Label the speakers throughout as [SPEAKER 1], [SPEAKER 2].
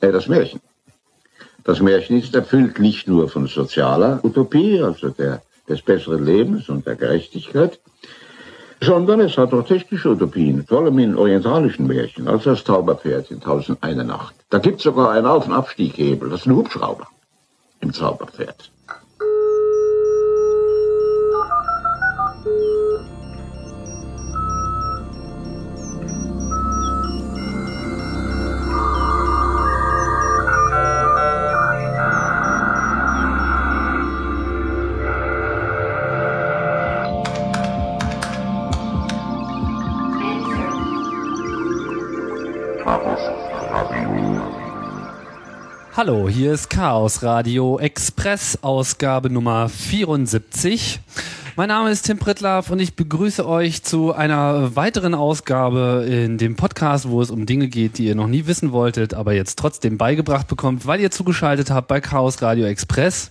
[SPEAKER 1] äh, das Märchen. Das Märchen ist erfüllt nicht nur von sozialer Utopie, also der, des besseren Lebens und der Gerechtigkeit, sondern es hat auch technische Utopien, vor allem in orientalischen Märchen, also das Zauberpferd in Tausend eine Nacht. Da gibt es sogar einen Auf- und Abstieghebel, das ist ein Hubschrauber im Zauberpferd.
[SPEAKER 2] Hallo, hier ist Chaos Radio Express, Ausgabe Nummer 74. Mein Name ist Tim Pritlaff und ich begrüße euch zu einer weiteren Ausgabe in dem Podcast, wo es um Dinge geht, die ihr noch nie wissen wolltet, aber jetzt trotzdem beigebracht bekommt, weil ihr zugeschaltet habt bei Chaos Radio Express.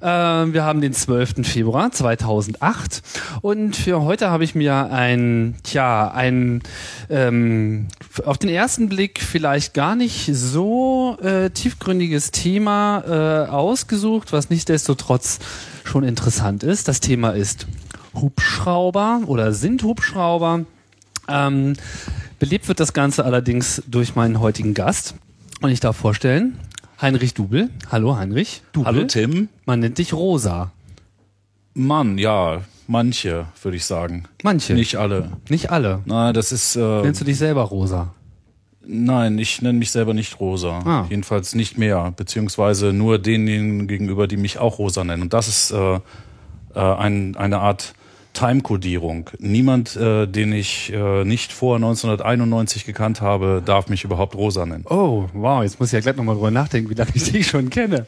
[SPEAKER 2] Ähm, wir haben den 12. Februar 2008 und für heute habe ich mir ein, tja, ein ähm, auf den ersten Blick vielleicht gar nicht so äh, tiefgründiges Thema äh, ausgesucht, was nichtsdestotrotz schon interessant ist. Das Thema ist Hubschrauber oder sind Hubschrauber. Ähm, belebt wird das Ganze allerdings durch meinen heutigen Gast. Und ich darf vorstellen, Heinrich Dubel. Hallo Heinrich. Dubel.
[SPEAKER 3] Hallo Tim.
[SPEAKER 2] Man nennt dich Rosa.
[SPEAKER 3] Mann, ja, manche, würde ich sagen.
[SPEAKER 2] Manche.
[SPEAKER 3] Nicht alle.
[SPEAKER 2] Nicht alle.
[SPEAKER 3] Na, das ist. Äh,
[SPEAKER 2] Nennst du dich selber Rosa?
[SPEAKER 3] Nein, ich nenne mich selber nicht Rosa.
[SPEAKER 2] Ah.
[SPEAKER 3] Jedenfalls nicht mehr. Beziehungsweise nur denen gegenüber, die mich auch Rosa nennen. Und das ist äh, äh, ein, eine Art Time-Kodierung. Niemand, äh, den ich äh, nicht vor 1991 gekannt habe, darf mich überhaupt Rosa nennen.
[SPEAKER 2] Oh, wow, jetzt muss ich ja gleich nochmal drüber nachdenken, wie lange ich dich schon kenne.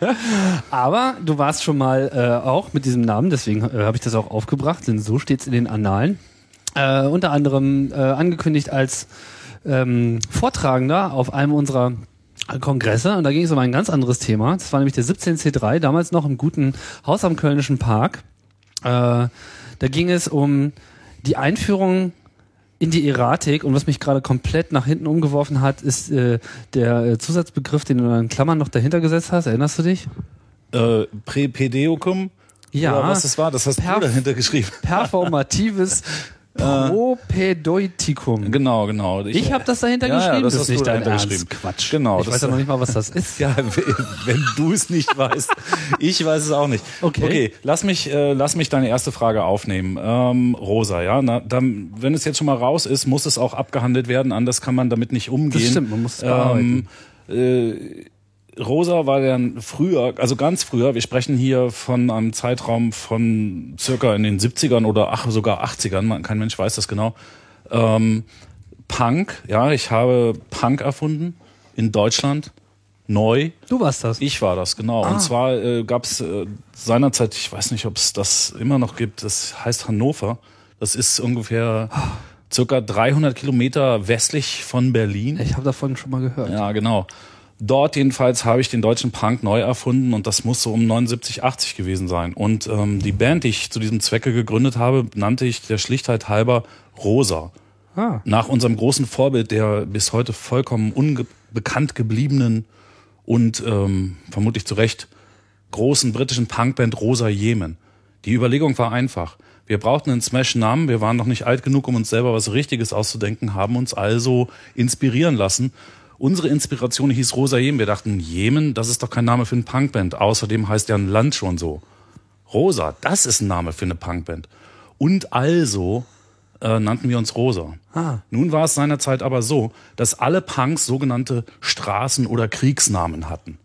[SPEAKER 2] Aber du warst schon mal äh, auch mit diesem Namen, deswegen äh, habe ich das auch aufgebracht, denn so steht es in den Annalen. Äh, unter anderem äh, angekündigt als ähm, Vortragender auf einem unserer Kongresse und da ging es um ein ganz anderes Thema. Das war nämlich der 17C3, damals noch im guten Haus am Kölnischen Park. Äh, da ging es um die Einführung in die Erratik und was mich gerade komplett nach hinten umgeworfen hat, ist äh, der äh, Zusatzbegriff, den du in Klammern noch dahinter gesetzt hast. Erinnerst du dich?
[SPEAKER 3] Äh, Präpedeocum?
[SPEAKER 2] Ja.
[SPEAKER 3] Oder was das war, das hast du dahinter geschrieben.
[SPEAKER 2] Performatives Propädeutikum.
[SPEAKER 3] Genau, genau.
[SPEAKER 2] Ich habe das dahinter
[SPEAKER 3] Ja, ja,
[SPEAKER 2] geschrieben.
[SPEAKER 3] das
[SPEAKER 2] ist
[SPEAKER 3] hast
[SPEAKER 2] nicht
[SPEAKER 3] dahinter
[SPEAKER 2] Ernst.
[SPEAKER 3] geschrieben.
[SPEAKER 2] Quatsch.
[SPEAKER 3] Genau,
[SPEAKER 2] Ich
[SPEAKER 3] das-
[SPEAKER 2] weiß ja noch nicht mal, was das ist.
[SPEAKER 3] Ja, wenn du es nicht weißt. Ich weiß es auch nicht.
[SPEAKER 2] Okay.
[SPEAKER 3] Okay, lass mich, äh, lass mich deine erste Frage aufnehmen. Ähm, Rosa, ja, na, dann, wenn es jetzt schon mal raus ist, muss es auch abgehandelt werden, anders kann man damit nicht umgehen.
[SPEAKER 2] Das stimmt, man muss es bearbeiten.
[SPEAKER 3] ähm, äh, Rosa war dann früher, also ganz früher, wir sprechen hier von einem Zeitraum von circa in den 70ern oder ach, sogar 80ern, man, kein Mensch weiß das genau. Ähm, Punk, ja, ich habe Punk erfunden in Deutschland, neu.
[SPEAKER 2] Du warst das.
[SPEAKER 3] Ich war das, genau. Und zwar äh, gab es äh, seinerzeit, ich weiß nicht, ob es das immer noch gibt, das heißt Hannover. Das ist ungefähr circa 300 Kilometer westlich von Berlin.
[SPEAKER 2] Ich habe davon schon mal gehört.
[SPEAKER 3] Ja, genau. Dort jedenfalls habe ich den deutschen Punk neu erfunden und das muss so um 79, 80 gewesen sein. Und ähm, die Band, die ich zu diesem Zwecke gegründet habe, nannte ich der Schlichtheit halber Rosa.
[SPEAKER 2] Ah.
[SPEAKER 3] Nach unserem großen Vorbild, der bis heute vollkommen unbekannt gebliebenen und ähm, vermutlich zu Recht großen britischen Punkband Rosa Jemen. Die Überlegung war einfach. Wir brauchten einen Smash-Namen, wir waren noch nicht alt genug, um uns selber was Richtiges auszudenken, haben uns also inspirieren lassen. Unsere Inspiration hieß Rosa Jemen. Wir dachten, Jemen, das ist doch kein Name für eine Punkband. Außerdem heißt ja ein Land schon so. Rosa, das ist ein Name für eine Punkband. Und also äh, nannten wir uns Rosa.
[SPEAKER 2] Ah.
[SPEAKER 3] Nun war es seinerzeit aber so, dass alle Punks sogenannte Straßen- oder Kriegsnamen hatten.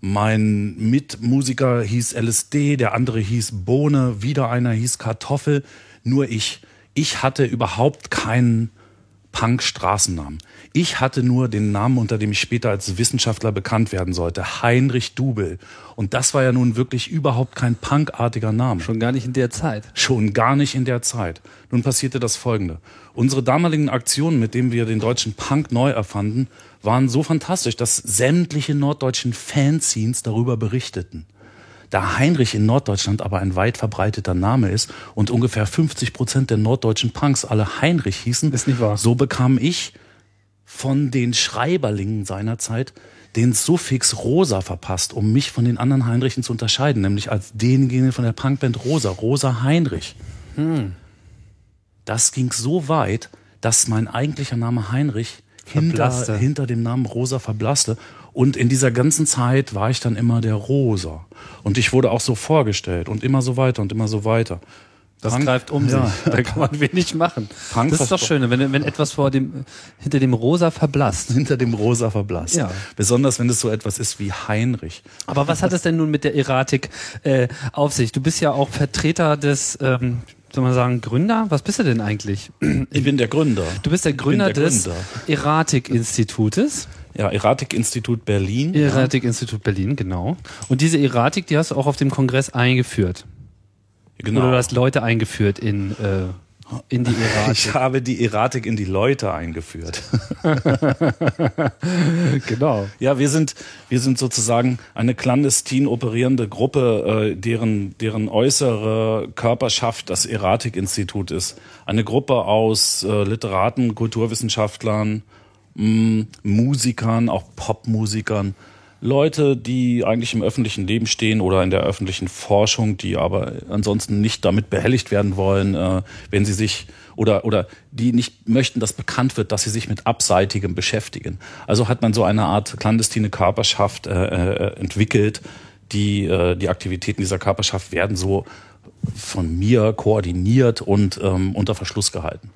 [SPEAKER 3] Mein Mitmusiker hieß LSD, der andere hieß Bohne, wieder einer hieß Kartoffel, nur ich. Ich hatte überhaupt keinen Punk-Straßennamen. Ich hatte nur den Namen, unter dem ich später als Wissenschaftler bekannt werden sollte, Heinrich Dubel. Und das war ja nun wirklich überhaupt kein punkartiger Name.
[SPEAKER 2] Schon gar nicht in der Zeit.
[SPEAKER 3] Schon gar nicht in der Zeit. Nun passierte das Folgende. Unsere damaligen Aktionen, mit denen wir den deutschen Punk neu erfanden, waren so fantastisch, dass sämtliche norddeutschen Fanzines darüber berichteten. Da Heinrich in Norddeutschland aber ein weit verbreiteter Name ist und ungefähr 50 Prozent der norddeutschen Punks alle Heinrich hießen,
[SPEAKER 2] Ist nicht wahr.
[SPEAKER 3] so bekam ich von den Schreiberlingen seiner Zeit den Suffix Rosa verpasst, um mich von den anderen Heinrichen zu unterscheiden, nämlich als denjenigen von der Punkband Rosa, Rosa Heinrich. Hm. Das ging so weit, dass mein eigentlicher Name Heinrich hinter, hinter dem Namen Rosa verblasste. Und in dieser ganzen Zeit war ich dann immer der Rosa. Und ich wurde auch so vorgestellt und immer so weiter und immer so weiter.
[SPEAKER 2] Das Punk, greift um ja. sich. Da kann man wenig machen. Punk das ist doch schön, wenn, wenn etwas vor dem, hinter dem Rosa verblasst.
[SPEAKER 3] Hinter dem Rosa verblasst. Ja. Besonders wenn es so etwas ist wie Heinrich.
[SPEAKER 2] Aber was hat es denn nun mit der Erratik äh, auf sich? Du bist ja auch Vertreter des, ähm, soll man sagen, Gründer? Was bist du denn eigentlich?
[SPEAKER 3] Ich bin der Gründer.
[SPEAKER 2] Du bist der Gründer der des Erratik-Institutes.
[SPEAKER 3] Ja, Erratik-Institut Berlin.
[SPEAKER 2] Erratik-Institut Berlin, genau. Und diese Erratik, die hast du auch auf dem Kongress eingeführt. Genau. Oder du hast Leute eingeführt in, äh, in die Erratik.
[SPEAKER 3] Ich habe die Erratik in die Leute eingeführt.
[SPEAKER 2] genau.
[SPEAKER 3] Ja, wir sind, wir sind sozusagen eine clandestin operierende Gruppe, äh, deren, deren äußere Körperschaft das Erratik-Institut ist. Eine Gruppe aus äh, Literaten, Kulturwissenschaftlern, mm, Musikern, auch Popmusikern, Leute, die eigentlich im öffentlichen Leben stehen oder in der öffentlichen Forschung, die aber ansonsten nicht damit behelligt werden wollen, äh, wenn sie sich oder oder die nicht möchten, dass bekannt wird, dass sie sich mit Abseitigem beschäftigen. Also hat man so eine Art clandestine Körperschaft äh, äh, entwickelt. Die äh, die Aktivitäten dieser Körperschaft werden so von mir koordiniert und ähm, unter Verschluss gehalten.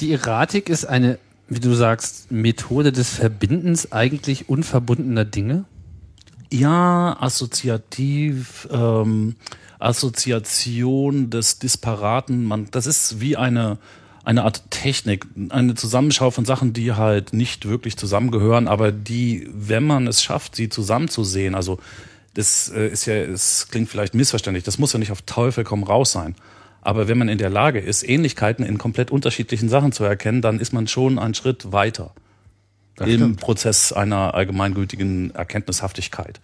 [SPEAKER 2] Die Erratik ist eine wie du sagst, Methode des Verbindens eigentlich unverbundener Dinge?
[SPEAKER 3] Ja, assoziativ, ähm, Assoziation des Disparaten. Man, das ist wie eine eine Art Technik, eine Zusammenschau von Sachen, die halt nicht wirklich zusammengehören, aber die, wenn man es schafft, sie zusammenzusehen, also das äh, ist ja, es klingt vielleicht missverständlich, das muss ja nicht auf Teufel komm raus sein. Aber wenn man in der Lage ist, Ähnlichkeiten in komplett unterschiedlichen Sachen zu erkennen, dann ist man schon einen Schritt weiter das im stimmt. Prozess einer allgemeingültigen Erkenntnishaftigkeit.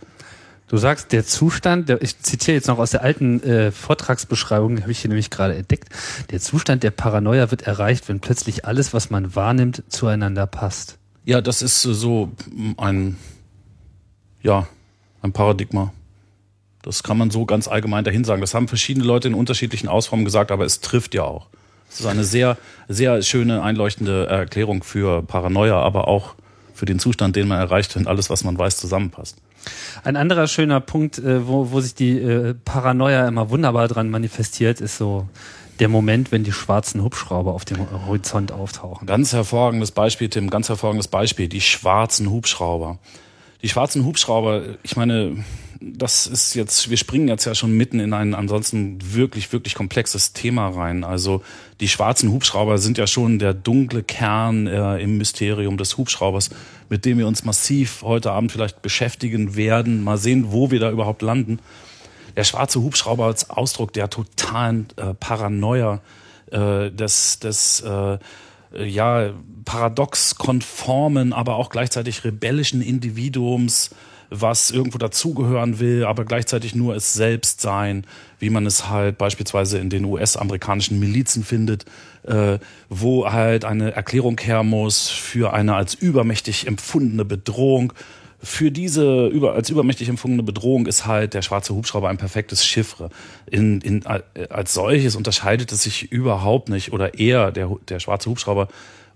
[SPEAKER 2] Du sagst, der Zustand, der, ich zitiere jetzt noch aus der alten äh, Vortragsbeschreibung, habe ich hier nämlich gerade entdeckt, der Zustand der Paranoia wird erreicht, wenn plötzlich alles, was man wahrnimmt, zueinander passt.
[SPEAKER 3] Ja, das ist so ein, ja, ein Paradigma. Das kann man so ganz allgemein dahin sagen. Das haben verschiedene Leute in unterschiedlichen Ausformen gesagt, aber es trifft ja auch. Es ist eine sehr, sehr schöne, einleuchtende Erklärung für Paranoia, aber auch für den Zustand, den man erreicht, wenn alles, was man weiß, zusammenpasst.
[SPEAKER 2] Ein anderer schöner Punkt, äh, wo, wo sich die äh, Paranoia immer wunderbar dran manifestiert, ist so der Moment, wenn die schwarzen Hubschrauber auf dem Horizont auftauchen.
[SPEAKER 3] Ganz hervorragendes Beispiel, Tim, ganz hervorragendes Beispiel, die schwarzen Hubschrauber. Die schwarzen Hubschrauber, ich meine, das ist jetzt, wir springen jetzt ja schon mitten in ein ansonsten wirklich, wirklich komplexes Thema rein. Also die schwarzen Hubschrauber sind ja schon der dunkle Kern äh, im Mysterium des Hubschraubers, mit dem wir uns massiv heute Abend vielleicht beschäftigen werden. Mal sehen, wo wir da überhaupt landen. Der schwarze Hubschrauber als Ausdruck der totalen äh, Paranoia, äh, des, des äh, ja, paradox konformen, aber auch gleichzeitig rebellischen Individuums, was irgendwo dazugehören will, aber gleichzeitig nur es selbst sein, wie man es halt beispielsweise in den US-amerikanischen Milizen findet, äh, wo halt eine Erklärung her muss für eine als übermächtig empfundene Bedrohung. Für diese über, als übermächtig empfundene Bedrohung ist halt der schwarze Hubschrauber ein perfektes Chiffre. In, in, als solches unterscheidet es sich überhaupt nicht oder eher der, der schwarze Hubschrauber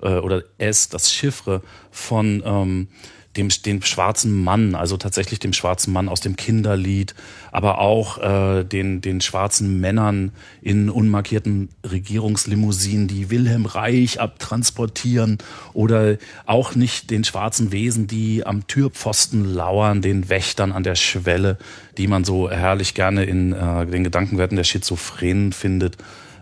[SPEAKER 3] äh, oder es, das Chiffre von ähm, dem, dem schwarzen Mann, also tatsächlich dem schwarzen Mann aus dem Kinderlied, aber auch äh, den, den schwarzen Männern in unmarkierten Regierungslimousinen, die Wilhelm Reich abtransportieren oder auch nicht den schwarzen Wesen, die am Türpfosten lauern, den Wächtern an der Schwelle, die man so herrlich gerne in äh, den Gedankenwerten der Schizophrenen findet.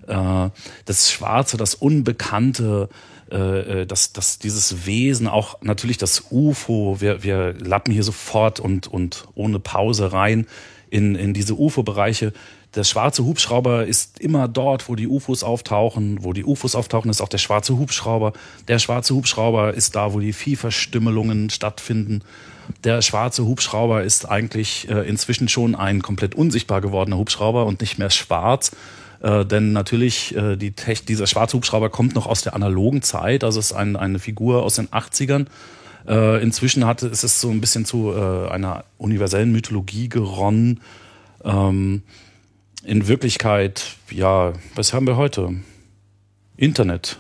[SPEAKER 3] Äh, das Schwarze, das Unbekannte, äh, äh, dass, dass dieses Wesen, auch natürlich das UFO, wir, wir lappen hier sofort und, und ohne Pause rein in, in diese UFO-Bereiche. Der schwarze Hubschrauber ist immer dort, wo die UFOs auftauchen. Wo die UFOs auftauchen, ist auch der schwarze Hubschrauber. Der schwarze Hubschrauber ist da, wo die Viehverstümmelungen stattfinden. Der schwarze Hubschrauber ist eigentlich äh, inzwischen schon ein komplett unsichtbar gewordener Hubschrauber und nicht mehr schwarz, Äh, denn natürlich, äh, die Tech, dieser schwarze Hubschrauber kommt noch aus der analogen Zeit, also ist ein, eine Figur aus den 80ern. Äh, inzwischen hat, ist es so ein bisschen zu äh, einer universellen Mythologie geronnen. Ähm, in Wirklichkeit, ja, was haben wir heute? Internet.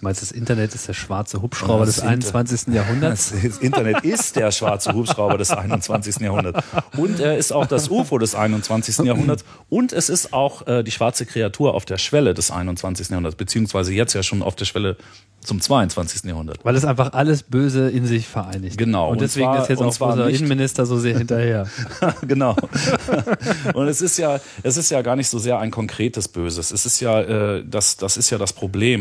[SPEAKER 2] Meinst du, das Internet ist der schwarze Hubschrauber des 21. Jahrhunderts?
[SPEAKER 3] Das Internet ist der schwarze Hubschrauber des 21. Jahrhunderts. Und er ist auch das UFO des 21. Jahrhunderts. Und es ist auch äh, die schwarze Kreatur auf der Schwelle des 21. Jahrhunderts, beziehungsweise jetzt ja schon auf der Schwelle zum 22. Jahrhundert.
[SPEAKER 2] Weil es einfach alles Böse in sich vereinigt.
[SPEAKER 3] Genau.
[SPEAKER 2] Und deswegen und zwar, ist jetzt auch unser Innenminister so sehr hinterher.
[SPEAKER 3] genau. und es ist ja, es ist ja gar nicht so sehr ein konkretes Böses. Es ist ja, äh, das, das ist ja das Problem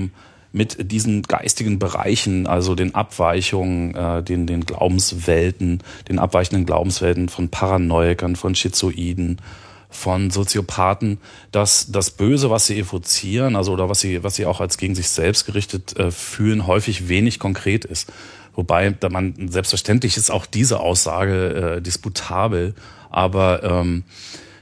[SPEAKER 3] mit diesen geistigen Bereichen, also den Abweichungen, äh, den, den Glaubenswelten, den abweichenden Glaubenswelten von Paranoikern, von Schizoiden, von Soziopathen, dass das Böse, was sie evozieren, also oder was sie, was sie auch als gegen sich selbst gerichtet äh, fühlen, häufig wenig konkret ist. Wobei da man selbstverständlich ist auch diese Aussage äh, disputabel, aber ähm,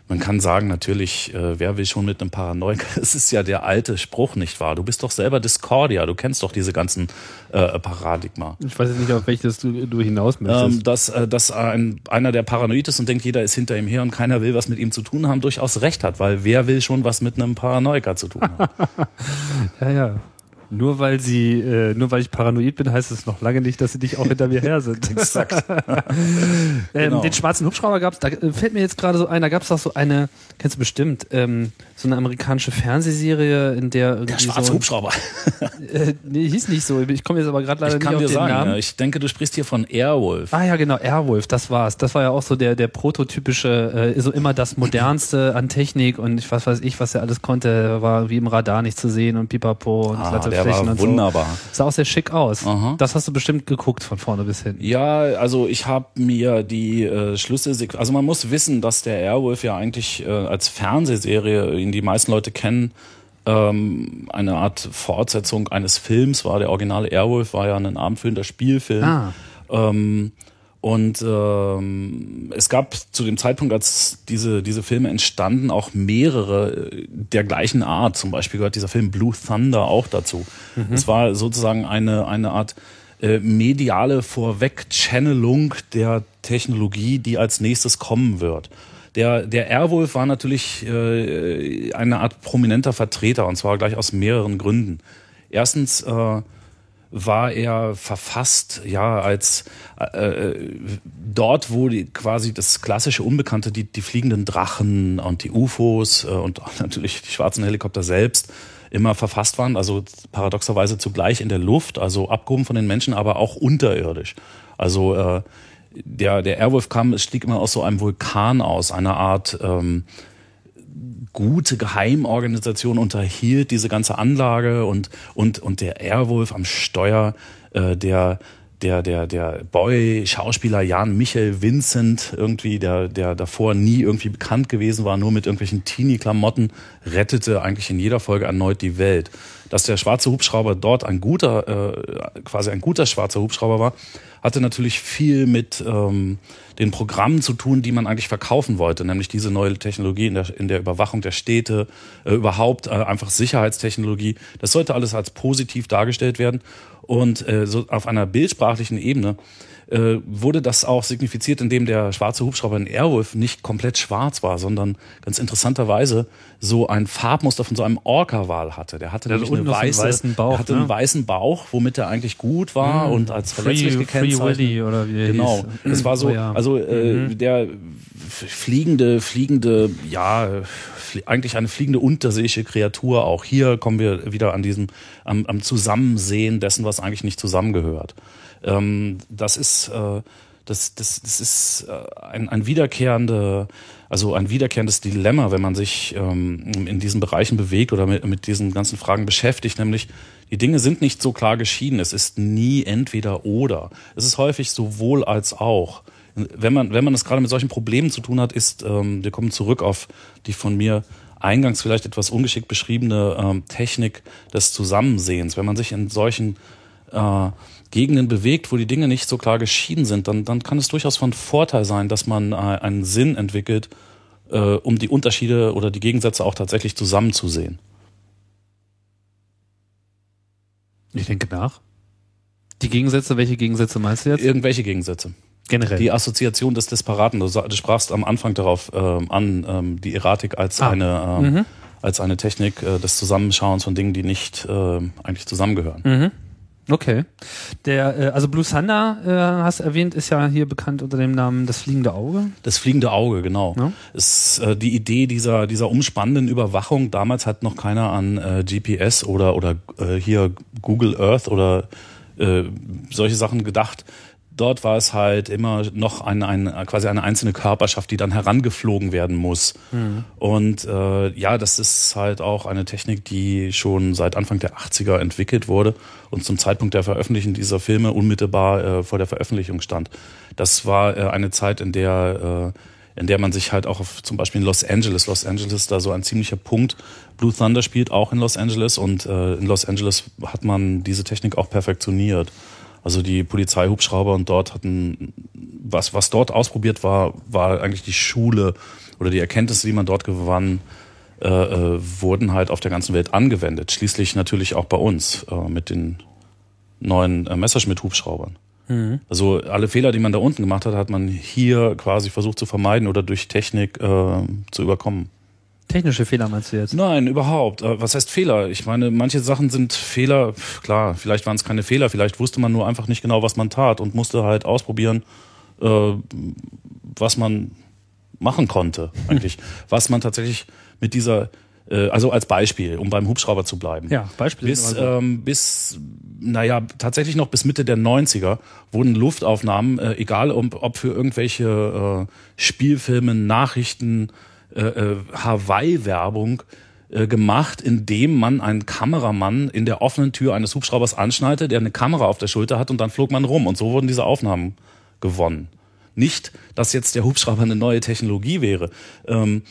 [SPEAKER 3] man kann sagen, natürlich, äh, wer will schon mit einem Paranoiker? Es ist ja der alte Spruch, nicht wahr? Du bist doch selber Discordia, du kennst doch diese ganzen äh, Paradigma.
[SPEAKER 2] Ich weiß jetzt nicht, auf welches du, du hinaus möchtest.
[SPEAKER 3] Ähm, dass äh, dass ein, einer, der paranoid ist und denkt, jeder ist hinter ihm her und keiner will was mit ihm zu tun haben, durchaus recht hat, weil wer will schon was mit einem Paranoiker zu tun haben?
[SPEAKER 2] ja, ja. Nur weil sie, äh, nur weil ich paranoid bin, heißt es noch lange nicht, dass sie nicht auch hinter mir her sind.
[SPEAKER 3] Exakt.
[SPEAKER 2] ähm, genau. Den schwarzen Hubschrauber gab's. Da äh, fällt mir jetzt gerade so ein. Da gab's doch so eine, kennst du bestimmt, ähm, so eine amerikanische Fernsehserie, in der irgendwie
[SPEAKER 3] der schwarze
[SPEAKER 2] so,
[SPEAKER 3] Hubschrauber.
[SPEAKER 2] äh, nee, hieß nicht so. Ich komme jetzt aber gerade leider
[SPEAKER 3] ich kann
[SPEAKER 2] nicht
[SPEAKER 3] dir
[SPEAKER 2] auf den
[SPEAKER 3] sagen,
[SPEAKER 2] Namen.
[SPEAKER 3] Ja, ich denke, du sprichst hier von Airwolf.
[SPEAKER 2] Ah ja, genau, Airwolf. Das war's. Das war ja auch so der der prototypische, äh, so immer das modernste an Technik und ich was weiß ich, was er alles konnte, war wie im Radar nicht zu sehen und Pipapo und
[SPEAKER 3] ah, der war
[SPEAKER 2] und
[SPEAKER 3] wunderbar.
[SPEAKER 2] so. Sah auch sehr schick aus.
[SPEAKER 3] Aha.
[SPEAKER 2] Das hast du bestimmt geguckt von vorne bis hinten.
[SPEAKER 3] Ja, also ich habe mir die äh, Schlüsse, also man muss wissen, dass der Airwolf ja eigentlich äh, als Fernsehserie, in die meisten Leute kennen, ähm, eine Art Fortsetzung eines Films war. Der originale Airwolf war ja ein abendfüllender Spielfilm.
[SPEAKER 2] Ah.
[SPEAKER 3] Ähm, und ähm, es gab zu dem Zeitpunkt, als diese, diese Filme entstanden, auch mehrere äh, der gleichen Art. Zum Beispiel gehört dieser Film Blue Thunder auch dazu. Es war sozusagen eine, eine Art äh, mediale Vorweg-Channelung der Technologie, die als nächstes kommen wird. Der, der Airwolf war natürlich äh, eine Art prominenter Vertreter und zwar gleich aus mehreren Gründen. Erstens äh, war er verfasst, ja, als äh, dort, wo die, quasi das klassische Unbekannte, die, die fliegenden Drachen und die UFOs äh, und natürlich die schwarzen Helikopter selbst immer verfasst waren, also paradoxerweise zugleich in der Luft, also abgehoben von den Menschen, aber auch unterirdisch. Also äh, der, der Airwolf kam, es stieg immer aus so einem Vulkan aus, einer Art ähm, gute Geheimorganisation unterhielt diese ganze Anlage und, und, und der Airwolf am Steuer, äh, der, der, der, der Boy-Schauspieler Jan Michael Vincent, irgendwie, der, der davor nie irgendwie bekannt gewesen war, nur mit irgendwelchen Teenie-Klamotten, rettete eigentlich in jeder Folge erneut die Welt. Dass der schwarze Hubschrauber dort ein guter, äh, quasi ein guter schwarzer Hubschrauber war, hatte natürlich viel mit ähm, den Programmen zu tun, die man eigentlich verkaufen wollte, nämlich diese neue Technologie in der, in der Überwachung der Städte, äh, überhaupt äh, einfach Sicherheitstechnologie. Das sollte alles als positiv dargestellt werden und äh, so auf einer bildsprachlichen Ebene äh, wurde das auch signifiziert, indem der schwarze Hubschrauber in Airwolf nicht komplett schwarz war, sondern ganz interessanterweise so ein Farbmuster von so einem Orca-Wal hatte. Der hatte
[SPEAKER 2] Der
[SPEAKER 3] nämlich eine weiße,
[SPEAKER 2] weißen Bauch,
[SPEAKER 3] der hatte
[SPEAKER 2] ne?
[SPEAKER 3] einen weißen Bauch, womit er eigentlich gut war
[SPEAKER 2] Mhm.
[SPEAKER 3] und als verletzlich
[SPEAKER 2] Free, Free
[SPEAKER 3] gekennzeichnet.
[SPEAKER 2] Willy oder wie er
[SPEAKER 3] Genau.
[SPEAKER 2] hieß.
[SPEAKER 3] Es war so,
[SPEAKER 2] Oh ja.
[SPEAKER 3] also äh,
[SPEAKER 2] Mhm.
[SPEAKER 3] der fliegende, fliegende, ja, flie eigentlich eine fliegende unterseeische Kreatur auch. Hier kommen wir wieder an diesem, am, am Zusammensehen dessen, was eigentlich nicht zusammengehört. Ähm, das ist, äh, das, das, das ist äh, ein, ein wiederkehrende, also ein wiederkehrendes Dilemma, wenn man sich ähm, in diesen Bereichen bewegt oder mit, mit diesen ganzen Fragen beschäftigt, nämlich die Dinge sind nicht so klar geschieden. Es ist nie entweder oder. Es ist häufig sowohl als auch. Wenn man, wenn man es gerade mit solchen Problemen zu tun hat, ist, ähm, wir kommen zurück auf die von mir eingangs vielleicht etwas ungeschickt beschriebene ähm, Technik des Zusammensehens. Wenn man sich in solchen äh, Gegenden bewegt, wo die Dinge nicht so klar geschieden sind, dann, dann kann es durchaus von Vorteil sein, dass man äh, einen Sinn entwickelt, äh, um die Unterschiede oder die Gegensätze auch tatsächlich zusammenzusehen.
[SPEAKER 2] Ich denke nach. Die Gegensätze, welche Gegensätze meinst du jetzt?
[SPEAKER 3] Irgendwelche Gegensätze.
[SPEAKER 2] Generell.
[SPEAKER 3] Die Assoziation des Disparaten. Du, du sprachst am Anfang darauf ähm, an, ähm, die Erratik als
[SPEAKER 2] Ah.
[SPEAKER 3] eine ähm,
[SPEAKER 2] Mhm.
[SPEAKER 3] als eine Technik äh, des Zusammenschauens von Dingen, die nicht ähm, eigentlich zusammengehören.
[SPEAKER 2] Mhm. Okay. Der, äh, also Blue Thunder, äh, hast du erwähnt, ist ja hier bekannt unter dem Namen Das fliegende Auge.
[SPEAKER 3] Das fliegende Auge, genau.
[SPEAKER 2] Ja.
[SPEAKER 3] Ist äh, die Idee dieser dieser umspannenden Überwachung. Damals hat noch keiner an äh, GPS oder oder äh, hier Google Earth oder äh, solche Sachen gedacht. Dort war es halt immer noch ein, ein, quasi eine einzelne Körperschaft, die dann herangeflogen werden muss. Und äh, ja, das ist halt auch eine Technik, die schon seit Anfang der 80er entwickelt wurde und zum Zeitpunkt der Veröffentlichung dieser Filme unmittelbar äh, vor der Veröffentlichung stand. Das war äh, eine Zeit, in der äh, in der man sich halt auch auf, zum Beispiel in Los Angeles, Los Angeles ist da so ein ziemlicher Punkt. Blue Thunder spielt auch in Los Angeles und äh, in Los Angeles hat man diese Technik auch perfektioniert. Also die Polizeihubschrauber und dort hatten, was, was dort ausprobiert war, war eigentlich die Schule oder die Erkenntnisse, die man dort gewann, äh, äh, wurden halt auf der ganzen Welt angewendet. Schließlich natürlich auch bei uns äh, mit den neuen äh, Messerschmitt-Hubschraubern. Also alle Fehler, die man da unten gemacht hat, hat man hier quasi versucht zu vermeiden oder durch Technik äh, zu überkommen.
[SPEAKER 2] Technische Fehler meinst du jetzt?
[SPEAKER 3] Nein, überhaupt. Äh, Was heißt Fehler? Ich meine, manche Sachen sind Fehler. Klar, vielleicht waren es keine Fehler, vielleicht wusste man nur einfach nicht genau, was man tat und musste halt ausprobieren, äh, was man machen konnte eigentlich. was man tatsächlich mit dieser, äh, also als Beispiel, um beim Hubschrauber zu bleiben.
[SPEAKER 2] Ja, Beispiele
[SPEAKER 3] Bis, ähm, bis, naja, tatsächlich noch bis Mitte der 90er wurden Luftaufnahmen, äh, egal ob, ob für irgendwelche äh, Spielfilme, Nachrichten, äh, äh, Hawaii-Werbung äh, gemacht, indem man einen Kameramann in der offenen Tür eines Hubschraubers anschnallte, der eine Kamera auf der Schulter hat und dann flog man rum. Und so wurden diese Aufnahmen gewonnen. Nicht, dass jetzt der Hubschrauber eine neue Technologie wäre. Ähm,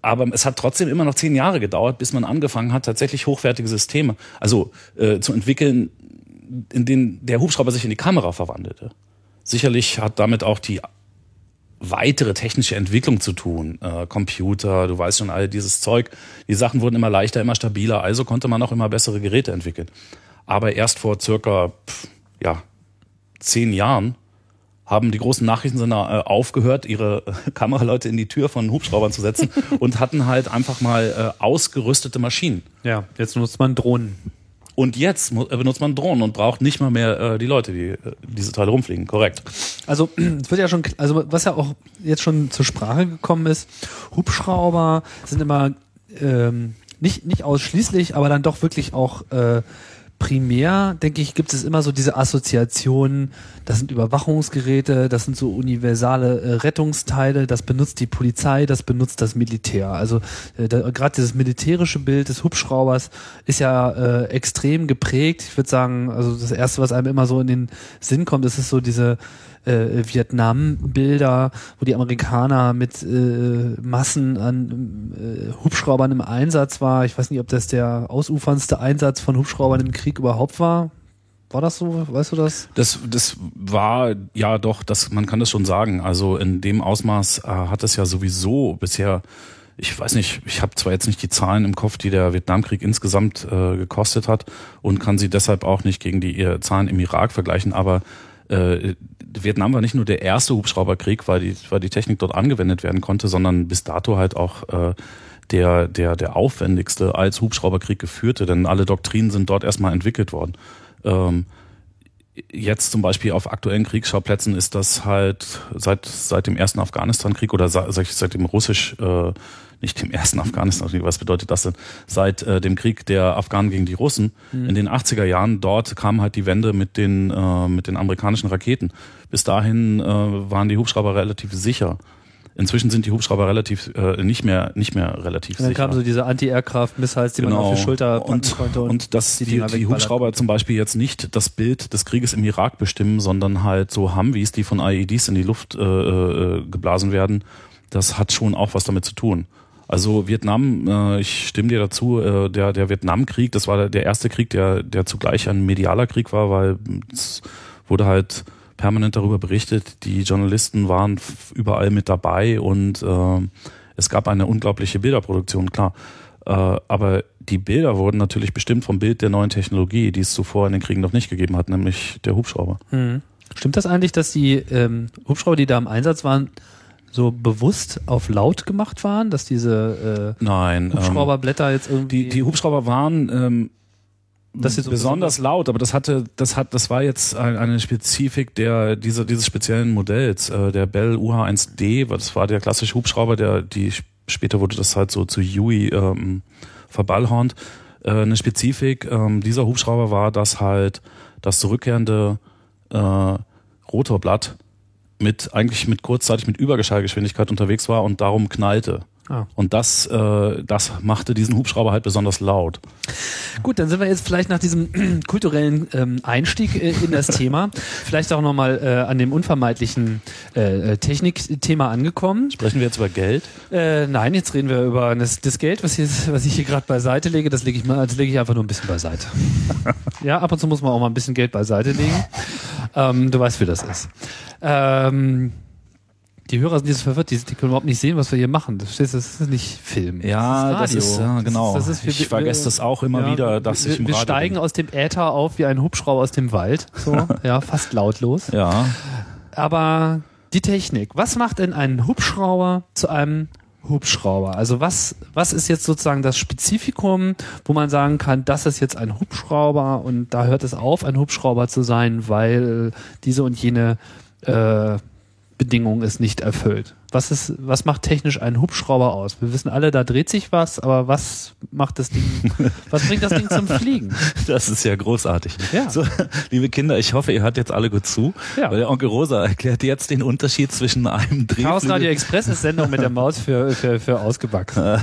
[SPEAKER 3] aber es hat trotzdem immer noch zehn Jahre gedauert, bis man angefangen hat, tatsächlich hochwertige Systeme, also äh, zu entwickeln, in denen der Hubschrauber sich in die Kamera verwandelte. Sicherlich hat damit auch die weitere technische Entwicklung zu tun. Äh, Computer, du weißt schon, all dieses Zeug. Die Sachen wurden immer leichter, immer stabiler, also konnte man auch immer bessere Geräte entwickeln. Aber erst vor circa, pff, ja, zehn Jahren haben die großen Nachrichtensender äh, aufgehört, ihre äh, Kameraleute in die Tür von Hubschraubern zu setzen und hatten halt einfach mal äh, ausgerüstete Maschinen.
[SPEAKER 2] Ja, jetzt nutzt man Drohnen.
[SPEAKER 3] Und jetzt äh, benutzt man Drohnen und braucht nicht mal mehr äh, die Leute, die äh, diese Teile rumfliegen. Korrekt.
[SPEAKER 2] Also es wird ja schon, also was ja auch jetzt schon zur Sprache gekommen ist, Hubschrauber sind immer ähm, nicht nicht ausschließlich, aber dann doch wirklich auch äh, primär, denke ich, gibt es immer so diese Assoziationen, das sind Überwachungsgeräte, das sind so universale äh, Rettungsteile, das benutzt die Polizei, das benutzt das Militär. Also äh, gerade dieses militärische Bild des Hubschraubers ist ja äh, extrem geprägt. Ich würde sagen, also das Erste, was einem immer so in den Sinn kommt, das ist so diese äh, Vietnam-Bilder, wo die Amerikaner mit äh, Massen an äh, Hubschraubern im Einsatz war. Ich weiß nicht, ob das der ausuferndste Einsatz von Hubschraubern im Krieg überhaupt war. War das so? Weißt du das?
[SPEAKER 3] Das, das war ja doch, das, man kann das schon sagen. Also in dem Ausmaß äh, hat es ja sowieso bisher, ich weiß nicht, ich habe zwar jetzt nicht die Zahlen im Kopf, die der Vietnamkrieg insgesamt äh, gekostet hat und kann sie deshalb auch nicht gegen die äh, Zahlen im Irak vergleichen, aber äh, Vietnam war nicht nur der erste Hubschrauberkrieg, weil die, weil die Technik dort angewendet werden konnte, sondern bis dato halt auch äh, der, der, der aufwendigste als Hubschrauberkrieg geführte, denn alle Doktrinen sind dort erstmal entwickelt worden. Ähm, jetzt zum Beispiel auf aktuellen Kriegsschauplätzen ist das halt seit, seit dem ersten Afghanistan-Krieg oder seit, seit dem russisch, äh, nicht dem ersten Afghanistan-Krieg, was bedeutet das denn? Seit äh, dem Krieg der Afghanen gegen die Russen in den 80er Jahren, dort kam halt die Wende mit den, äh, mit den amerikanischen Raketen. Bis dahin äh, waren die Hubschrauber relativ sicher. Inzwischen sind die Hubschrauber relativ äh, nicht mehr nicht mehr relativ
[SPEAKER 2] Und dann
[SPEAKER 3] sicher.
[SPEAKER 2] kamen so diese Anti-Aircraft-Missiles, die man auf die Schulter packen
[SPEAKER 3] und,
[SPEAKER 2] konnte.
[SPEAKER 3] und, dass die, die,
[SPEAKER 2] wegballern
[SPEAKER 3] Hubschrauber zum Beispiel jetzt nicht das Bild des Krieges im Irak bestimmen, sondern halt so Humvees, die von IEDs in die Luft äh, äh, geblasen werden, das hat schon auch was damit zu tun. Also Vietnam, äh, ich stimme dir dazu, äh, der, der Vietnamkrieg, das war der, erste Krieg, der, der zugleich ein medialer Krieg war, weil es wurde halt permanent darüber berichtet, die Journalisten waren überall mit dabei und äh, Es gab eine unglaubliche Bilderproduktion, klar. Äh, aber die Bilder wurden natürlich bestimmt vom Bild der neuen Technologie, die es zuvor in den Kriegen noch nicht gegeben hat, nämlich der Hubschrauber.
[SPEAKER 2] Mhm. Stimmt das eigentlich, dass die ähm, Hubschrauber, die da im Einsatz waren, so bewusst auf laut gemacht waren, dass diese
[SPEAKER 3] äh, Nein,
[SPEAKER 2] Hubschrauberblätter jetzt irgendwie.
[SPEAKER 3] Die, die Hubschrauber waren ähm, das so besonders laut, aber das hatte, das hat, das war jetzt eine Spezifik der dieser dieses speziellen Modells, äh, der Bell UH-1D, das war der klassische Hubschrauber, der die später wurde das halt so zu Huey ähm, verballhornt. Äh, eine Spezifik ähm, dieser Hubschrauber war, dass halt das zurückkehrende äh, Rotorblatt mit eigentlich mit kurzzeitig mit Übergeschallgeschwindigkeit unterwegs war und darum knallte. Ah. Und das, äh, das machte diesen Hubschrauber halt besonders laut.
[SPEAKER 2] Gut, dann sind wir jetzt vielleicht nach diesem kulturellen ähm, Einstieg äh, in das Thema vielleicht auch nochmal äh, an dem unvermeidlichen äh, äh, Technikthema angekommen.
[SPEAKER 3] Sprechen wir jetzt über Geld?
[SPEAKER 2] Äh, nein, jetzt reden wir über das, das Geld, was, hier, was ich hier gerade beiseite lege. Das lege ich mal, das lege ich einfach nur ein bisschen beiseite. ja, ab und zu muss man auch mal ein bisschen Geld beiseite legen. Ähm, du weißt, wie das ist. Ähm, die Hörer sind jetzt verwirrt, die, die, können überhaupt nicht sehen, was wir hier machen. Das, das ist nicht Film.
[SPEAKER 3] Ja, das ist, das ist ja, genau. Das ist, das ist, ich vergesse das auch immer ja, wieder, dass
[SPEAKER 2] wir,
[SPEAKER 3] ich im
[SPEAKER 2] Wir
[SPEAKER 3] Radio
[SPEAKER 2] steigen
[SPEAKER 3] bin.
[SPEAKER 2] aus dem Äther auf wie ein Hubschrauber aus dem Wald. So, ja, fast lautlos.
[SPEAKER 3] Ja.
[SPEAKER 2] Aber die Technik. Was macht denn einen Hubschrauber zu einem Hubschrauber? Also was, was ist jetzt sozusagen das Spezifikum, wo man sagen kann, das ist jetzt ein Hubschrauber und da hört es auf, ein Hubschrauber zu sein, weil diese und jene äh, Bedingung ist nicht erfüllt. Was ist, was macht technisch einen Hubschrauber aus? Wir wissen alle, da dreht sich was, aber was macht das Ding, was bringt das Ding zum Fliegen?
[SPEAKER 3] Das ist ja großartig. Ja. So, liebe Kinder, ich hoffe, ihr hört jetzt alle gut zu, ja. weil der Onkel Rosa erklärt jetzt den Unterschied zwischen einem Drehflügel.
[SPEAKER 2] Chaos Radio Express ist Sendung mit der Maus für, für, für ausgewachsen.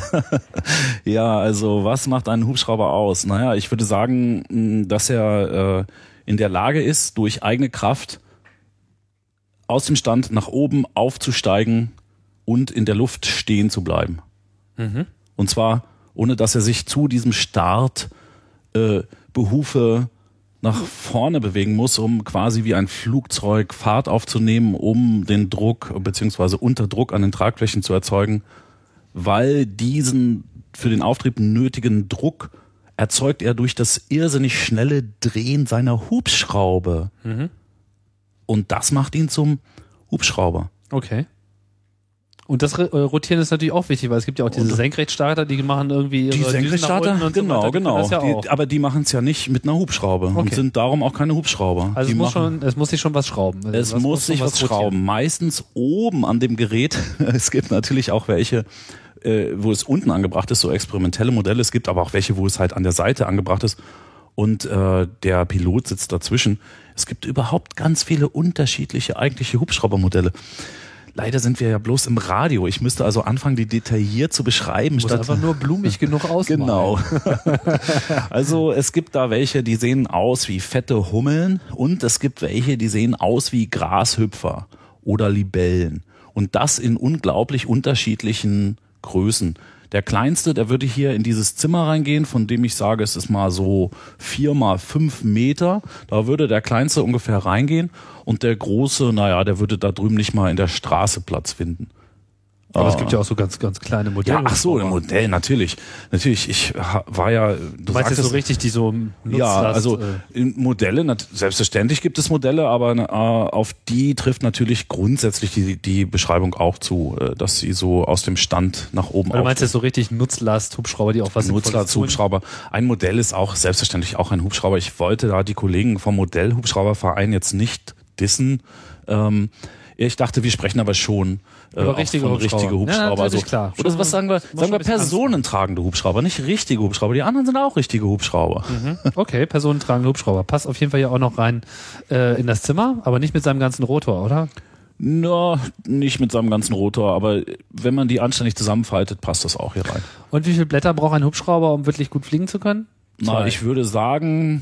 [SPEAKER 3] ja, also was macht einen Hubschrauber aus? Naja, ich würde sagen, dass er äh, in der Lage ist, durch eigene Kraft aus dem Stand nach oben aufzusteigen und in der Luft stehen zu bleiben. Mhm. Und zwar ohne dass er sich zu diesem Start äh, Behufe nach vorne bewegen muss, um quasi wie ein Flugzeug Fahrt aufzunehmen, um den Druck beziehungsweise Unterdruck an den Tragflächen zu erzeugen, weil diesen für den Auftrieb nötigen Druck erzeugt er durch das irrsinnig schnelle Drehen seiner Hubschraube. Mhm. Und das macht ihn zum Hubschrauber.
[SPEAKER 2] Okay. Und das äh, Rotieren ist natürlich auch wichtig, weil es gibt ja auch diese Senkrechtstarter, die machen irgendwie
[SPEAKER 3] die Senkrechtstarter, und genau, so genau. Ja die, aber die machen es ja nicht mit einer Hubschraube okay. und sind darum auch keine Hubschrauber.
[SPEAKER 2] Also
[SPEAKER 3] es
[SPEAKER 2] muss schon, es muss sich schon was schrauben.
[SPEAKER 3] Also es muss, muss sich was, was schrauben. Meistens oben an dem Gerät. es gibt natürlich auch welche, äh, wo es unten angebracht ist, so experimentelle Modelle. Es gibt aber auch welche, wo es halt an der Seite angebracht ist und äh, der Pilot sitzt dazwischen. Es gibt überhaupt ganz viele unterschiedliche eigentliche Hubschraubermodelle. Leider sind wir ja bloß im Radio. Ich müsste also anfangen, die detailliert zu beschreiben.
[SPEAKER 2] Muss statt einfach nur blumig genug ausmalen.
[SPEAKER 3] Genau. also es gibt da welche, die sehen aus wie fette Hummeln und es gibt welche, die sehen aus wie Grashüpfer oder Libellen. Und das in unglaublich unterschiedlichen Größen. Der kleinste, der würde hier in dieses Zimmer reingehen, von dem ich sage, es ist mal so vier mal fünf Meter. Da würde der kleinste ungefähr reingehen und der große, naja, der würde da drüben nicht mal in der Straße Platz finden.
[SPEAKER 2] Aber ah. es gibt ja auch so ganz, ganz kleine Modelle. Ja,
[SPEAKER 3] ach so, ein Modell, natürlich. Natürlich, ich war ja,
[SPEAKER 2] du meinst jetzt so richtig, die so
[SPEAKER 3] Nutzlast, Ja, also äh, Modelle, selbstverständlich gibt es Modelle, aber äh, auf die trifft natürlich grundsätzlich die, die Beschreibung auch zu, äh, dass sie so aus dem Stand nach oben
[SPEAKER 2] Du meinst jetzt so richtig Nutzlast-Hubschrauber, die auch was
[SPEAKER 3] Nutzlast-Hubschrauber. Ein Modell ist auch selbstverständlich auch ein Hubschrauber. Ich wollte da die Kollegen vom Modell-Hubschrauberverein jetzt nicht dissen. Ähm, ich dachte, wir sprechen aber schon
[SPEAKER 2] Über richtige von Hubschrauber.
[SPEAKER 3] richtige Hubschrauber. Ja, also,
[SPEAKER 2] klar.
[SPEAKER 3] Oder was sagen wir? Sagen wir personentragende Hubschrauber, nicht richtige Hubschrauber. Die anderen sind auch richtige Hubschrauber.
[SPEAKER 2] Mhm. Okay, personentragende Hubschrauber. Passt auf jeden Fall ja auch noch rein äh, in das Zimmer, aber nicht mit seinem ganzen Rotor, oder?
[SPEAKER 3] Na, nicht mit seinem ganzen Rotor, aber wenn man die anständig zusammenfaltet, passt das auch hier rein.
[SPEAKER 2] Und wie viele Blätter braucht ein Hubschrauber, um wirklich gut fliegen zu können?
[SPEAKER 3] Na, ich würde sagen,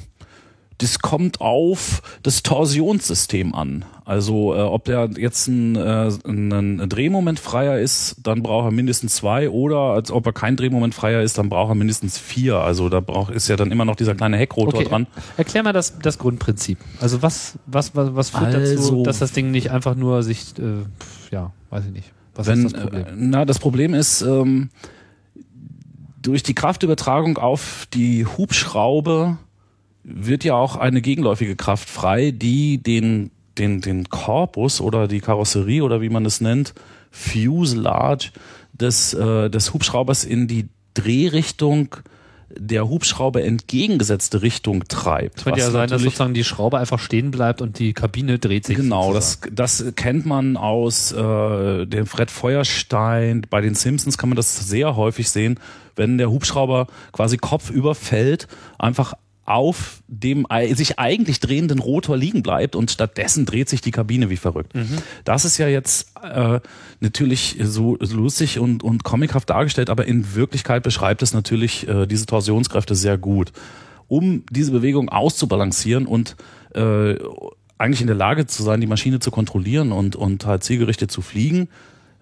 [SPEAKER 3] das kommt auf das Torsionssystem an. Also äh, ob der jetzt ein, äh, ein Drehmoment freier ist, dann braucht er mindestens zwei oder als ob er kein Drehmoment freier ist, dann braucht er mindestens vier. Also da braucht ist ja dann immer noch dieser kleine Heckrotor okay. dran.
[SPEAKER 2] Erklär mal das, das Grundprinzip. Also was was was, was führt also, dazu, dass das Ding nicht einfach nur sich äh, ja weiß ich nicht Was
[SPEAKER 3] Wenn,
[SPEAKER 2] ist das Problem?
[SPEAKER 3] Äh, na, das Problem ist, ähm, durch die Kraftübertragung auf die Hubschraube wird ja auch eine gegenläufige Kraft frei, die den, den, den Korpus oder die Karosserie oder wie man es nennt, Fuselage des, äh, des Hubschraubers in die Drehrichtung der Hubschrauber entgegengesetzte Richtung treibt.
[SPEAKER 2] Könnte ja sein, dass sozusagen die Schraube einfach stehen bleibt und die Kabine dreht sich.
[SPEAKER 3] Genau,
[SPEAKER 2] sozusagen.
[SPEAKER 3] das, das kennt man aus äh, dem Fred Feuerstein. Bei den Simpsons kann man das sehr häufig sehen, wenn der Hubschrauber quasi kopfüber fällt, einfach auf dem sich eigentlich drehenden Rotor liegen bleibt und stattdessen dreht sich die Kabine wie verrückt. Das ist ja jetzt äh, natürlich so lustig und, und comichaft dargestellt, aber in Wirklichkeit beschreibt es natürlich äh, diese Torsionskräfte sehr gut. Um diese Bewegung auszubalancieren und äh, eigentlich in der Lage zu sein, die Maschine zu kontrollieren und, und halt zielgerichtet zu fliegen,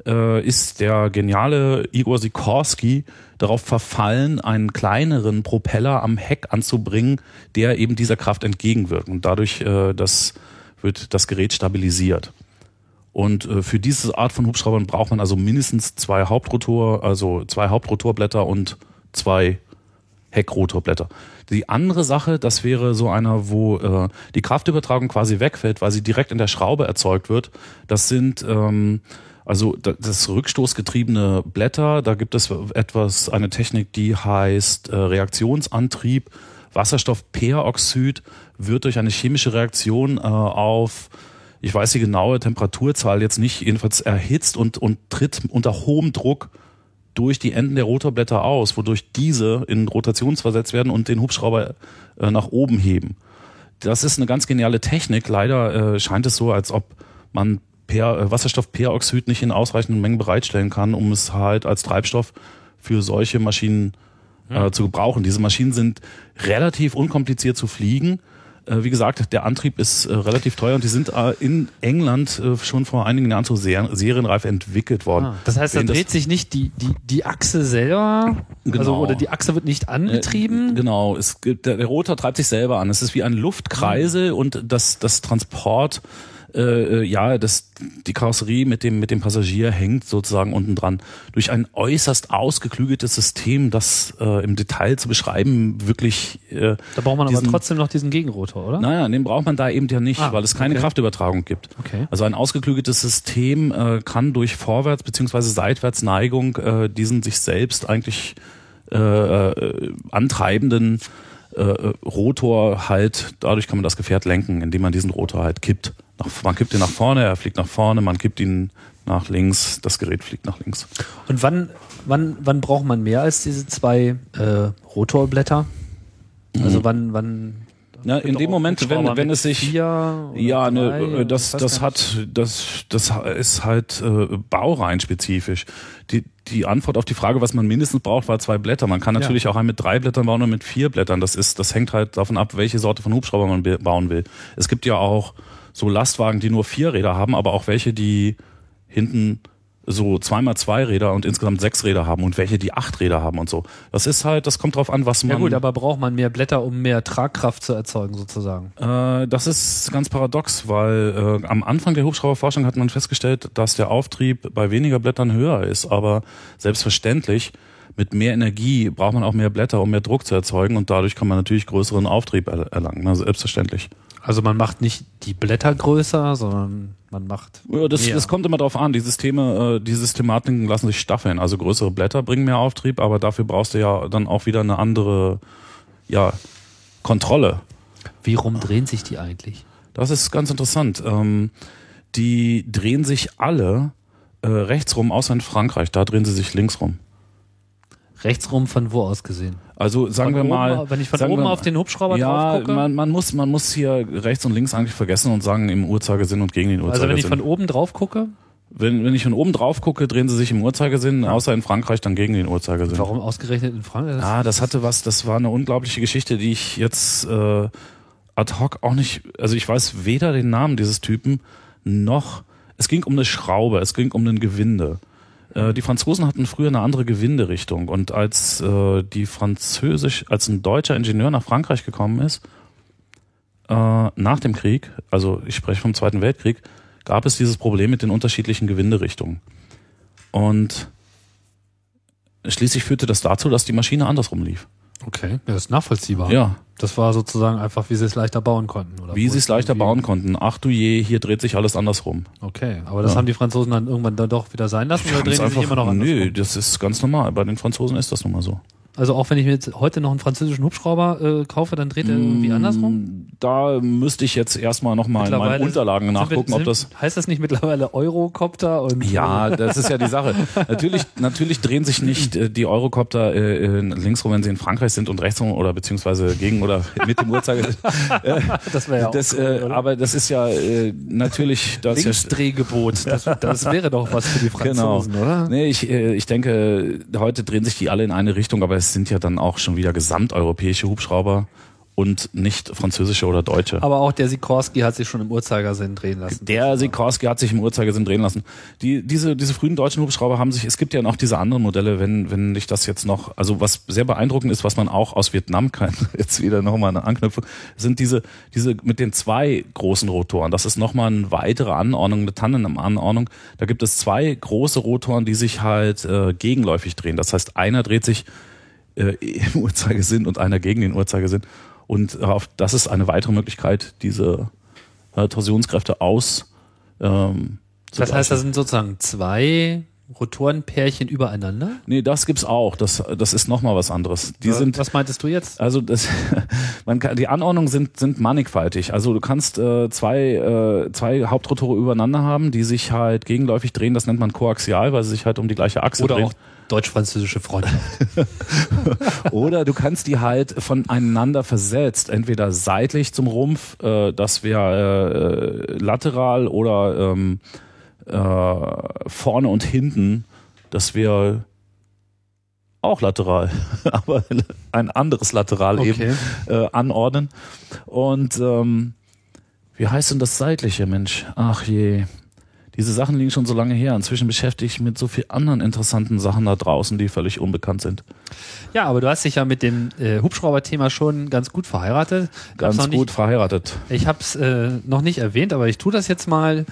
[SPEAKER 3] äh, ist der geniale Igor Sikorsky darauf verfallen, einen kleineren Propeller am Heck anzubringen, der eben dieser Kraft entgegenwirkt. Und dadurch äh, das, wird das Gerät stabilisiert. Und äh, für diese Art von Hubschraubern braucht man also mindestens zwei Hauptrotor, also zwei Hauptrotorblätter und zwei Heckrotorblätter. Die andere Sache, das wäre so einer, wo äh, die Kraftübertragung quasi wegfällt, weil sie direkt in der Schraube erzeugt wird. Das sind ähm, also da- das rückstoßgetriebene Blätter. Da gibt es etwas, eine Technik, die heißt äh, Reaktionsantrieb. Wasserstoffperoxid wird durch eine chemische Reaktion äh, auf ich weiß die genaue Temperaturzahl jetzt nicht, jedenfalls erhitzt und, und tritt unter hohem Druck durch die Enden der Rotorblätter aus, wodurch diese in Rotationsversetzt werden und den Hubschrauber äh, nach oben heben. Das ist eine ganz geniale Technik. Leider scheint es so, als ob man per, äh, Wasserstoffperoxid nicht in ausreichenden Mengen bereitstellen kann, um es halt als Treibstoff für solche Maschinen äh, zu gebrauchen. Diese Maschinen sind relativ unkompliziert zu fliegen. Äh, wie gesagt, der Antrieb ist äh, relativ teuer und die sind äh, in England äh, schon vor einigen Jahren zur Ser serienreif entwickelt worden.
[SPEAKER 2] Ah, das heißt, da dreht sich nicht die, die, die Achse selber, also,
[SPEAKER 3] Genau.
[SPEAKER 2] oder die Achse wird nicht angetrieben.
[SPEAKER 3] Äh, genau, es gibt, der, der Rotor treibt sich selber an. Es ist wie ein Luftkreisel und das, das Transport, äh, äh, ja, das, die Karosserie mit dem, mit dem Passagier hängt sozusagen unten dran. Durch ein äußerst ausgeklügeltes System, das äh, im Detail zu beschreiben wirklich. Äh,
[SPEAKER 2] da braucht man aber
[SPEAKER 3] diesen-
[SPEAKER 2] trotzdem noch diesen Gegenrotor, oder?
[SPEAKER 3] naja, den braucht man da eben ja nicht,
[SPEAKER 2] Ah,
[SPEAKER 3] weil es keine
[SPEAKER 2] okay.
[SPEAKER 3] Kraftübertragung gibt.
[SPEAKER 2] Okay.
[SPEAKER 3] Also ein ausgeklügeltes System äh, kann durch Vorwärts- bzw. Seitwärtsneigung äh, diesen sich selbst eigentlich äh, äh, antreibenden äh, äh, Rotor halt, dadurch kann man das Gefährt lenken, indem man diesen Rotor halt kippt. Nach, man kippt ihn nach vorne, er fliegt nach vorne, man kippt ihn nach links, das Gerät fliegt nach links.
[SPEAKER 2] Und wann, wann, wann braucht man mehr als diese zwei äh, Rotorblätter? Also wann, wann?
[SPEAKER 3] Ja, in dem Moment, wenn, wenn es sich Ja,
[SPEAKER 2] drei
[SPEAKER 3] ne, äh, das, das hat, das, das ist halt äh, baureinspezifisch. Die, die Antwort auf die Frage, was man mindestens braucht, war zwei Blätter. Man kann natürlich auch einen mit drei Blättern bauen oder mit vier Blättern. Das ist, das hängt halt davon ab, welche Sorte von Hubschrauber man bauen will. Es gibt ja auch so Lastwagen, die nur vier Räder haben, aber auch welche, die hinten so zweimal zwei Räder und insgesamt sechs Räder haben und welche, die acht Räder haben und so. Das ist halt, das kommt drauf an, was man.
[SPEAKER 2] Ja gut, aber braucht man mehr Blätter, um mehr Tragkraft zu erzeugen sozusagen?
[SPEAKER 3] Äh, das ist ganz paradox, weil äh, am Anfang der Hubschrauberforschung hat man festgestellt, dass der Auftrieb bei weniger Blättern höher ist. Aber selbstverständlich, mit mehr Energie braucht man auch mehr Blätter, um mehr Druck zu erzeugen und dadurch kann man natürlich größeren Auftrieb er erlangen. Also selbstverständlich.
[SPEAKER 2] Also man macht nicht die Blätter größer, sondern man macht
[SPEAKER 3] Ja, das, das kommt immer drauf an. Die Systeme, äh, die Systematiken lassen sich staffeln. Also größere Blätter bringen mehr Auftrieb, aber dafür brauchst du ja dann auch wieder eine andere ja, Kontrolle.
[SPEAKER 2] Wie rum drehen sich die eigentlich?
[SPEAKER 3] Das ist ganz interessant. Ähm, die drehen sich alle äh, rechts rum, außer in Frankreich. Da drehen sie sich links rum.
[SPEAKER 2] Rechts rum von wo aus gesehen?
[SPEAKER 3] Also sagen
[SPEAKER 2] Von
[SPEAKER 3] wir
[SPEAKER 2] oben,
[SPEAKER 3] mal,
[SPEAKER 2] wenn ich von oben
[SPEAKER 3] wir-
[SPEAKER 2] auf den Hubschrauber
[SPEAKER 3] ja,
[SPEAKER 2] drauf gucke?
[SPEAKER 3] man, man muss man muss hier rechts und links eigentlich vergessen und sagen im Uhrzeigersinn und gegen den
[SPEAKER 2] Also
[SPEAKER 3] Uhrzeigersinn.
[SPEAKER 2] wenn ich von oben drauf gucke,
[SPEAKER 3] wenn, wenn ich von oben drauf gucke, drehen sie sich im Uhrzeigersinn, außer in Frankreich dann gegen den Uhrzeigersinn.
[SPEAKER 2] warum ausgerechnet in Frankreich?
[SPEAKER 3] Ah, das hatte was, das war eine unglaubliche Geschichte, die ich jetzt äh, ad hoc auch nicht, also ich weiß weder den Namen dieses Typen noch, es ging um eine Schraube, es ging um ein Gewinde. Äh, die Franzosen hatten früher eine andere Gewinderichtung und als äh, die Französisch, als ein deutscher Ingenieur nach Frankreich gekommen ist, äh, nach dem Krieg, also ich spreche vom Zweiten Weltkrieg, gab es dieses Problem mit den unterschiedlichen Gewinderichtungen. Und schließlich führte das dazu, dass die Maschine andersrum lief.
[SPEAKER 2] Okay, ja, das ist nachvollziehbar.
[SPEAKER 3] Ja,
[SPEAKER 2] Das war sozusagen einfach, wie sie es leichter bauen konnten. Oder
[SPEAKER 3] wie sie es leichter bauen konnten. Ach du je, hier dreht sich alles andersrum.
[SPEAKER 2] Okay, aber das
[SPEAKER 3] Ja.
[SPEAKER 2] haben die Franzosen dann irgendwann dann doch wieder sein lassen oder drehen sie sich immer noch
[SPEAKER 3] nö,
[SPEAKER 2] andersrum?
[SPEAKER 3] das ist ganz normal. Bei den Franzosen ist das nun mal so.
[SPEAKER 2] Also auch wenn ich mir jetzt heute noch einen französischen Hubschrauber äh, kaufe, dann dreht er irgendwie andersrum?
[SPEAKER 3] Da müsste ich jetzt erstmal nochmal in meinen Unterlagen
[SPEAKER 2] sind
[SPEAKER 3] nachgucken, ob
[SPEAKER 2] sind-
[SPEAKER 3] das.
[SPEAKER 2] Heißt das nicht mittlerweile Eurocopter und
[SPEAKER 3] Ja, das ist ja die Sache. natürlich, natürlich drehen sich nicht äh, die Eurocopter äh, äh, linksrum, wenn sie in Frankreich sind und rechtsrum oder beziehungsweise gegen oder mit dem Uhrzeigersinn.
[SPEAKER 2] das wäre ja auch
[SPEAKER 3] Das, äh, aber das ist ja äh, natürlich das
[SPEAKER 2] Linksdrehgebot. Das, das wäre doch was für die
[SPEAKER 3] Genau.
[SPEAKER 2] Franzosen, oder?
[SPEAKER 3] Nee, ich, äh, ich denke, heute drehen sich die alle in eine Richtung, aber es sind ja dann auch schon wieder gesamteuropäische Hubschrauber und nicht französische oder deutsche.
[SPEAKER 2] Aber auch der Sikorsky hat sich schon im Uhrzeigersinn drehen lassen.
[SPEAKER 3] Der Sikorsky hat sich im Uhrzeigersinn drehen lassen. Die, diese, diese frühen deutschen Hubschrauber haben sich, es gibt ja noch diese anderen Modelle, wenn, wenn ich das jetzt noch, also was sehr beeindruckend ist, was man auch aus Vietnam kann, jetzt wieder nochmal eine Anknüpfung, sind diese, diese mit den zwei großen Rotoren. Das ist nochmal eine weitere Anordnung, eine Tandem-Anordnung. Da gibt es zwei große Rotoren, die sich halt äh, gegenläufig drehen. Das heißt, einer dreht sich äh, im Uhrzeigersinn und einer gegen den Uhrzeigersinn. Und auf, das ist eine weitere Möglichkeit, diese äh, Torsionskräfte aus. Ähm, zu
[SPEAKER 2] Das heißt, da sind sozusagen zwei Rotorenpärchen übereinander.
[SPEAKER 3] nee, das gibt's auch. Das, das ist nochmal was anderes. Die sind
[SPEAKER 2] was meintest du jetzt?
[SPEAKER 3] also das, man kann, die Anordnungen sind sind mannigfaltig. Also du kannst äh, zwei äh, zwei Hauptrotore übereinander haben, die sich halt gegenläufig drehen. Das nennt man koaxial, weil sie sich halt um die gleiche Achse
[SPEAKER 2] Oder
[SPEAKER 3] drehen.
[SPEAKER 2] auch deutsch-französische Freundschaft.
[SPEAKER 3] Oder du kannst die halt voneinander versetzt, entweder seitlich zum Rumpf, äh, das wäre äh, lateral, oder ähm, äh, vorne und hinten, das wäre auch lateral, aber ein anderes Lateral
[SPEAKER 2] Okay.
[SPEAKER 3] eben äh, anordnen. Und ähm, wie heißt denn das seitliche, Mensch? Ach je. Diese Sachen liegen schon so lange her. Inzwischen beschäftige ich mich mit so vielen anderen interessanten Sachen da draußen, die völlig unbekannt sind.
[SPEAKER 2] Ja, aber du hast dich ja mit dem äh, Hubschrauber-Thema schon ganz gut verheiratet.
[SPEAKER 3] Ganz gut
[SPEAKER 2] Nicht,
[SPEAKER 3] verheiratet.
[SPEAKER 2] ich habe es äh, noch nicht erwähnt, aber ich tue das jetzt mal.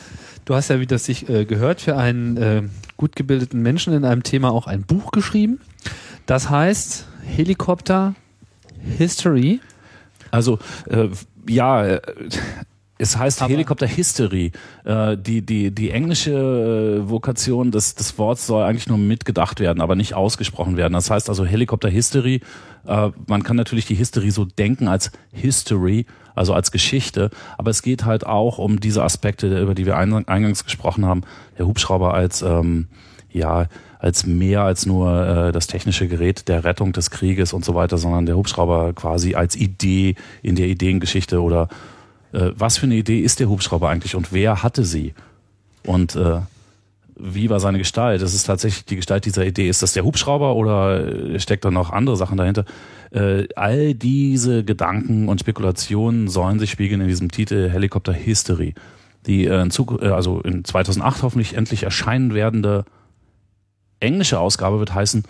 [SPEAKER 2] Du hast ja, wie das sich äh, gehört, für einen äh, gut gebildeten Menschen in einem Thema auch ein Buch geschrieben. Das heißt Helikopter History.
[SPEAKER 3] Also äh, ja, äh, es heißt
[SPEAKER 2] Aber-
[SPEAKER 3] Helikopter History. Äh, die, die, die englische äh, Vokation des, des Wortes soll eigentlich nur mitgedacht werden, aber nicht ausgesprochen werden. Das heißt also Helikopter History. Äh, man kann natürlich die History so denken als History, also als Geschichte, aber es geht halt auch um diese Aspekte, über die wir ein- eingangs gesprochen haben. Der Hubschrauber als ähm, ja als mehr als nur äh, das technische Gerät der Rettung des Krieges und so weiter, sondern der Hubschrauber quasi als Idee in der Ideengeschichte oder äh, was für eine Idee ist der Hubschrauber eigentlich und wer hatte sie und äh, wie war seine Gestalt? Das ist tatsächlich die Gestalt dieser Idee. Ist das der Hubschrauber oder äh, steckt da noch andere Sachen dahinter? Äh, all diese Gedanken und Spekulationen sollen sich spiegeln in diesem Titel Helikopter History, die äh, in Zug äh, also in 2008 hoffentlich endlich erscheinen werdende englische Ausgabe wird heißen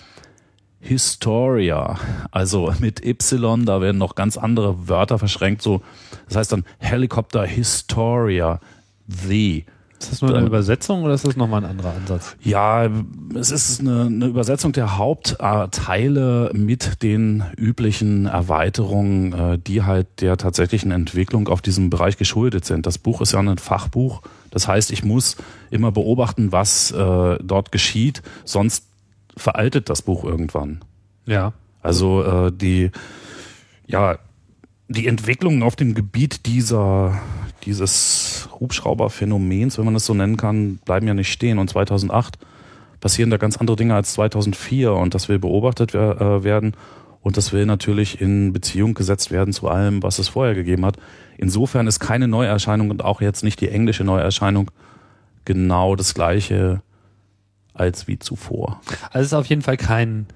[SPEAKER 3] Historia, also mit Y, da werden noch ganz andere Wörter verschränkt, so, das heißt dann Helicopter Historia, the.
[SPEAKER 2] Ist das nur eine Übersetzung oder ist das nochmal ein anderer Ansatz?
[SPEAKER 3] Ja, es ist eine, eine Übersetzung der Hauptteile mit den üblichen Erweiterungen, äh, die halt der tatsächlichen Entwicklung auf diesem Bereich geschuldet sind. Das Buch ist ja ein Fachbuch. Das heißt, ich muss immer beobachten, was äh, dort geschieht, sonst veraltet das Buch irgendwann.
[SPEAKER 2] Ja.
[SPEAKER 3] Also äh, die, ja, die Entwicklungen auf dem Gebiet dieser, dieses Hubschrauberphänomens, wenn man es so nennen kann, bleiben ja nicht stehen. Und 2008 passieren da ganz andere Dinge als 2004 und das will beobachtet äh, werden und das will natürlich in Beziehung gesetzt werden zu allem, was es vorher gegeben hat. Insofern ist keine Neuerscheinung und auch jetzt nicht die englische Neuerscheinung genau das gleiche als wie zuvor.
[SPEAKER 2] Also es ist auf jeden Fall kein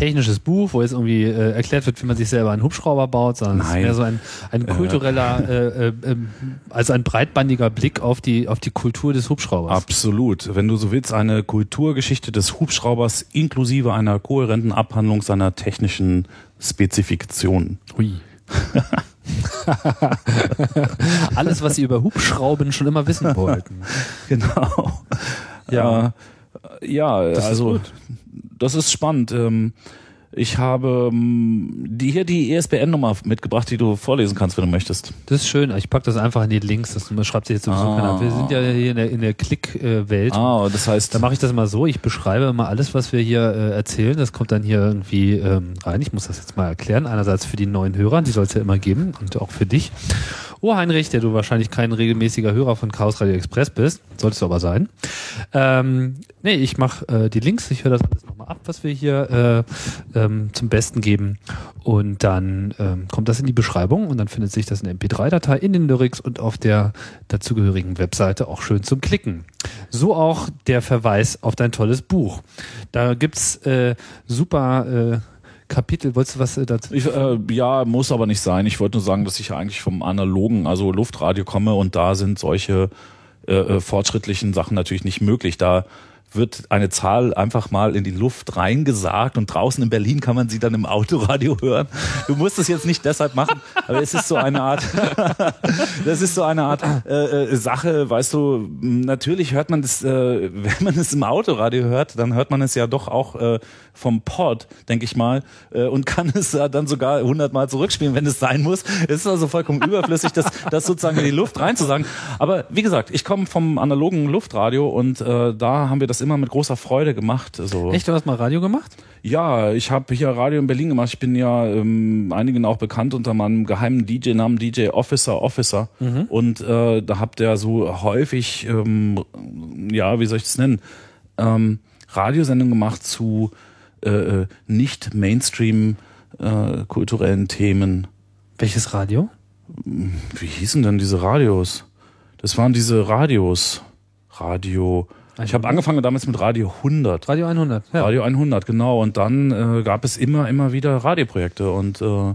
[SPEAKER 2] technisches Buch, wo jetzt irgendwie äh, erklärt wird, wie man sich selber einen Hubschrauber baut, sondern es ist
[SPEAKER 3] Nein.
[SPEAKER 2] mehr so ein, ein kultureller, äh, äh, ähm, also ein breitbandiger Blick auf die, auf die Kultur des Hubschraubers.
[SPEAKER 3] Absolut. Wenn du so willst, eine Kulturgeschichte des Hubschraubers inklusive einer kohärenten Abhandlung seiner technischen Spezifikationen.
[SPEAKER 2] Hui. Alles, was sie über Hubschrauben schon immer wissen wollten.
[SPEAKER 3] Genau.
[SPEAKER 2] Ja.
[SPEAKER 3] Ja.
[SPEAKER 2] Das ist
[SPEAKER 3] also
[SPEAKER 2] gut.
[SPEAKER 3] das ist spannend. Ähm, ich habe ähm, die, hier die ESPN-Nummer mitgebracht, die du vorlesen kannst, wenn du möchtest.
[SPEAKER 2] Das ist schön. Ich pack das einfach in die Links. Das schreibt sich jetzt sowieso
[SPEAKER 3] Ah.
[SPEAKER 2] keiner. Wir sind ja hier in der, in der Klick-Welt.
[SPEAKER 3] Ah, das heißt,
[SPEAKER 2] Da mache ich das immer so, ich beschreibe immer alles, was wir hier äh, erzählen. Das kommt dann hier irgendwie ähm, rein. Ich muss das jetzt mal erklären. Einerseits für die neuen Hörer, die soll es ja immer geben und auch für dich. Oh, Heinrich, der du wahrscheinlich kein regelmäßiger Hörer von Chaos Radio Express bist, solltest du aber sein. Ähm, nee, ich mache äh, die Links, ich höre das alles nochmal ab, was wir hier äh, ähm, zum Besten geben. Und dann ähm, kommt das in die Beschreibung und dann findet sich das in der MP3-Datei in den Lyrics und auf der dazugehörigen Webseite auch schön zum Klicken. So auch der Verweis auf dein tolles Buch. Da gibt's äh, super äh, Kapitel. Wolltest du was äh, dazu?
[SPEAKER 3] Ich, äh, ja, muss aber nicht sein. Ich wollte nur sagen, dass ich eigentlich vom analogen, also Luftradio komme und da sind solche äh, äh, fortschrittlichen Sachen natürlich nicht möglich. Da wird eine Zahl einfach mal in die Luft reingesagt und draußen in Berlin kann man sie dann im Autoradio hören. Du musst es jetzt nicht deshalb machen, aber es ist so eine Art, das ist so eine Art äh, äh, Sache, weißt du, natürlich hört man das, äh, wenn man es im Autoradio hört, dann hört man es ja doch auch äh, vom Pod, denke ich mal, äh, und kann es dann sogar hundertmal zurückspielen, wenn es sein muss. Es ist also vollkommen überflüssig, das, das sozusagen in die Luft reinzusagen. Aber wie gesagt, ich komme vom analogen Luftradio und äh, da haben wir das immer mit großer Freude gemacht. So.
[SPEAKER 2] Echt, du hast mal Radio gemacht?
[SPEAKER 3] Ja, ich habe hier Radio in Berlin gemacht. Ich bin ja ähm, einigen auch bekannt unter meinem geheimen DJ-Namen DJ Officer Officer. Und äh, da habt ihr so häufig, ähm, ja, wie soll ich das nennen, ähm, Radiosendungen gemacht zu äh, äh, nicht Mainstream äh, kulturellen Themen.
[SPEAKER 2] Welches Radio?
[SPEAKER 3] Wie hießen denn diese Radios? Das waren diese Radios. Radio. Ich habe angefangen damals mit Radio 100.
[SPEAKER 2] Radio 100. Ja.
[SPEAKER 3] Radio 100, genau. Und dann äh, gab es immer, immer wieder Radioprojekte. Und äh,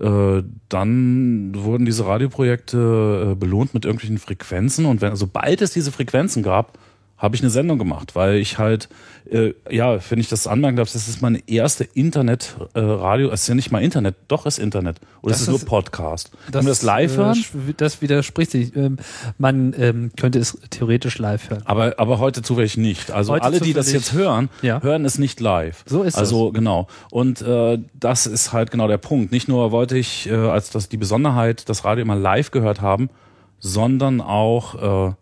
[SPEAKER 3] äh, dann wurden diese Radioprojekte äh, belohnt mit irgendwelchen Frequenzen. Und wenn, sobald es diese Frequenzen gab, habe ich eine Sendung gemacht, weil ich halt, äh, ja, wenn ich das anmerken darf, das ist meine erste Internet-Radio. es ist ja nicht mal Internet, doch ist Internet. Oder
[SPEAKER 2] Das
[SPEAKER 3] es ist nur
[SPEAKER 2] ist-
[SPEAKER 3] Podcast. Können wir das live
[SPEAKER 2] äh,
[SPEAKER 3] hören?
[SPEAKER 2] sch- Das widerspricht sich. Ähm, man ähm, könnte es theoretisch live hören.
[SPEAKER 3] Aber, aber heute zufällig nicht. Also
[SPEAKER 2] Heute
[SPEAKER 3] alle, die das jetzt hören,
[SPEAKER 2] Ja.
[SPEAKER 3] hören es nicht live.
[SPEAKER 2] So ist
[SPEAKER 3] Also genau. Und äh, das ist halt genau der Punkt. Nicht nur wollte ich äh, als das die Besonderheit das Radio immer live gehört haben, sondern auch äh,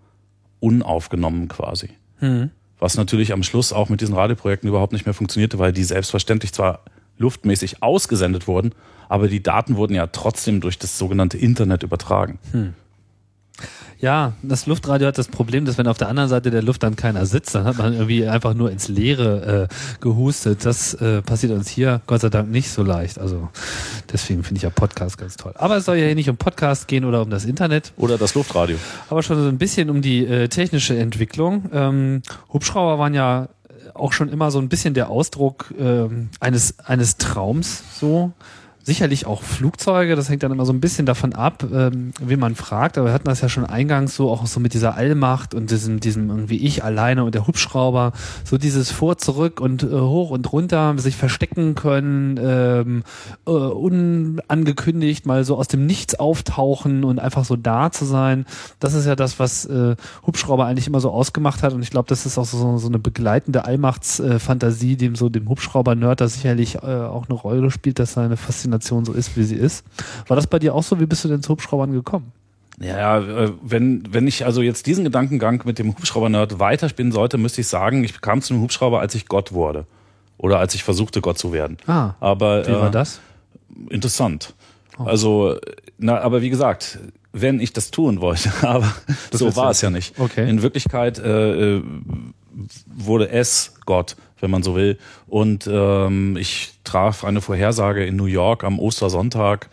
[SPEAKER 3] unaufgenommen quasi.
[SPEAKER 2] Hm.
[SPEAKER 3] Was natürlich am Schluss auch mit diesen Radioprojekten überhaupt nicht mehr funktionierte, weil die selbstverständlich zwar luftmäßig ausgesendet wurden, aber die Daten wurden ja trotzdem durch das sogenannte Internet übertragen.
[SPEAKER 2] Ja, das Luftradio hat das Problem, dass wenn auf der anderen Seite der Luft dann keiner sitzt, dann hat man irgendwie einfach nur ins Leere äh, gehustet. Das äh, passiert uns hier Gott sei Dank nicht so leicht. Also deswegen finde ich ja Podcast ganz toll. Aber es soll ja hier nicht um Podcast gehen oder um das Internet,
[SPEAKER 3] Oder das Luftradio.
[SPEAKER 2] aber schon so ein bisschen um die äh, technische Entwicklung. Ähm, Hubschrauber waren ja auch schon immer so ein bisschen der Ausdruck ähm, eines, eines Traums so. Sicherlich auch Flugzeuge, das hängt dann immer so ein bisschen davon ab, ähm, wen man fragt, aber wir hatten das ja schon eingangs so, auch so mit dieser Allmacht und diesem, diesem irgendwie ich alleine und der Hubschrauber, so dieses vor, zurück und äh, hoch und runter, sich verstecken können, ähm, äh, unangekündigt mal so aus dem Nichts auftauchen und einfach so da zu sein. Das ist ja das, was äh, Hubschrauber eigentlich immer so ausgemacht hat und ich glaube, das ist auch so, so eine begleitende Allmachtsfantasie, dem so dem Hubschrauber-Nerd da sicherlich äh, auch eine Rolle spielt, dass seine Faszination so ist, wie sie ist. War das bei dir auch so? Wie bist du denn zu Hubschraubern gekommen?
[SPEAKER 3] Ja, äh, wenn, wenn ich also jetzt diesen Gedankengang mit dem Hubschrauber-Nerd weiterspinnen sollte, müsste ich sagen, ich kam zu einem Hubschrauber, als ich Gott wurde. Oder als ich versuchte, Gott zu werden.
[SPEAKER 2] Ah,
[SPEAKER 3] Aber
[SPEAKER 2] wie war
[SPEAKER 3] äh,
[SPEAKER 2] das?
[SPEAKER 3] interessant. Also, na, aber wie gesagt, wenn ich das tun wollte, aber so
[SPEAKER 2] willst du
[SPEAKER 3] war es ja nicht.
[SPEAKER 2] Okay.
[SPEAKER 3] In Wirklichkeit äh, äh, wurde es Gott, wenn man so will. Und ähm, ich traf eine Vorhersage in New York am Ostersonntag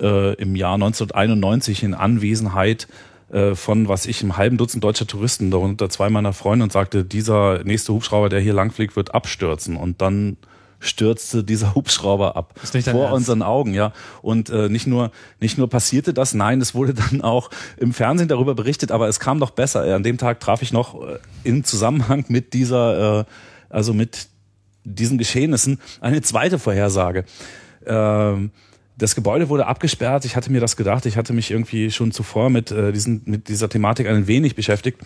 [SPEAKER 3] äh, im Jahr 1991 in Anwesenheit äh, von, was ich, einem halben Dutzend deutscher Touristen, darunter zwei meiner Freunde, und sagte, dieser nächste Hubschrauber, der hier langfliegt, wird abstürzen. Und dann stürzte dieser Hubschrauber ab
[SPEAKER 2] Ist nicht
[SPEAKER 3] vor
[SPEAKER 2] Ernst?
[SPEAKER 3] unseren Augen, ja. Und äh, nicht nur nicht nur passierte das, nein, es wurde dann auch im Fernsehen darüber berichtet, aber es kam noch besser. An dem Tag traf ich noch äh, im Zusammenhang mit dieser, äh, also mit diesen Geschehnissen eine zweite Vorhersage. Ähm, das Gebäude wurde abgesperrt. Ich hatte mir das gedacht. Ich hatte mich irgendwie schon zuvor mit, äh, diesen, mit dieser Thematik ein wenig beschäftigt.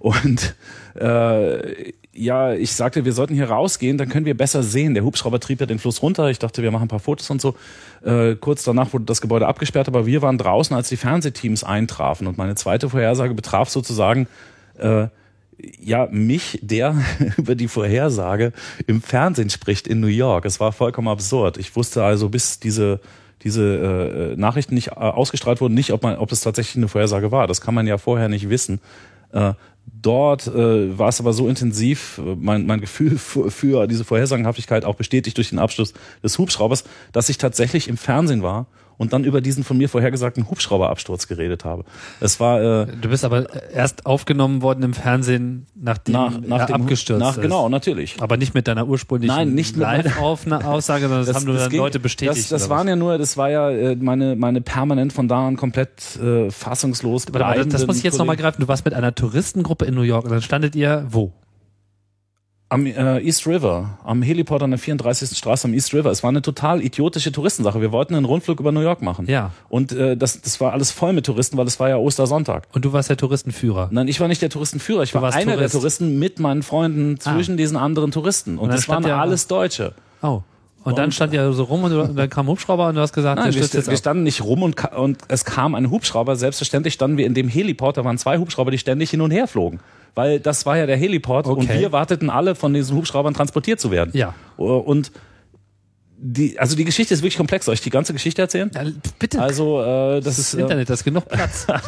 [SPEAKER 3] Und äh, ja, ich sagte, wir sollten hier rausgehen, dann können wir besser sehen. Der Hubschrauber trieb ja den Fluss runter. Ich dachte, wir machen ein paar Fotos und so. Äh, kurz danach wurde das Gebäude abgesperrt, aber wir waren draußen, als die Fernsehteams eintrafen. Und meine zweite Vorhersage betraf sozusagen äh, ja, mich, der über die Vorhersage im Fernsehen spricht in New York. Es war vollkommen absurd. Ich wusste also, bis diese diese äh, Nachrichten nicht äh, ausgestrahlt wurden, nicht, ob man, ob es tatsächlich eine Vorhersage war. Das kann man ja vorher nicht wissen. Äh, dort äh, war es aber so intensiv, äh, mein, mein Gefühl für, für diese Vorhersagenhaftigkeit auch bestätigt durch den Abschluss des Hubschraubers, dass ich tatsächlich im Fernsehen war und dann über diesen von mir vorhergesagten Hubschrauberabsturz geredet habe. Es war äh,
[SPEAKER 2] Du bist aber erst aufgenommen worden im Fernsehen, nachdem
[SPEAKER 3] nach, nach
[SPEAKER 2] er
[SPEAKER 3] dem,
[SPEAKER 2] abgestürzt
[SPEAKER 3] nach,
[SPEAKER 2] ist.
[SPEAKER 3] Genau, natürlich.
[SPEAKER 2] Aber nicht mit deiner ursprünglichen
[SPEAKER 3] Nein, nicht
[SPEAKER 2] Live-Aussage, sondern das, haben nur dann
[SPEAKER 3] ging-
[SPEAKER 2] Leute bestätigt.
[SPEAKER 3] Das, das waren ja nur, das war ja äh, meine, meine permanent von da an komplett äh, fassungslos
[SPEAKER 2] mal, das, das muss ich jetzt nochmal greifen. Du warst mit einer Touristengruppe in New York und dann standet ihr wo?
[SPEAKER 3] Am äh, East River, am Heliport an der 34. Straße am East River. Es war eine total idiotische Touristensache. Wir wollten einen Rundflug über New York machen.
[SPEAKER 2] Ja.
[SPEAKER 3] Und äh, das, das war alles voll mit Touristen, weil es war ja Ostersonntag.
[SPEAKER 2] Und du warst der Touristenführer.
[SPEAKER 3] Nein, ich war nicht der Touristenführer, ich
[SPEAKER 2] Du
[SPEAKER 3] war einer
[SPEAKER 2] Tourist.
[SPEAKER 3] der Touristen mit meinen Freunden zwischen
[SPEAKER 2] Ah.
[SPEAKER 3] diesen anderen Touristen. Und,
[SPEAKER 2] Und
[SPEAKER 3] das waren
[SPEAKER 2] stand ja-
[SPEAKER 3] alles Deutsche.
[SPEAKER 2] Oh. Und dann stand ihr so rum und, und dann kam Hubschrauber und du hast gesagt,
[SPEAKER 3] Nein, wir,
[SPEAKER 2] jetzt
[SPEAKER 3] wir standen nicht rum und, und es kam ein Hubschrauber. Selbstverständlich standen wir in dem Heliport. Da waren zwei Hubschrauber, die ständig hin und her flogen. Weil das war ja der Heliport und
[SPEAKER 2] Okay.
[SPEAKER 3] wir warteten alle von diesen Hubschraubern transportiert zu werden.
[SPEAKER 2] Ja.
[SPEAKER 3] Und die, also die Geschichte ist wirklich komplex. Soll ich die ganze Geschichte erzählen?
[SPEAKER 2] Ja, bitte.
[SPEAKER 3] Also, äh, das,
[SPEAKER 2] das
[SPEAKER 3] ist.
[SPEAKER 2] ist Internet, das ist genug Platz.
[SPEAKER 3] Äh,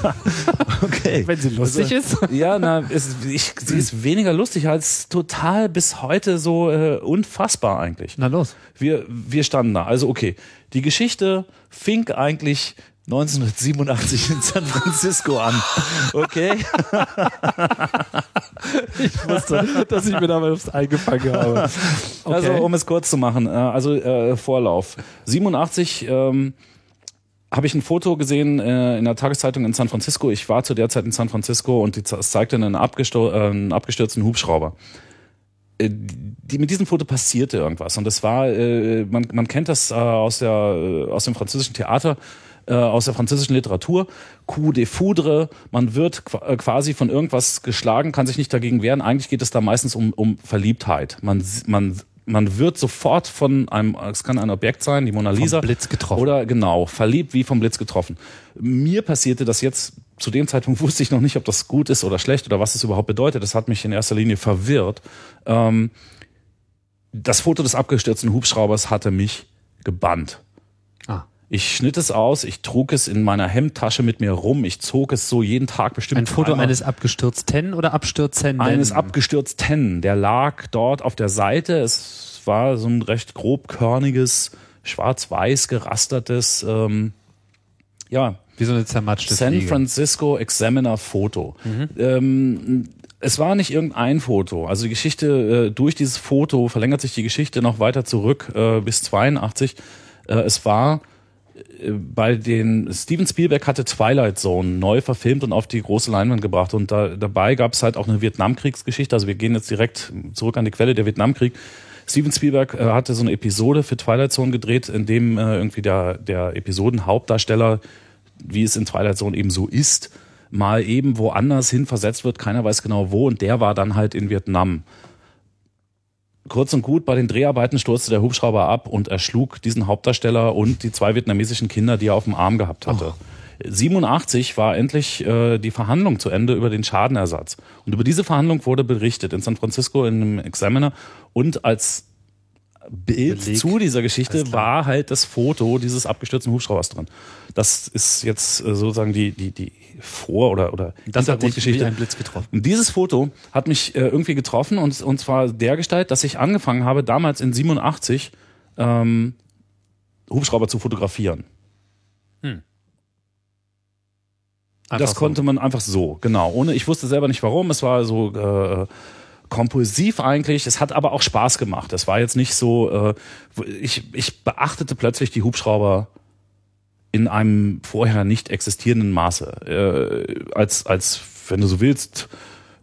[SPEAKER 3] okay.
[SPEAKER 2] Wenn sie lustig ist.
[SPEAKER 3] Ja, na, es, ich, sie ist weniger lustig als total bis heute so äh, unfassbar eigentlich.
[SPEAKER 2] Na los.
[SPEAKER 3] Wir, wir standen da. Also okay, die Geschichte fing eigentlich 1987 in San Francisco an. Okay?
[SPEAKER 2] Ich wusste, dass ich mir damals eingefangen habe. Okay.
[SPEAKER 3] Also um es kurz zu machen, äh, also äh, Vorlauf. 87 ähm, habe ich ein Foto gesehen äh, in der Tageszeitung in San Francisco. Ich war zu der Zeit in San Francisco und die, es zeigte einen, abgesto äh, einen abgestürzten Hubschrauber. Äh, Die, mit diesem Foto passierte irgendwas und das war, äh, man, man kennt das äh, aus, der, äh, aus dem französischen Theater, äh, aus der französischen Literatur, Coup de Foudre, man wird äh, quasi von irgendwas geschlagen, kann sich nicht dagegen wehren. Eigentlich geht es da meistens um, um Verliebtheit. Man, man, man wird sofort von einem, es kann ein Objekt sein, die Mona Lisa.
[SPEAKER 2] Blitz getroffen.
[SPEAKER 3] Oder genau, verliebt wie vom Blitz getroffen. Mir passierte das jetzt, zu dem Zeitpunkt wusste ich noch nicht, ob das gut ist oder schlecht oder was es überhaupt bedeutet. Das hat mich in erster Linie verwirrt. Ähm, das Foto des abgestürzten Hubschraubers hatte mich gebannt.
[SPEAKER 2] Ah.
[SPEAKER 3] Ich schnitt es aus, ich trug es in meiner Hemdtasche mit mir rum, ich zog es so jeden Tag bestimmt
[SPEAKER 2] Ein Foto
[SPEAKER 3] dreimal.
[SPEAKER 2] eines abgestürzten oder abstürzenden?
[SPEAKER 3] eines abgestürzten. Der lag dort auf der Seite. Es war so ein recht grobkörniges, schwarz-weiß gerastertes, ähm, ja,
[SPEAKER 2] Wie so eine zermatschte
[SPEAKER 3] San
[SPEAKER 2] Fliege.
[SPEAKER 3] Francisco Examiner Foto.
[SPEAKER 2] Mhm.
[SPEAKER 3] Ähm, es war nicht irgendein Foto. Also die Geschichte, äh, durch dieses Foto verlängert sich die Geschichte noch weiter zurück äh, bis 82. Äh, es war bei den Steven Spielberg hatte Twilight Zone neu verfilmt und auf die große Leinwand gebracht und da, dabei gab es halt auch eine Vietnamkriegsgeschichte. Also wir gehen jetzt direkt zurück an die Quelle der Vietnamkrieg. Steven Spielberg äh, hatte so eine Episode für Twilight Zone gedreht, in dem äh, irgendwie der der Episodenhauptdarsteller, wie es in Twilight Zone eben so ist, mal eben woanders hin versetzt wird. Keiner weiß genau wo und der war dann halt in Vietnam. Kurz und gut, bei den Dreharbeiten stürzte der Hubschrauber ab und erschlug diesen Hauptdarsteller und die zwei vietnamesischen Kinder, die er auf dem Arm gehabt hatte. 87 war endlich äh, die Verhandlung zu Ende über den Schadenersatz. Und über diese Verhandlung wurde berichtet in San Francisco in einem Examiner und als Bild
[SPEAKER 2] Beleg.
[SPEAKER 3] zu dieser Geschichte war halt das Foto dieses abgestürzten Hubschraubers drin. Das ist jetzt äh, sozusagen die, die, die Vor- oder, oder
[SPEAKER 2] Das hat dich wie
[SPEAKER 3] Hintergrundgeschichte.
[SPEAKER 2] ein Blitz getroffen.
[SPEAKER 3] Und dieses Foto hat mich äh, irgendwie getroffen und, und zwar der Gestalt, dass ich angefangen habe, damals in 87 ähm, Hubschrauber zu fotografieren.
[SPEAKER 2] Einfach
[SPEAKER 3] das konnte man einfach so, genau. Ohne, ich wusste selber nicht warum. Es war so äh, kompulsiv eigentlich. Es hat aber auch Spaß gemacht. Es war jetzt nicht so. Äh, ich, ich beachtete plötzlich die Hubschrauber in einem vorher nicht existierenden Maße. Äh, als, als, wenn du so willst,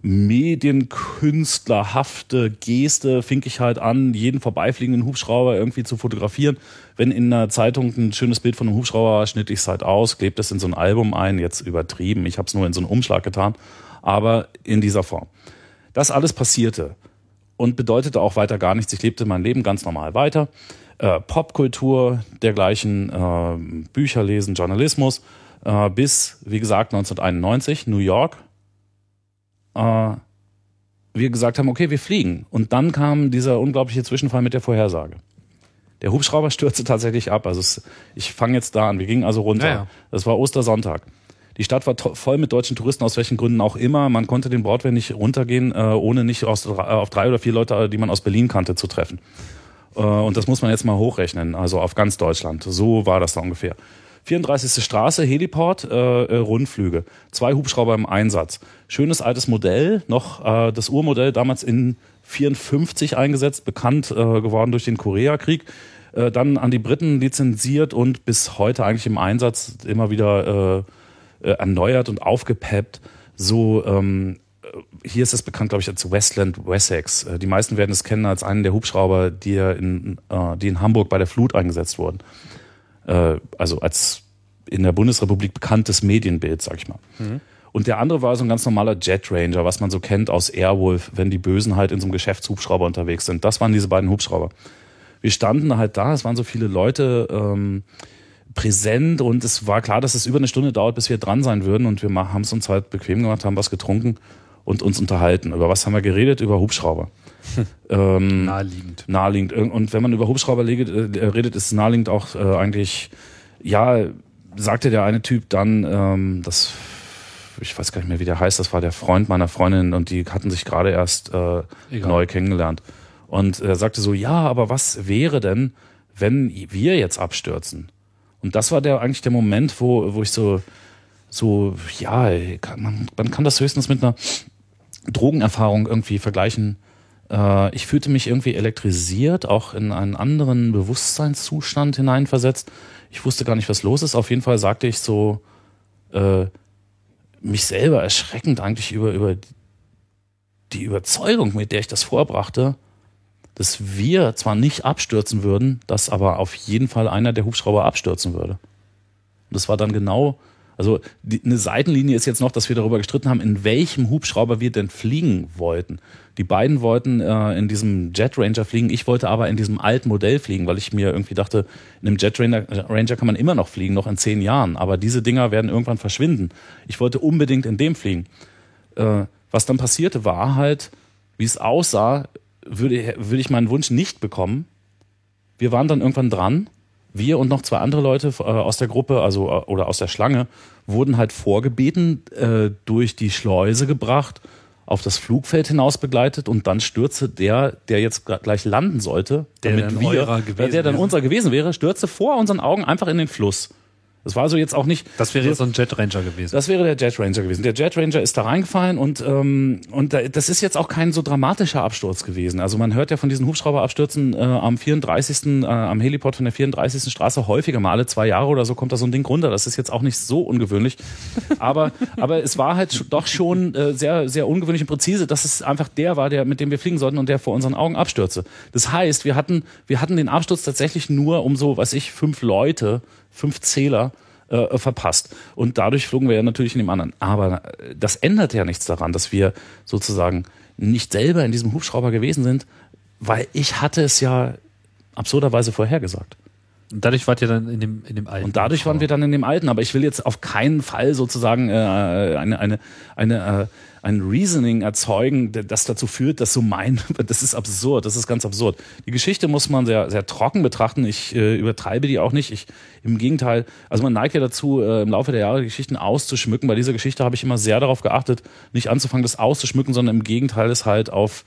[SPEAKER 3] medienkünstlerhafte Geste, fing ich halt an, jeden vorbeifliegenden Hubschrauber irgendwie zu fotografieren. Wenn in einer Zeitung ein schönes Bild von einem Hubschrauber war, schnitt ich es halt aus, klebte es in so ein Album ein, jetzt übertrieben, ich habe es nur in so einen Umschlag getan, aber in dieser Form. Das alles passierte und bedeutete auch weiter gar nichts. Ich lebte mein Leben ganz normal weiter. Äh, Popkultur, dergleichen, äh, Bücher lesen, Journalismus, äh, bis, wie gesagt, 1991, New York, äh, wir gesagt haben, okay, wir fliegen. Und dann kam dieser unglaubliche Zwischenfall mit der Vorhersage. Der Hubschrauber stürzte tatsächlich ab. Also es, ich fange jetzt da an. Wir gingen also runter. Ja, ja. Das war Ostersonntag. Die Stadt war voll mit deutschen Touristen, aus welchen Gründen auch immer. Man konnte den Bordwehr nicht runtergehen, äh, ohne nicht aus, auf drei oder vier Leute, die man aus Berlin kannte, zu treffen. Äh, und das muss man jetzt mal hochrechnen, also auf ganz Deutschland. So war das da ungefähr. 34. Straße, Heliport, äh, äh, Rundflüge. Zwei Hubschrauber im Einsatz. Schönes altes Modell, noch äh, das Urmodell damals in 54 eingesetzt, bekannt äh, geworden durch den Koreakrieg. Äh, dann an die Briten lizenziert und bis heute eigentlich im Einsatz immer wieder erneuert und aufgepeppt. So ähm, äh, hier ist es bekannt, glaube ich, als Westland Wessex. Äh, die meisten werden es kennen als einen der Hubschrauber, die in, äh, die in Hamburg bei der Flut eingesetzt wurden äh, also als in der Bundesrepublik bekanntes Medienbild, sag ich mal. Mhm. Und der andere war so ein ganz normaler Jet Ranger, was man so kennt aus Airwolf, wenn die Bösen halt in so einem Geschäftshubschrauber unterwegs sind. Das waren diese beiden Hubschrauber. Wir standen halt da, es waren so viele Leute ähm, präsent und es war klar, dass es über eine Stunde dauert, bis wir dran sein würden. Und wir haben es uns halt bequem gemacht, haben was getrunken und uns unterhalten. Über was haben wir geredet? Über Hubschrauber.
[SPEAKER 2] ähm, naheliegend.
[SPEAKER 3] Naheliegend. Und wenn man über Hubschrauber redet, äh, redet ist naheliegend auch äh, eigentlich, ja, sagte der eine Typ dann, ähm, das, ich weiß gar nicht mehr, wie der heißt, das war der Freund meiner Freundin und die hatten sich gerade erst äh, neu kennengelernt. Und er sagte so, ja, aber was wäre denn, wenn wir jetzt abstürzen? Und das war der eigentlich der Moment, wo, wo ich so, so, ja, man, man kann das höchstens mit einer Drogenerfahrung irgendwie vergleichen. Äh, ich fühlte mich irgendwie elektrisiert, auch in einen anderen Bewusstseinszustand hineinversetzt. Ich wusste gar nicht, was los ist. Auf jeden Fall sagte ich so äh, mich selber erschreckend eigentlich über, über die Überzeugung, mit der ich das vorbrachte, dass wir zwar nicht abstürzen würden, dass aber auf jeden Fall einer der Hubschrauber abstürzen würde. Und das war dann genau also die, eine Seitenlinie ist jetzt noch, dass wir darüber gestritten haben, in welchem Hubschrauber wir denn fliegen wollten. Die beiden wollten äh, in diesem Jet Ranger fliegen, ich wollte aber in diesem alten Modell fliegen, weil ich mir irgendwie dachte, in einem Jet Ranger, Ranger kann man immer noch fliegen, noch in zehn Jahren, aber diese Dinger werden irgendwann verschwinden. Ich wollte unbedingt in dem fliegen. Äh, was dann passierte, war halt, wie es aussah, würde, würde ich meinen Wunsch nicht bekommen. Wir waren dann irgendwann dran wir und noch zwei andere Leute äh, aus der Gruppe, also äh, oder aus der Schlange, wurden halt vorgebeten, äh, durch die Schleuse gebracht, auf das Flugfeld hinaus begleitet und dann stürzte der, der jetzt gleich landen sollte,
[SPEAKER 2] der damit
[SPEAKER 3] wir, der dann unser gewesen wäre, stürzte vor unseren Augen einfach in den Fluss. Das war also jetzt auch nicht.
[SPEAKER 2] Das wäre jetzt so ein Jet Ranger gewesen.
[SPEAKER 3] Das wäre der Jet Ranger gewesen. Der Jet Ranger ist da reingefallen und ähm, und das ist jetzt auch kein so dramatischer Absturz gewesen. Also man hört ja von diesen Hubschrauberabstürzen äh, am 34. Äh, am Heliport von der 34. Straße häufiger mal alle zwei Jahre oder so kommt da so ein Ding runter. Das ist jetzt auch nicht so ungewöhnlich, aber aber es war halt doch schon äh, sehr sehr ungewöhnlich und präzise, dass es einfach der war, der mit dem wir fliegen sollten und der vor unseren Augen abstürzte. Das heißt, wir hatten wir hatten den Absturz tatsächlich nur um so, was ich fünf Leute fünf Zähler äh, verpasst. Und dadurch flogen wir ja natürlich in dem anderen. Aber äh, das ändert ja nichts daran, dass wir sozusagen nicht selber in diesem Hubschrauber gewesen sind, weil ich hatte es ja absurderweise vorhergesagt.
[SPEAKER 2] Und dadurch wart ihr dann in dem, in dem alten.
[SPEAKER 3] Und dadurch waren wir dann in dem alten. Aber ich will jetzt auf keinen Fall sozusagen äh, eine, eine, eine, äh, ein Reasoning erzeugen, das dazu führt, dass so mein, das ist absurd, das ist ganz absurd. Die Geschichte muss man sehr, sehr trocken betrachten. Ich äh, übertreibe die auch nicht. Ich, Im Gegenteil, also man neigt ja dazu, äh, im Laufe der Jahre Geschichten auszuschmücken. Bei dieser Geschichte habe ich immer sehr darauf geachtet, nicht anzufangen, das auszuschmücken, sondern im Gegenteil es halt auf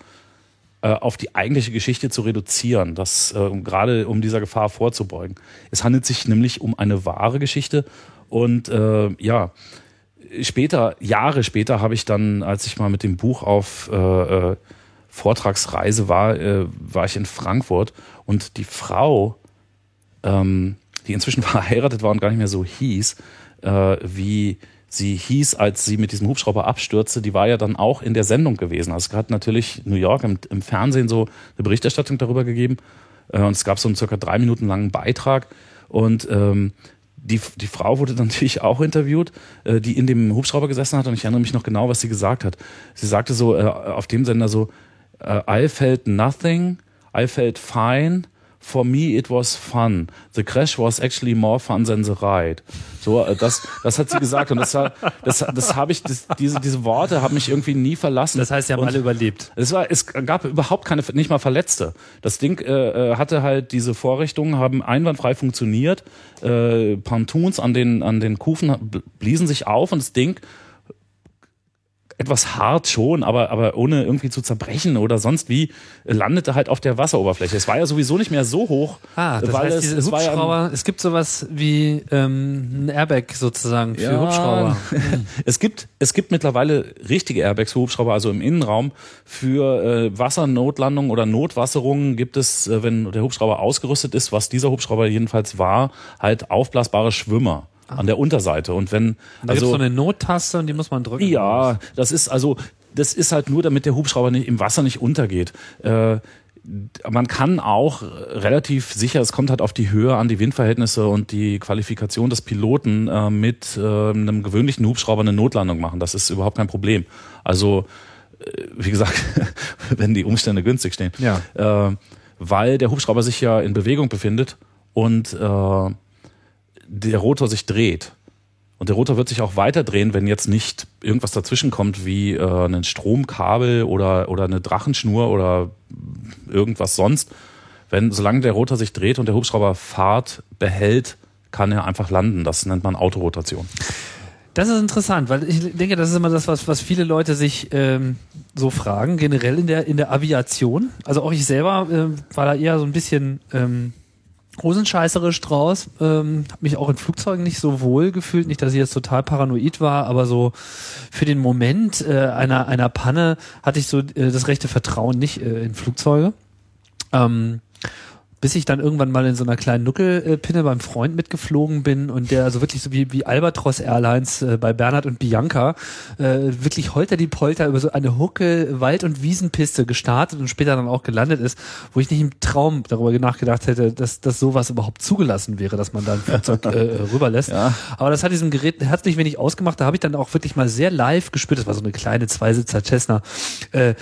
[SPEAKER 3] auf die eigentliche Geschichte zu reduzieren, das äh, gerade um dieser Gefahr vorzubeugen. Es handelt sich nämlich um eine wahre Geschichte und äh, ja, später, Jahre später habe ich dann, als ich mal mit dem Buch auf äh, äh, Vortragsreise war, äh, war ich in Frankfurt und die Frau, ähm, die inzwischen verheiratet war und gar nicht mehr so hieß, äh, wie sie hieß, als sie mit diesem Hubschrauber abstürzte, die war ja dann auch in der Sendung gewesen. Also es hat natürlich New York im, im Fernsehen so eine Berichterstattung darüber gegeben. Äh, und es gab so einen circa drei Minuten langen Beitrag. Und ähm, die, die Frau wurde dann natürlich auch interviewt, äh, die in dem Hubschrauber gesessen hat. Und ich erinnere mich noch genau, was sie gesagt hat. Sie sagte so äh, auf dem Sender so, äh, I felt nothing, I felt fine, for me it was fun. The crash was actually more fun than the ride. So, äh, das, das hat sie gesagt und das, das, das habe ich, das, diese, diese Worte haben mich irgendwie nie verlassen.
[SPEAKER 2] Das heißt, sie haben
[SPEAKER 3] und
[SPEAKER 2] alle überlebt.
[SPEAKER 3] Es war, es gab überhaupt keine, nicht mal Verletzte. Das Ding äh, hatte halt diese Vorrichtungen, haben einwandfrei funktioniert. Äh, Pontoons an den an den Kufen bliesen sich auf und das Ding etwas hart schon, aber, aber ohne irgendwie zu zerbrechen oder sonst wie, landete halt auf der Wasseroberfläche. Es war ja sowieso nicht mehr so hoch.
[SPEAKER 2] Ah, das
[SPEAKER 3] weil
[SPEAKER 2] heißt,
[SPEAKER 3] es, es war ja
[SPEAKER 2] Hubschrauber, es gibt sowas wie ähm, ein Airbag sozusagen für
[SPEAKER 3] Ja,
[SPEAKER 2] Hubschrauber.
[SPEAKER 3] es gibt es gibt mittlerweile richtige Airbags für Hubschrauber, also im Innenraum für äh, Wassernotlandungen oder Notwasserungen gibt es, äh, wenn der Hubschrauber ausgerüstet ist, was dieser Hubschrauber jedenfalls war, halt aufblasbare Schwimmer an der Unterseite und wenn
[SPEAKER 2] Da
[SPEAKER 3] also
[SPEAKER 2] so eine Nottaste und die muss man drücken.
[SPEAKER 3] ja, das ist also, das ist halt nur, damit der Hubschrauber nicht, im Wasser nicht untergeht. Äh, man kann auch relativ sicher, es kommt halt auf die Höhe an, die Windverhältnisse und die Qualifikation des Piloten äh, mit äh, einem gewöhnlichen Hubschrauber eine Notlandung machen. Das ist überhaupt kein Problem. Also, äh, wie gesagt, wenn die Umstände günstig stehen.
[SPEAKER 2] Ja.
[SPEAKER 3] Äh, weil der Hubschrauber sich ja in Bewegung befindet und äh, der Rotor sich dreht. Und der Rotor wird sich auch weiter drehen, wenn jetzt nicht irgendwas dazwischen kommt, wie äh, ein Stromkabel oder, oder eine Drachenschnur oder irgendwas sonst. Wenn, solange der Rotor sich dreht und der Hubschrauber Fahrt behält, kann er einfach landen. Das nennt man Autorotation.
[SPEAKER 2] Das ist interessant, weil ich denke, das ist immer das, was, was viele Leute sich ähm, so fragen, generell in der, in der Aviation. Also auch ich selber ähm, war da eher so ein bisschen ähm, hosenscheißerisch draus. Ähm, habe mich auch in Flugzeugen nicht so wohl gefühlt. Nicht, dass ich jetzt total paranoid war, aber so für den Moment äh, einer, einer Panne hatte ich so äh, das rechte Vertrauen nicht äh, in Flugzeuge. Ähm, bis ich dann irgendwann mal in so einer kleinen Nuckelpinne beim Freund mitgeflogen bin und der also wirklich so wie, wie Albatros Airlines äh, bei Bernhard und Bianca äh, wirklich holter die Polter über so eine Hucke Wald- und Wiesenpiste gestartet und später dann auch gelandet ist, wo ich nicht im Traum darüber nachgedacht hätte, dass, dass sowas überhaupt zugelassen wäre, dass man da ein Flugzeug äh, rüberlässt.
[SPEAKER 3] Ja.
[SPEAKER 2] Aber das hat diesem Gerät herzlich wenig ausgemacht. Da habe ich dann auch wirklich mal sehr live gespürt. Das war so eine kleine Zweisitzer Cessna. Äh,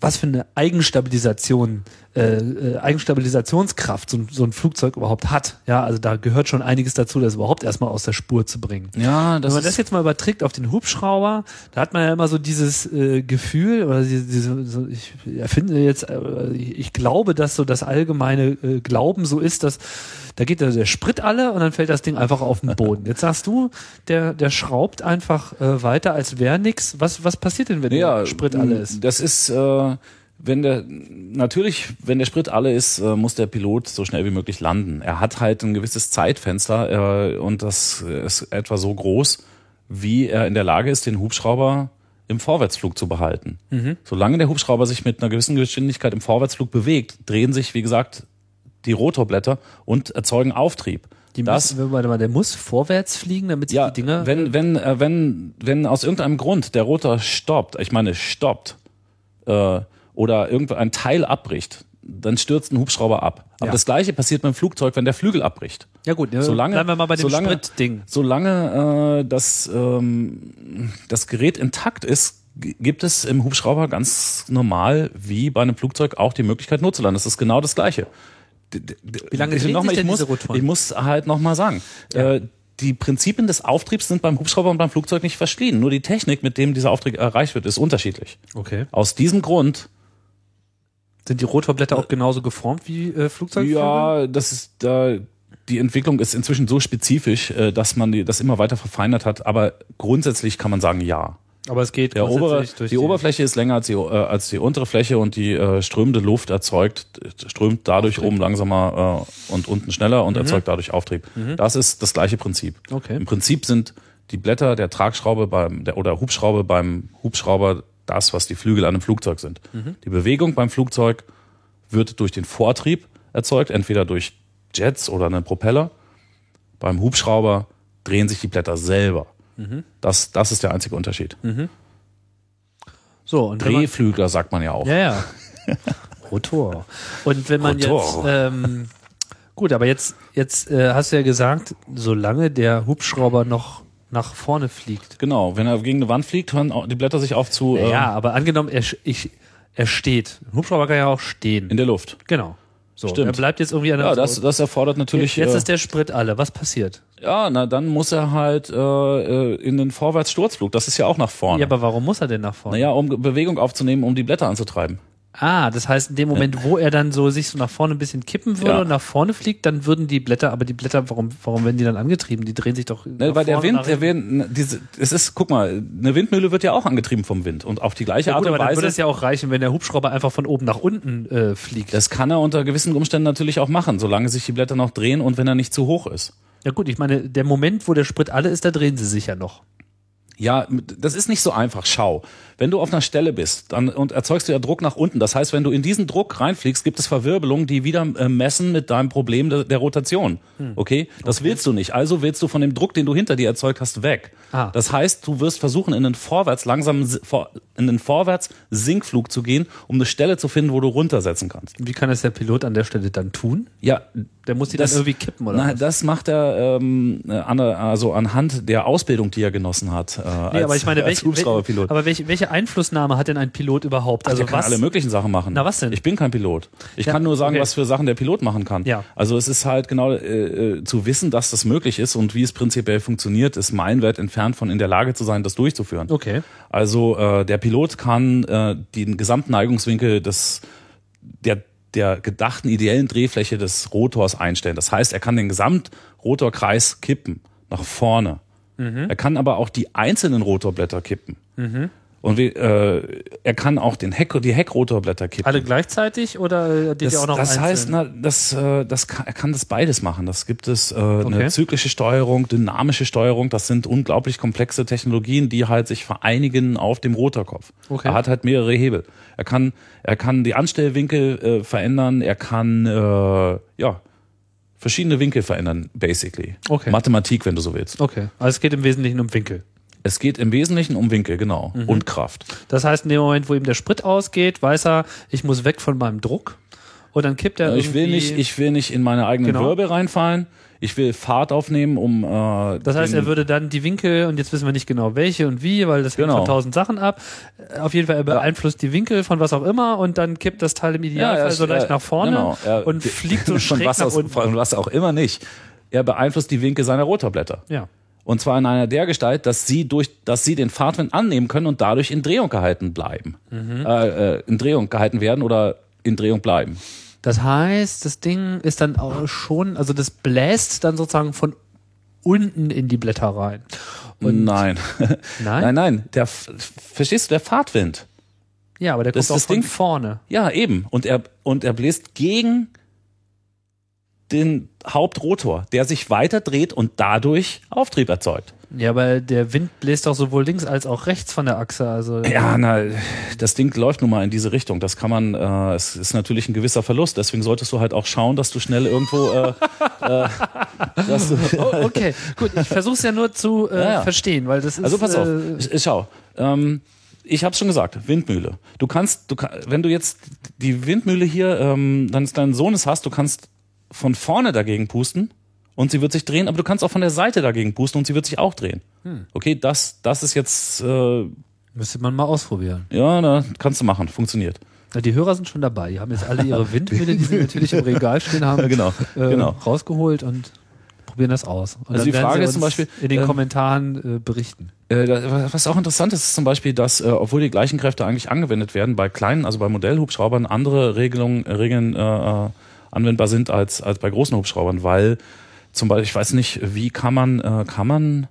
[SPEAKER 2] was für eine Eigenstabilisation, äh, äh, Eigenstabilisationskraft so, ein- so ein Flugzeug überhaupt hat. Ja, also da gehört schon einiges dazu, das überhaupt erstmal aus der Spur zu bringen.
[SPEAKER 3] Ja,
[SPEAKER 2] Wenn man das jetzt mal überträgt auf den Hubschrauber, da hat man ja immer so dieses äh, Gefühl oder diese, diese so, ich erfinde jetzt, äh, ich glaube, dass so das allgemeine äh, Glauben so ist, dass da geht der, der Sprit alle und dann fällt das Ding einfach auf den Boden. Jetzt sagst du, der, der schraubt einfach äh, weiter, als wäre nix. Was, was passiert denn, wenn der Sprit alle ist?
[SPEAKER 3] Das ist, äh, wenn der, natürlich, wenn der Sprit alle ist, äh, muss der Pilot so schnell wie möglich landen. Er hat halt ein gewisses Zeitfenster äh, und das ist etwa so groß, wie er in der Lage ist, den Hubschrauber im Vorwärtsflug zu behalten.
[SPEAKER 2] Mhm.
[SPEAKER 3] Solange der Hubschrauber sich mit einer gewissen Geschwindigkeit im Vorwärtsflug bewegt, drehen sich, wie gesagt, die Rotorblätter und erzeugen Auftrieb.
[SPEAKER 2] Die
[SPEAKER 3] das,
[SPEAKER 2] müssen, warte mal, der muss vorwärts fliegen, damit sich
[SPEAKER 3] ja,
[SPEAKER 2] die Dinger.
[SPEAKER 3] wenn, wenn, äh, wenn, wenn aus irgendeinem Grund der Rotor stoppt, ich meine stoppt, äh, oder irgendein Teil abbricht, dann stürzt ein Hubschrauber ab. Aber
[SPEAKER 2] Ja.
[SPEAKER 3] das gleiche passiert beim Flugzeug, wenn der Flügel abbricht.
[SPEAKER 2] ja gut, ja,
[SPEAKER 3] Solange,
[SPEAKER 2] bleiben wir mal bei dem
[SPEAKER 3] solange,
[SPEAKER 2] Spritding.
[SPEAKER 3] Solange äh, das, ähm, das Gerät intakt ist, gibt es im Hubschrauber ganz normal wie bei einem Flugzeug auch die Möglichkeit notzulanden. Das ist genau das Gleiche.
[SPEAKER 2] Wie lange
[SPEAKER 3] ich, noch mal, ich, muss, ich muss halt nochmal sagen, äh, die Prinzipien des Auftriebs sind beim Hubschrauber und beim Flugzeug nicht verschieden. Nur die Technik, mit dem dieser Auftrieb erreicht wird, ist unterschiedlich.
[SPEAKER 2] Okay.
[SPEAKER 3] Aus diesem Grund,
[SPEAKER 2] Sind die Rotorblätter auch genauso geformt wie äh, Flugzeugflügel?
[SPEAKER 3] ja, das ist da. die Entwicklung ist inzwischen so spezifisch, äh, dass man die, das immer weiter verfeinert hat. Aber grundsätzlich kann man sagen, ja.
[SPEAKER 2] Aber es geht
[SPEAKER 3] Der obere,
[SPEAKER 2] grundsätzlich durch
[SPEAKER 3] die, Oberfläche ist länger als die, äh, als die untere Fläche und die äh, strömende Luft erzeugt, strömt dadurch oben langsamer äh, und unten schneller und erzeugt dadurch Auftrieb. Das ist das gleiche Prinzip.
[SPEAKER 2] Okay.
[SPEAKER 3] Im Prinzip sind die Blätter der Tragschraube beim, der, oder Hubschraube beim Hubschrauber das, was die Flügel an einem Flugzeug sind. Die Bewegung beim Flugzeug wird durch den Vortrieb erzeugt, entweder durch Jets oder einen Propeller. Beim Hubschrauber drehen sich die Blätter selber. Das, das ist der einzige Unterschied.
[SPEAKER 2] So, und
[SPEAKER 3] Drehflügler sagt man ja auch.
[SPEAKER 2] Ja, ja. Rotor. Und wenn man
[SPEAKER 3] Rotor.
[SPEAKER 2] jetzt, ähm, gut, aber jetzt, jetzt äh, hast du ja gesagt, solange der Hubschrauber noch nach vorne fliegt.
[SPEAKER 3] Genau, wenn er gegen eine Wand fliegt, hören die Blätter sich auf zu äh,
[SPEAKER 2] ja, aber angenommen, er, ich, er steht. Ein Hubschrauber kann ja auch stehen.
[SPEAKER 3] in der Luft.
[SPEAKER 2] genau. So,
[SPEAKER 3] Stimmt.
[SPEAKER 2] er bleibt jetzt irgendwie an der
[SPEAKER 3] Ja, das, das erfordert natürlich.
[SPEAKER 2] Jetzt
[SPEAKER 3] äh,
[SPEAKER 2] ist der Sprit alle. Was passiert?
[SPEAKER 3] ja, na dann muss er halt äh, äh, in den Vorwärtssturzflug. Das ist ja auch nach vorne.
[SPEAKER 2] Ja, aber warum muss er denn nach vorne?
[SPEAKER 3] naja, um Bewegung aufzunehmen, um die Blätter anzutreiben.
[SPEAKER 2] Ah, das heißt, in dem Moment, wo er dann so sich so nach vorne ein bisschen kippen würde
[SPEAKER 3] Ja.
[SPEAKER 2] und nach vorne fliegt, dann würden die Blätter, aber die Blätter, warum, warum werden die dann angetrieben? Die drehen sich doch.
[SPEAKER 3] Ne, weil der Wind, der. Wind, diese, es ist, guck mal, eine Windmühle wird ja auch angetrieben vom Wind und auf die gleiche
[SPEAKER 2] Ja,
[SPEAKER 3] Art
[SPEAKER 2] gut,
[SPEAKER 3] und
[SPEAKER 2] aber dann würde es
[SPEAKER 3] Weise.
[SPEAKER 2] ja auch reichen, wenn der Hubschrauber einfach von oben nach unten äh, fliegt.
[SPEAKER 3] Das kann er unter gewissen Umständen natürlich auch machen, solange sich die Blätter noch drehen und wenn er nicht zu hoch ist.
[SPEAKER 2] ja gut, ich meine, der Moment, wo der Sprit alle ist, da drehen sie sich ja noch.
[SPEAKER 3] Ja, das ist nicht so einfach. Schau, wenn du auf einer Stelle bist dann, und erzeugst du ja Druck nach unten. Das heißt, wenn du in diesen Druck reinfliegst, gibt es Verwirbelungen, die wieder äh, messen mit deinem Problem der, der Rotation.
[SPEAKER 2] Hm.
[SPEAKER 3] Okay? Das willst du nicht. Also willst du von dem Druck, den du hinter dir erzeugt hast, weg.
[SPEAKER 2] Ah.
[SPEAKER 3] Das heißt, du wirst versuchen, in den vorwärts langsam vor- in den vorwärts Sinkflug zu gehen, um eine Stelle zu finden, wo du runtersetzen kannst.
[SPEAKER 2] Wie kann das der Pilot an der Stelle dann tun?
[SPEAKER 3] Ja,
[SPEAKER 2] Der muss die
[SPEAKER 3] Das-
[SPEAKER 2] dann irgendwie kippen, oder? was?
[SPEAKER 3] das macht er ähm, an, der- also anhand der Ausbildung, die er genossen hat. Äh,
[SPEAKER 2] Nee,
[SPEAKER 3] als,
[SPEAKER 2] aber ich meine, welche,
[SPEAKER 3] Hubschrauberpilot.
[SPEAKER 2] aber welche, welche Einflussnahme hat denn ein Pilot überhaupt? Also
[SPEAKER 3] der kann
[SPEAKER 2] was?
[SPEAKER 3] alle möglichen Sachen machen.
[SPEAKER 2] Na, was denn?
[SPEAKER 3] Ich bin kein Pilot. Ich
[SPEAKER 2] Ja,
[SPEAKER 3] kann nur sagen,
[SPEAKER 2] okay.
[SPEAKER 3] was für Sachen der Pilot machen kann.
[SPEAKER 2] Ja.
[SPEAKER 3] Also es ist halt genau äh, äh, zu wissen, dass das möglich ist und wie es prinzipiell funktioniert, ist meilenweit entfernt von in der Lage zu sein, das durchzuführen.
[SPEAKER 2] Okay.
[SPEAKER 3] Also äh, der Pilot kann äh, den gesamten Neigungswinkel des der der gedachten ideellen Drehfläche des Rotors einstellen. Das heißt, er kann den Gesamtrotorkreis kippen nach vorne.
[SPEAKER 2] Mhm.
[SPEAKER 3] Er kann aber auch die einzelnen Rotorblätter kippen. Und wie, äh, er kann auch den Heck, die Heckrotorblätter kippen.
[SPEAKER 2] Alle gleichzeitig oder äh, die
[SPEAKER 3] Das,
[SPEAKER 2] auch noch
[SPEAKER 3] das
[SPEAKER 2] einzeln?
[SPEAKER 3] heißt, na, das, äh, das kann, er kann das beides machen. Das gibt es äh,
[SPEAKER 2] Okay.
[SPEAKER 3] eine zyklische Steuerung, dynamische Steuerung. Das sind unglaublich komplexe Technologien, die halt sich vereinigen auf dem Rotorkopf.
[SPEAKER 2] Okay.
[SPEAKER 3] Er hat halt mehrere Hebel. Er kann, er kann die Anstellwinkel äh, verändern. Er kann äh, ja verschiedene Winkel verändern, basically.
[SPEAKER 2] Okay.
[SPEAKER 3] Mathematik, wenn du so willst.
[SPEAKER 2] Okay, also es geht im Wesentlichen um Winkel.
[SPEAKER 3] Es geht im Wesentlichen um Winkel, genau,
[SPEAKER 2] Mhm.
[SPEAKER 3] und Kraft.
[SPEAKER 2] Das heißt, in dem Moment, wo ihm der Sprit ausgeht, weiß er, ich muss weg von meinem Druck. Und dann kippt er
[SPEAKER 3] Ich will nicht, ich will nicht in meine eigenen
[SPEAKER 2] Genau.
[SPEAKER 3] Wirbel reinfallen. Ich will Fahrt aufnehmen, um. Äh,
[SPEAKER 2] Das heißt, er würde dann die Winkel, und jetzt wissen wir nicht genau welche und wie, weil das hängt
[SPEAKER 3] Genau.
[SPEAKER 2] von tausend Sachen ab. Auf jeden Fall, er beeinflusst die Winkel von was auch immer und dann kippt das Teil im Idealfall
[SPEAKER 3] er-
[SPEAKER 2] so leicht nach vorne
[SPEAKER 3] genau, er-
[SPEAKER 2] und fliegt so schräg nach
[SPEAKER 3] aus. Von was auch immer nicht. Er beeinflusst die Winkel seiner Rotorblätter.
[SPEAKER 2] Ja.
[SPEAKER 3] Und zwar in einer der Gestalt, dass sie durch, dass sie den Fahrtwind annehmen können und dadurch in Drehung gehalten bleiben.
[SPEAKER 2] Mhm.
[SPEAKER 3] Äh, äh, in Drehung gehalten werden oder in Drehung bleiben.
[SPEAKER 2] Das heißt, das Ding ist dann auch schon, also das bläst dann sozusagen von unten in die Blätter rein. Und
[SPEAKER 3] nein.
[SPEAKER 2] Nein?
[SPEAKER 3] nein, nein. Der, verstehst du, der Fahrtwind.
[SPEAKER 2] ja, aber der
[SPEAKER 3] Das
[SPEAKER 2] kommt auch
[SPEAKER 3] ist das
[SPEAKER 2] von
[SPEAKER 3] Ding-
[SPEAKER 2] vorne.
[SPEAKER 3] Ja, eben. Und er, und er bläst gegen den Hauptrotor, der sich weiter dreht und dadurch Auftrieb erzeugt.
[SPEAKER 2] Ja, aber der Wind bläst doch sowohl links als auch rechts von der Achse. Also
[SPEAKER 3] Ja, na, das Ding läuft nun mal in diese Richtung. Das kann man, äh, es ist natürlich ein gewisser Verlust. Deswegen solltest du halt auch schauen, dass du schnell irgendwo, äh, äh, du,
[SPEAKER 2] Oh, okay, gut. Ich versuche es ja nur zu äh,
[SPEAKER 3] Ja, ja.
[SPEAKER 2] verstehen, weil das ist.
[SPEAKER 3] Also pass auf,
[SPEAKER 2] Äh,
[SPEAKER 3] schau. Ähm, ich habe schon gesagt, Windmühle. Du kannst, du, wenn du jetzt die Windmühle hier ähm, deines deinen Sohnes hast, du kannst von vorne dagegen pusten und sie wird sich drehen, aber du kannst auch von der Seite dagegen pusten und sie wird sich auch drehen.
[SPEAKER 2] Hm.
[SPEAKER 3] Okay, das, das ist jetzt, äh,
[SPEAKER 2] müsste man mal ausprobieren.
[SPEAKER 3] ja, na, kannst du machen, funktioniert.
[SPEAKER 2] Na, die Hörer sind schon dabei. Die haben jetzt alle ihre Windmühle, die sie natürlich im Regal stehen haben,
[SPEAKER 3] genau,
[SPEAKER 2] äh,
[SPEAKER 3] genau.
[SPEAKER 2] rausgeholt und probieren das aus. Und
[SPEAKER 3] Also die Frage ist zum Beispiel,
[SPEAKER 2] in den
[SPEAKER 3] ähm,
[SPEAKER 2] Kommentaren äh, berichten.
[SPEAKER 3] Äh, was auch interessant ist, ist zum Beispiel, dass, äh, obwohl die gleichen Kräfte eigentlich angewendet werden, bei kleinen, also bei Modellhubschraubern, andere Regelungen, äh, Regeln äh, äh, anwendbar sind als, als bei großen Hubschraubern, weil zum Beispiel, ich weiß nicht, wie kann man, äh, kann man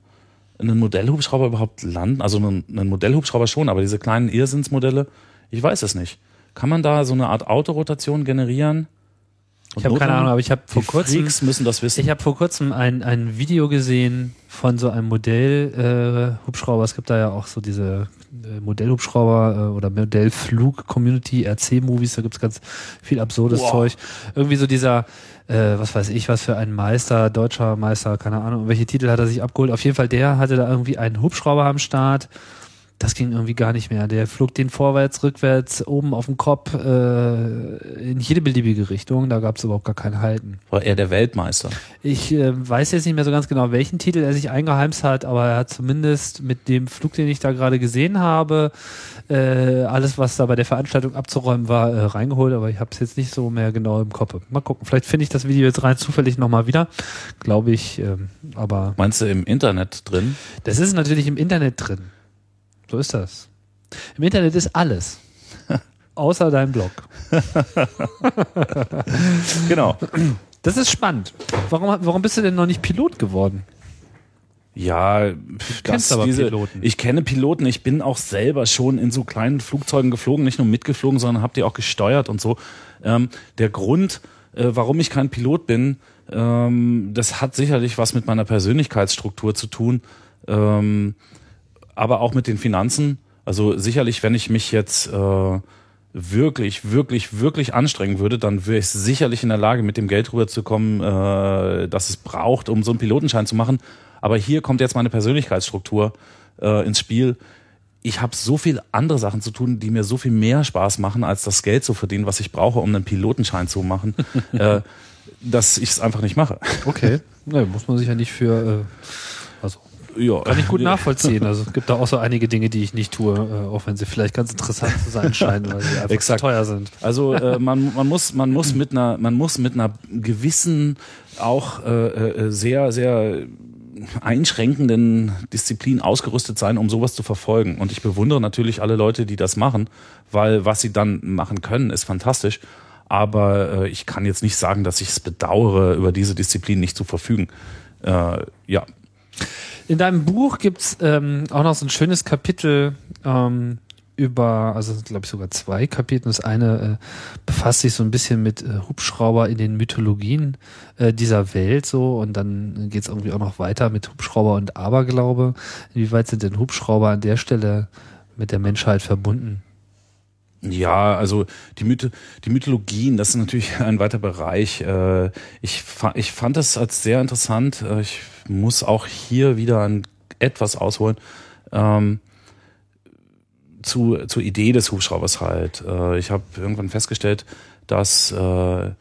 [SPEAKER 3] einen Modellhubschrauber überhaupt landen? Also einen, einen Modellhubschrauber schon, aber diese kleinen Irrsinnsmodelle, ich weiß es nicht. Kann man da so eine Art Autorotation generieren?
[SPEAKER 2] Ich habe keine Ahnung, aber ich habe vor kurzem
[SPEAKER 3] Freaks müssen das wissen.
[SPEAKER 2] Ich habe vor kurzem ein, ein Video gesehen von so einem Modell äh, Hubschrauber. Es gibt da ja auch so diese Modellhubschrauber äh, oder Modellflug-Community, RC-Movies, da gibt's ganz viel absurdes
[SPEAKER 3] Wow.
[SPEAKER 2] Zeug. Irgendwie so dieser, äh, was weiß ich, was für ein Meister, deutscher Meister, keine Ahnung, welche Titel hat er sich abgeholt. Auf jeden Fall, der hatte da irgendwie einen Hubschrauber am Start. Das ging irgendwie gar nicht mehr. Der flog den vorwärts, rückwärts, oben auf dem Kopf, äh, in jede beliebige Richtung. Da gab's überhaupt gar kein Halten.
[SPEAKER 3] War er der Weltmeister.
[SPEAKER 2] Ich äh, weiß jetzt nicht mehr so ganz genau, welchen Titel er sich eingeheimst hat, aber er hat zumindest mit dem Flug, den ich da gerade gesehen habe, äh, alles, was da bei der Veranstaltung abzuräumen war, äh, reingeholt, aber ich habe es jetzt nicht so mehr genau im Kopf. Mal gucken, vielleicht finde ich das Video jetzt rein zufällig nochmal wieder, glaube ich, ähm, aber
[SPEAKER 3] Meinst du im Internet drin?
[SPEAKER 2] das ist natürlich im Internet drin. So ist das. Im Internet ist alles. Außer dein Blog.
[SPEAKER 3] Genau.
[SPEAKER 2] Das ist spannend. Warum, warum bist du denn noch nicht Pilot geworden?
[SPEAKER 3] Ja,
[SPEAKER 2] kennst
[SPEAKER 3] das-
[SPEAKER 2] aber Piloten.
[SPEAKER 3] Ich kenne Piloten. Ich bin auch selber schon in so kleinen Flugzeugen geflogen, nicht nur mitgeflogen, sondern habe die auch gesteuert und so. Ähm, der Grund, äh, warum ich kein Pilot bin, ähm, das hat sicherlich was mit meiner Persönlichkeitsstruktur zu tun, ähm, aber auch mit den Finanzen. Also sicherlich, wenn ich mich jetzt äh, wirklich, wirklich, wirklich anstrengen würde, dann wäre ich sicherlich in der Lage, mit dem Geld rüberzukommen, äh, das es braucht, um so einen Pilotenschein zu machen. Aber hier kommt jetzt meine Persönlichkeitsstruktur äh, ins Spiel. Ich habe so viel andere Sachen zu tun, die mir so viel mehr Spaß machen, als das Geld zu verdienen, was ich brauche, um einen Pilotenschein zu machen, äh, dass ich es einfach nicht mache.
[SPEAKER 2] Okay. Ne, muss man sich ja nicht für. Äh,
[SPEAKER 3] Ja.
[SPEAKER 2] kann ich gut nachvollziehen. Also es gibt da auch so einige Dinge, die ich nicht tue, äh, auch wenn sie vielleicht ganz interessant zu sein scheinen, weil sie einfach zu teuer sind.
[SPEAKER 3] Also äh, man, man muss man muss mit einer man muss mit einer gewissen auch äh, äh, sehr sehr einschränkenden Disziplin ausgerüstet sein, um sowas zu verfolgen. Und ich bewundere natürlich alle Leute, die das machen, weil was sie dann machen können, ist fantastisch. Aber äh, ich kann jetzt nicht sagen, dass ich es bedauere, über diese Disziplin nicht zu verfügen. Äh, ja,
[SPEAKER 2] In deinem Buch gibt's ähm, auch noch so ein schönes Kapitel ähm, über, also glaube ich sogar zwei Kapitel. Das eine äh, befasst sich so ein bisschen mit äh, Hubschrauber in den Mythologien äh, dieser Welt so und dann geht's irgendwie auch noch weiter mit Hubschrauber und Aberglaube. Inwieweit sind denn Hubschrauber an der Stelle mit der Menschheit verbunden?
[SPEAKER 3] Ja, also die, Mythe, die Mythologien, das ist natürlich ein weiter Bereich. Äh, Ich, ich fand das als sehr interessant. Äh, Ich muss auch hier wieder ein, etwas ausholen. Ähm, zu, zur Idee des Hubschraubers halt. Äh, Ich habe irgendwann festgestellt, dass äh,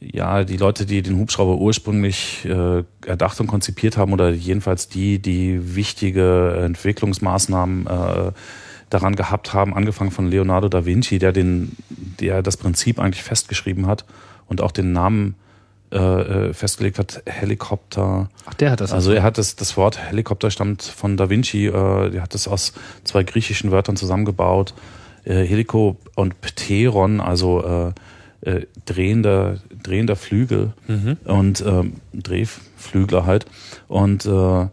[SPEAKER 3] ja die Leute, die den Hubschrauber ursprünglich äh, erdacht und konzipiert haben, oder jedenfalls die, die wichtige Entwicklungsmaßnahmen äh, daran gehabt haben, angefangen von Leonardo da Vinci, der den, der das Prinzip eigentlich festgeschrieben hat und auch den Namen äh, äh, festgelegt hat, Helikopter.
[SPEAKER 2] Ach, der hat das.
[SPEAKER 3] Also er hat das, das Wort Helikopter stammt von Da Vinci, äh, der hat das aus zwei griechischen Wörtern zusammengebaut. Äh, Heliko und Pteron, also äh, äh, drehender, drehender Flügel und ähm, Drehflügler halt. Und äh, äh,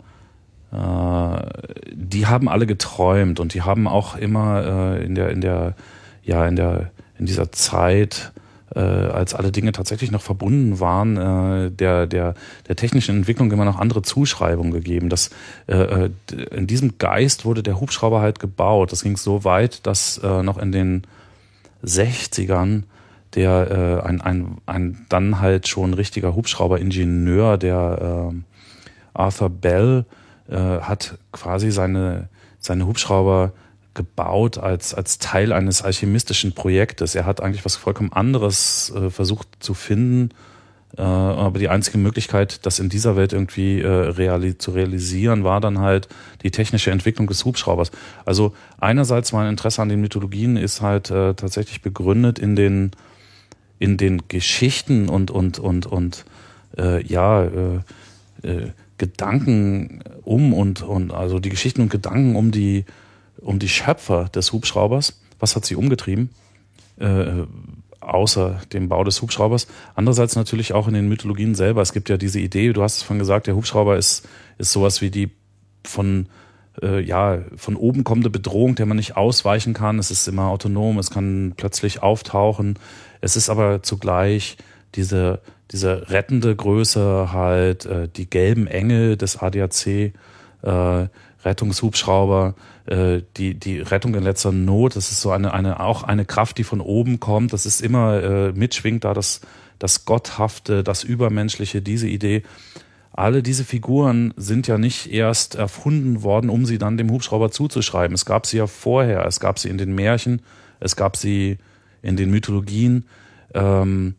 [SPEAKER 3] die haben alle geträumt und die haben auch immer äh, in der, in der, ja, in der, in dieser Zeit, äh, als alle Dinge tatsächlich noch verbunden waren, äh, der, der, der technischen Entwicklung immer noch andere Zuschreibungen gegeben. Das, äh, äh, in diesem Geist wurde der Hubschrauber halt gebaut. Das ging so weit, dass äh, noch in den 60ern der äh, ein, ein, ein dann halt schon richtiger Hubschrauber-Ingenieur, der äh, Arthur Bell, äh, hat quasi seine, seine Hubschrauber gebaut als, als Teil eines alchemistischen Projektes. Er hat eigentlich was vollkommen anderes äh, versucht zu finden, äh, aber die einzige Möglichkeit, das in dieser Welt irgendwie äh, reali zu realisieren, war dann halt die technische Entwicklung des Hubschraubers. Also einerseits mein Interesse an den Mythologien ist halt äh, tatsächlich begründet in den in den Geschichten und und und und äh, ja äh, äh, Gedanken um und und also die Geschichten und Gedanken um die um die Schöpfer des Hubschraubers. Was hat sie umgetrieben? Äh, außer dem Bau des Hubschraubers. Andererseits natürlich auch in den Mythologien selber. Es gibt ja diese Idee, du hast es schon gesagt, der Hubschrauber ist, ist sowas wie die von, äh, ja, von oben kommende Bedrohung, der man nicht ausweichen kann. Es ist immer autonom, es kann plötzlich auftauchen. Es ist aber zugleich diese, diese rettende Größe halt, äh, die gelben Engel des ADAC, äh, Rettungshubschrauber, äh, die, die Rettung in letzter Not, das ist so eine, eine, auch eine Kraft, die von oben kommt, das ist immer äh, mitschwingt da das, das Gotthafte, das Übermenschliche, diese Idee. Alle diese Figuren sind ja nicht erst erfunden worden, um sie dann dem Hubschrauber zuzuschreiben. Es gab sie ja vorher, es gab sie in den Märchen, es gab sie in den Mythologien. Ähm,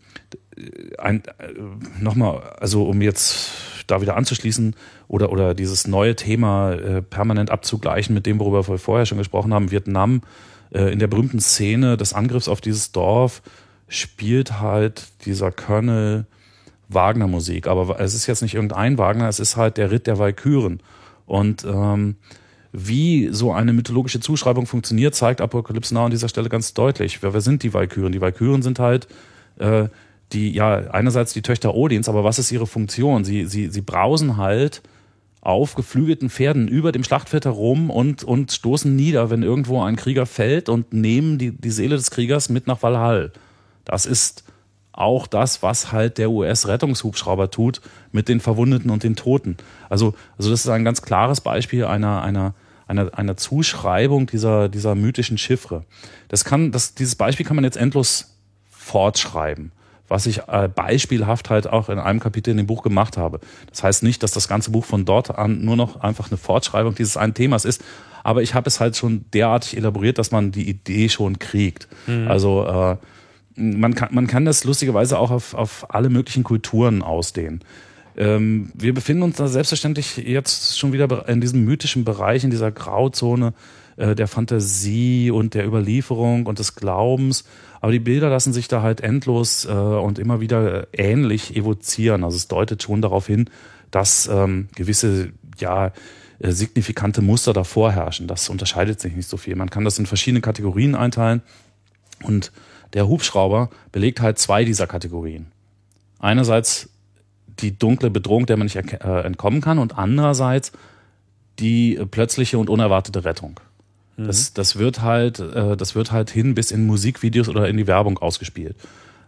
[SPEAKER 3] ein, äh, nochmal, also um jetzt da wieder anzuschließen oder, oder dieses neue Thema äh, permanent abzugleichen mit dem, worüber wir vorher schon gesprochen haben, Vietnam, äh, in der berühmten Szene des Angriffs auf dieses Dorf spielt halt dieser Colonel Wagner Musik. Aber es ist jetzt nicht irgendein Wagner, es ist halt der Ritt der Walküren. Und ähm, wie so eine mythologische Zuschreibung funktioniert, zeigt Apokalypse Now an dieser Stelle ganz deutlich. Wer, wer sind die Walküren? Die Walküren sind halt äh, die, ja, einerseits die Töchter Odins, aber was ist ihre Funktion? Sie, sie, sie brausen halt auf geflügelten Pferden über dem Schlachtfeld herum und, und stoßen nieder, wenn irgendwo ein Krieger fällt und nehmen die, die Seele des Kriegers mit nach Valhall. Das ist auch das, was halt der US-Rettungshubschrauber tut mit den Verwundeten und den Toten. Also, also das ist ein ganz klares Beispiel einer, einer, einer, einer Zuschreibung dieser, dieser mythischen Chiffre. Das kann, das, dieses Beispiel kann man jetzt endlos fortschreiben was ich äh, beispielhaft halt auch in einem Kapitel in dem Buch gemacht habe. Das heißt nicht, dass das ganze Buch von dort an nur noch einfach eine Fortschreibung dieses einen Themas ist, aber ich habe es halt schon derartig elaboriert, dass man die Idee schon kriegt. Mhm. Also äh, man, kann, man kann das lustigerweise auch auf, auf alle möglichen Kulturen ausdehnen. Ähm, wir befinden uns da selbstverständlich jetzt schon wieder in diesem mythischen Bereich, in dieser Grauzone äh, der Fantasie und der Überlieferung und des Glaubens. Aber die Bilder lassen sich da halt endlos äh, und immer wieder ähnlich evozieren. Also es deutet schon darauf hin, dass ähm, gewisse, ja, äh, signifikante Muster davor herrschen. Das unterscheidet sich nicht so viel. Man kann das in verschiedene Kategorien einteilen und der Hubschrauber belegt halt zwei dieser Kategorien. Einerseits die dunkle Bedrohung, der man nicht äh, entkommen kann und andererseits die plötzliche und unerwartete Rettung. Mhm. Das, das wird halt, äh, das wird halt hin bis in Musikvideos oder in die Werbung ausgespielt.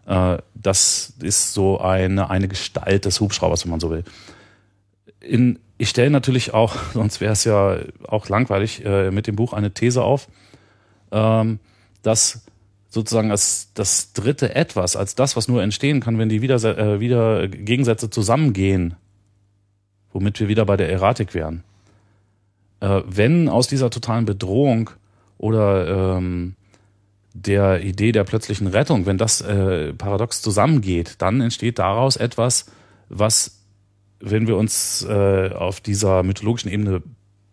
[SPEAKER 3] Äh, das ist so eine, eine Gestalt des Hubschraubers, wenn man so will. In, ich stelle natürlich auch, sonst wäre es ja auch langweilig, äh, mit dem Buch eine These auf, ähm, dass sozusagen als das dritte Etwas, als das, was nur entstehen kann, wenn die wieder, äh, wieder Gegensätze zusammengehen, womit wir wieder bei der Erratik wären äh, wenn aus dieser totalen Bedrohung oder ähm, der Idee der plötzlichen Rettung, wenn das äh, paradox zusammengeht, dann entsteht daraus etwas, was, wenn wir uns äh, auf dieser mythologischen Ebene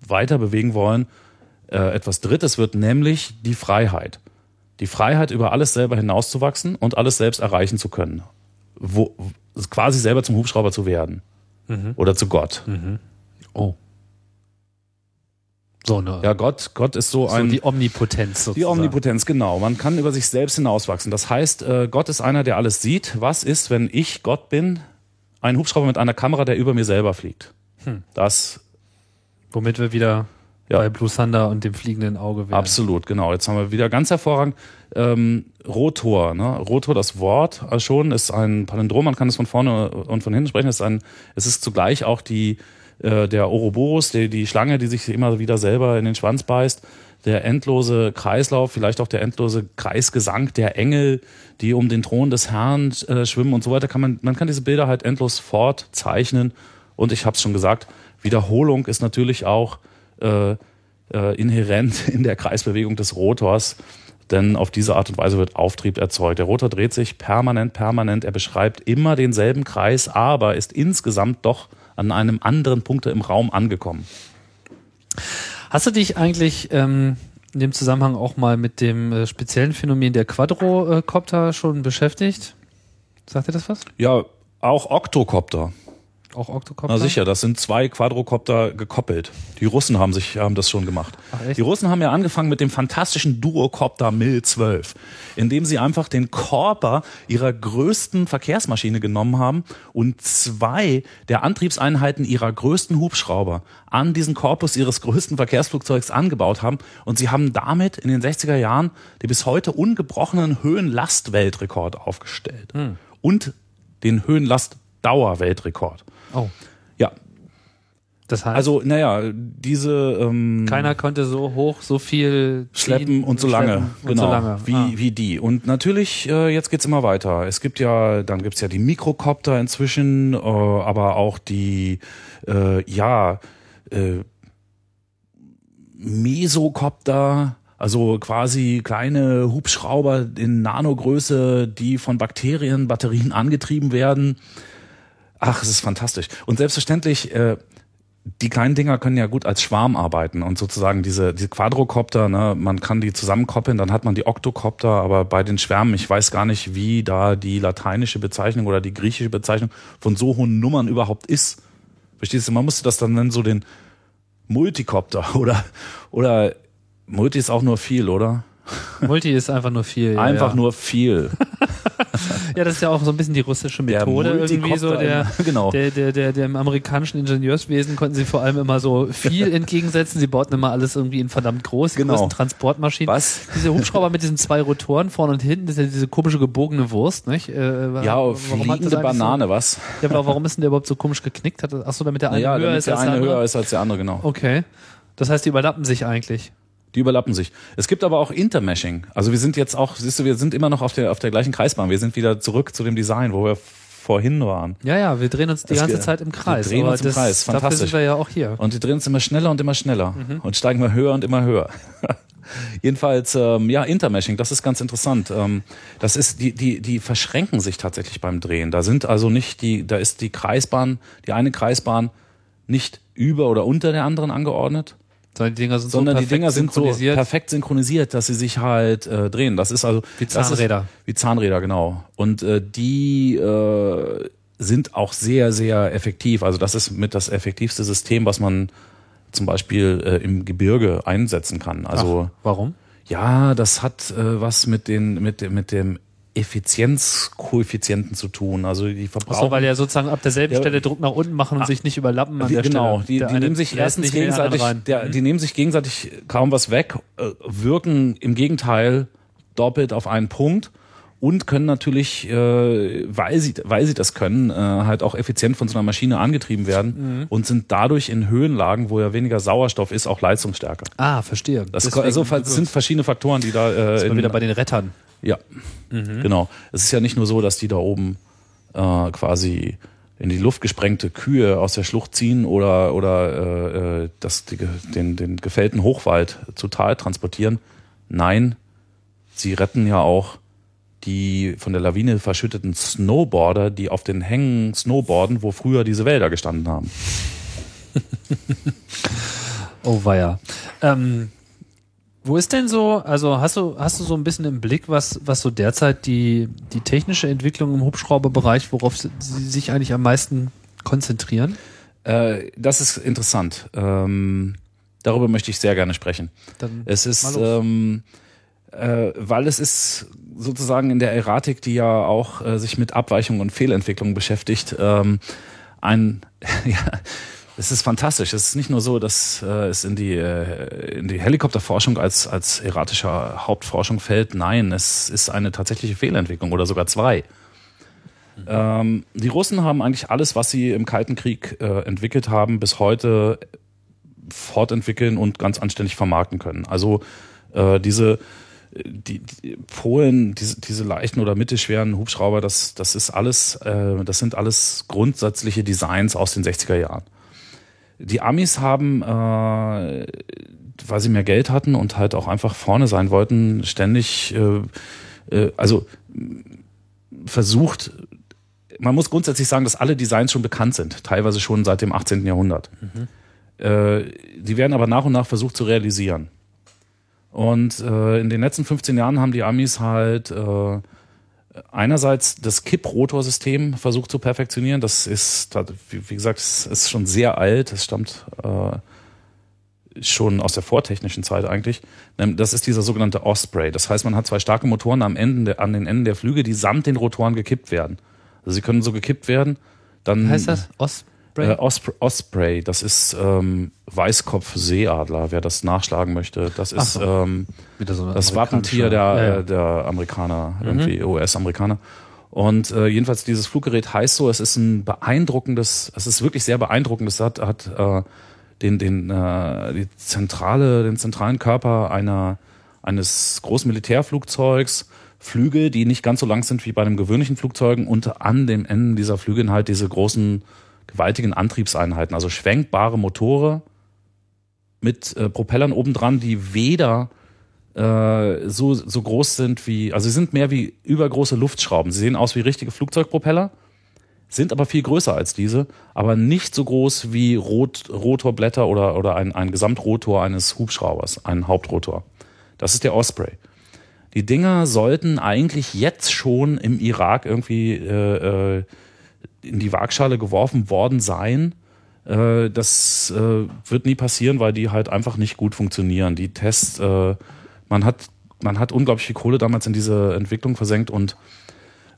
[SPEAKER 3] weiter bewegen wollen, äh, etwas Drittes wird, nämlich die Freiheit. Die Freiheit, über alles selber hinauszuwachsen und alles selbst erreichen zu können. Wo, quasi selber zum Hubschrauber zu werden. Mhm. Oder zu Gott. Mhm.
[SPEAKER 2] Oh.
[SPEAKER 3] So eine, ja, Gott, Gott ist so, so ein.
[SPEAKER 2] Die Omnipotenz
[SPEAKER 3] sozusagen. Die Omnipotenz, genau. Man kann über sich selbst hinauswachsen. Das heißt, äh, Gott ist einer, der alles sieht. Was ist, wenn ich Gott bin? Ein Hubschrauber mit einer Kamera, der über mir selber fliegt. Hm. Das.
[SPEAKER 2] Womit wir wieder ja. bei Blue Thunder und dem fliegenden Auge
[SPEAKER 3] wären. Absolut, genau. Jetzt haben wir wieder ganz hervorragend ähm, Rotor. Ne? Rotor, das Wort äh, schon, ist ein Palindrom. Man kann es von vorne und von hinten sprechen. Es ist, ein, es ist zugleich auch die äh, der Ouroboros, die, die Schlange, die sich immer wieder selber in den Schwanz beißt, der endlose Kreislauf, vielleicht auch der endlose Kreisgesang der Engel, die um den Thron des Herrn äh, schwimmen und so weiter. Kann man, man kann diese Bilder halt endlos fortzeichnen. Und ich habe es schon gesagt, Wiederholung ist natürlich auch äh, äh, inhärent in der Kreisbewegung des Rotors, denn auf diese Art und Weise wird Auftrieb erzeugt. Der Rotor dreht sich permanent, permanent. Er beschreibt immer denselben Kreis, aber ist insgesamt doch an einem anderen Punkt im Raum angekommen.
[SPEAKER 2] Hast du dich eigentlich ähm, in dem Zusammenhang auch mal mit dem äh, speziellen Phänomen der Quadrocopter schon beschäftigt? Sagt dir das was?
[SPEAKER 3] Ja, auch Oktocopter.
[SPEAKER 2] Auch Oktocopter?
[SPEAKER 3] Na sicher, das sind zwei Quadrocopter gekoppelt. Die Russen haben sich haben das schon gemacht. Ach? Die Russen haben ja angefangen mit dem fantastischen Duocopter Mil 12, indem sie einfach den Körper ihrer größten Verkehrsmaschine genommen haben und zwei der Antriebseinheiten ihrer größten Hubschrauber an diesen Korpus ihres größten Verkehrsflugzeugs angebaut haben und sie haben damit in den 60er Jahren den bis heute ungebrochenen Höhenlastweltrekord aufgestellt. Hm. Und den Höhenlastdauer-Weltrekord.
[SPEAKER 2] Oh.
[SPEAKER 3] Ja,
[SPEAKER 2] Das heißt,
[SPEAKER 3] also naja, diese ähm,
[SPEAKER 2] keiner konnte so hoch, so viel ziehen
[SPEAKER 3] schleppen und so lange,
[SPEAKER 2] und
[SPEAKER 3] genau,
[SPEAKER 2] so lange.
[SPEAKER 3] wie
[SPEAKER 2] Ah.
[SPEAKER 3] wie die. Und natürlich äh, jetzt geht's immer weiter. Es gibt ja, dann gibt's ja die Mikrokopter inzwischen, äh, aber auch die äh, ja äh, Mesokopter. Also quasi kleine Hubschrauber in Nanogröße, die von Bakterienbatterien angetrieben werden. Ach, es ist fantastisch. Und selbstverständlich, äh, die kleinen Dinger können ja gut als Schwarm arbeiten und sozusagen diese, diese Quadrocopter, ne, man kann die zusammenkoppeln, dann hat man die Oktokopter, aber bei den Schwärmen, ich weiß gar nicht, wie da die lateinische Bezeichnung oder die griechische Bezeichnung von so hohen Nummern überhaupt ist. Verstehst du, man musste das dann nennen, so den Multicopter oder, oder Multi ist auch nur viel, oder?
[SPEAKER 2] Multi ist einfach nur viel. ja,
[SPEAKER 3] Einfach
[SPEAKER 2] ja.
[SPEAKER 3] nur viel.
[SPEAKER 2] Ja, das ist ja auch so ein bisschen die russische Methode irgendwie so. Der,
[SPEAKER 3] genau.
[SPEAKER 2] der, der, der, im amerikanischen Ingenieurswesen konnten sie vor allem immer so viel entgegensetzen. Sie bauten immer alles irgendwie in verdammt groß, die
[SPEAKER 3] Genau.
[SPEAKER 2] großen Transportmaschinen.
[SPEAKER 3] Was?
[SPEAKER 2] Diese Hubschrauber mit diesen zwei Rotoren vorne und hinten, das ist ja diese komische gebogene Wurst, nicht? Äh,
[SPEAKER 3] Ja, fliegende
[SPEAKER 2] eigentlich so-
[SPEAKER 3] Banane, was?
[SPEAKER 2] Ja, aber warum ist denn der überhaupt so komisch geknickt? Hat das- Ach so, damit der eine
[SPEAKER 3] Ja,
[SPEAKER 2] höher
[SPEAKER 3] damit
[SPEAKER 2] ist
[SPEAKER 3] der eine höher ist als der andere, genau.
[SPEAKER 2] Okay. Das heißt, die überlappen sich eigentlich.
[SPEAKER 3] Die überlappen sich. Es gibt aber auch Intermeshing. Also wir sind jetzt auch, siehst du, wir sind immer noch auf der, auf der gleichen Kreisbahn. Wir sind wieder zurück zu dem Design, wo wir vorhin waren.
[SPEAKER 2] Ja, ja, wir drehen uns die
[SPEAKER 3] Das
[SPEAKER 2] ganze Zeit im
[SPEAKER 3] wir
[SPEAKER 2] Kreis.
[SPEAKER 3] drehen
[SPEAKER 2] aber
[SPEAKER 3] uns im
[SPEAKER 2] das,
[SPEAKER 3] Kreis.
[SPEAKER 2] Dafür
[SPEAKER 3] Fantastisch.
[SPEAKER 2] sind wir ja auch hier.
[SPEAKER 3] Und die drehen uns immer schneller und immer schneller und steigen immer höher und immer höher. Jedenfalls, ähm, ja, Intermeshing, das ist ganz interessant. Ähm, das ist, die, die, die verschränken sich tatsächlich beim Drehen. Da sind also nicht die, da ist die Kreisbahn, die eine Kreisbahn nicht über oder unter der anderen angeordnet,
[SPEAKER 2] Sondern die Dinger sind so perfekt
[SPEAKER 3] Dinger sind so
[SPEAKER 2] synchronisiert.
[SPEAKER 3] perfekt synchronisiert, dass sie sich halt äh, drehen. Das ist also
[SPEAKER 2] Wie Zahnräder.
[SPEAKER 3] Ist, wie Zahnräder, genau. Und äh, die äh, sind auch sehr, sehr effektiv. Also das ist mit das effektivste System, was man zum Beispiel äh, im Gebirge einsetzen kann. Also
[SPEAKER 2] Ach, warum?
[SPEAKER 3] ja, das hat äh, was mit den mit mit dem Effizienzkoeffizienten zu tun. Also die verbrauchen
[SPEAKER 2] so, weil ja sozusagen ab derselben
[SPEAKER 3] Ja.
[SPEAKER 2] Stelle Druck nach unten machen und sich nicht überlappen an
[SPEAKER 3] die,
[SPEAKER 2] der
[SPEAKER 3] genau,
[SPEAKER 2] Stelle.
[SPEAKER 3] die,
[SPEAKER 2] Der
[SPEAKER 3] die
[SPEAKER 2] eine
[SPEAKER 3] nehmen sich erstens gegenseitig, der, die nehmen sich gegenseitig kaum was weg, äh, wirken im Gegenteil doppelt auf einen Punkt und können natürlich, äh, weil sie, weil sie das können, äh, halt auch effizient von so einer Maschine angetrieben werden
[SPEAKER 2] Mhm.
[SPEAKER 3] und sind dadurch in Höhenlagen, wo ja weniger Sauerstoff ist, auch leistungsstärker.
[SPEAKER 2] Ah, verstehe.
[SPEAKER 3] Das
[SPEAKER 2] Deswegen
[SPEAKER 3] also sind verschiedene Faktoren, die da äh,
[SPEAKER 2] sind wieder bei den Rettern.
[SPEAKER 3] Ja, genau. Es ist ja nicht nur so, dass die da oben äh, quasi in die Luft gesprengte Kühe aus der Schlucht ziehen oder oder äh, das, die, den, den gefällten Hochwald zu Tal transportieren. Nein, sie retten ja auch die von der Lawine verschütteten Snowboarder, die auf den Hängen snowboarden, wo früher diese Wälder gestanden haben.
[SPEAKER 2] Oh weia. Ähm, wo ist denn so, also hast du, hast du so ein bisschen im Blick, was, was so derzeit die, die technische Entwicklung im Hubschrauberbereich, worauf sie sich eigentlich am meisten konzentrieren?
[SPEAKER 3] Äh, das ist interessant. Ähm, darüber möchte ich sehr gerne sprechen.
[SPEAKER 2] Dann
[SPEAKER 3] Es ist, ähm, äh, weil es ist sozusagen in der Erratik, die ja auch äh, sich mit Abweichung und Fehlentwicklung beschäftigt, ähm, ein, ja, es ist fantastisch. Es ist nicht nur so, dass äh, es in die, äh, in die Helikopterforschung als, als erratischer Hauptforschung fällt. Nein, es ist eine tatsächliche Fehlentwicklung oder sogar zwei. Ähm, die Russen haben eigentlich alles, was sie im Kalten Krieg äh, entwickelt haben, bis heute fortentwickeln und ganz anständig vermarkten können. Also äh, diese die, die Polen, diese, diese leichten oder mittelschweren Hubschrauber, das, das ist alles, äh, das sind alles grundsätzliche Designs aus den 60er Jahren. Die Amis haben, äh, weil sie mehr Geld hatten und halt auch einfach vorne sein wollten, ständig, äh, äh, also versucht, man muss grundsätzlich sagen, dass alle Designs schon bekannt sind, teilweise schon seit dem 18. Jahrhundert. Äh, die werden aber nach und nach versucht zu realisieren. Und äh, in den letzten 15 Jahren haben die Amis halt äh, einerseits das Kipprotorsystem versucht zu perfektionieren. Das ist, wie gesagt, es ist schon sehr alt. Es stammt äh, schon aus der vortechnischen Zeit eigentlich. Ähm, Das ist dieser sogenannte Osprey. Das heißt, man hat zwei starke Motoren am Ende an den Enden der Flüge, die samt den Rotoren gekippt werden. Also sie können so gekippt werden. Dann
[SPEAKER 2] heißt das? Osprey?
[SPEAKER 3] Äh, Osprey, Osprey, das ist ähm, Weißkopf-Seeadler, wer das nachschlagen möchte. Das ist
[SPEAKER 2] so.
[SPEAKER 3] ähm,
[SPEAKER 2] so
[SPEAKER 3] das Wappentier der,
[SPEAKER 2] Ja, ja.
[SPEAKER 3] der Amerikaner, irgendwie US-Amerikaner. Und äh, jedenfalls dieses Fluggerät heißt so, es ist ein beeindruckendes, es ist wirklich sehr beeindruckend. Es hat, hat äh, den, den, äh, die zentrale, den zentralen Körper einer, eines großen Militärflugzeugs, Flügel, die nicht ganz so lang sind wie bei einem gewöhnlichen Flugzeugen und an dem Ende dieser Flügel halt diese großen, gewaltigen Antriebseinheiten, also schwenkbare Motore mit äh, Propellern obendran, die weder äh, so, so groß sind wie, also sie sind mehr wie übergroße Luftschrauben. Sie sehen aus wie richtige Flugzeugpropeller, sind aber viel größer als diese, aber nicht so groß wie Rot, Rotorblätter oder, oder ein, ein Gesamtrotor eines Hubschraubers, ein Hauptrotor. Das ist der Osprey. Die Dinger sollten eigentlich jetzt schon im Irak irgendwie äh, äh, in die Waagschale geworfen worden sein. Äh, das äh, wird nie passieren, weil die halt einfach nicht gut funktionieren. Die Tests, äh, man hat, man hat unglaublich viel Kohle damals in diese Entwicklung versenkt und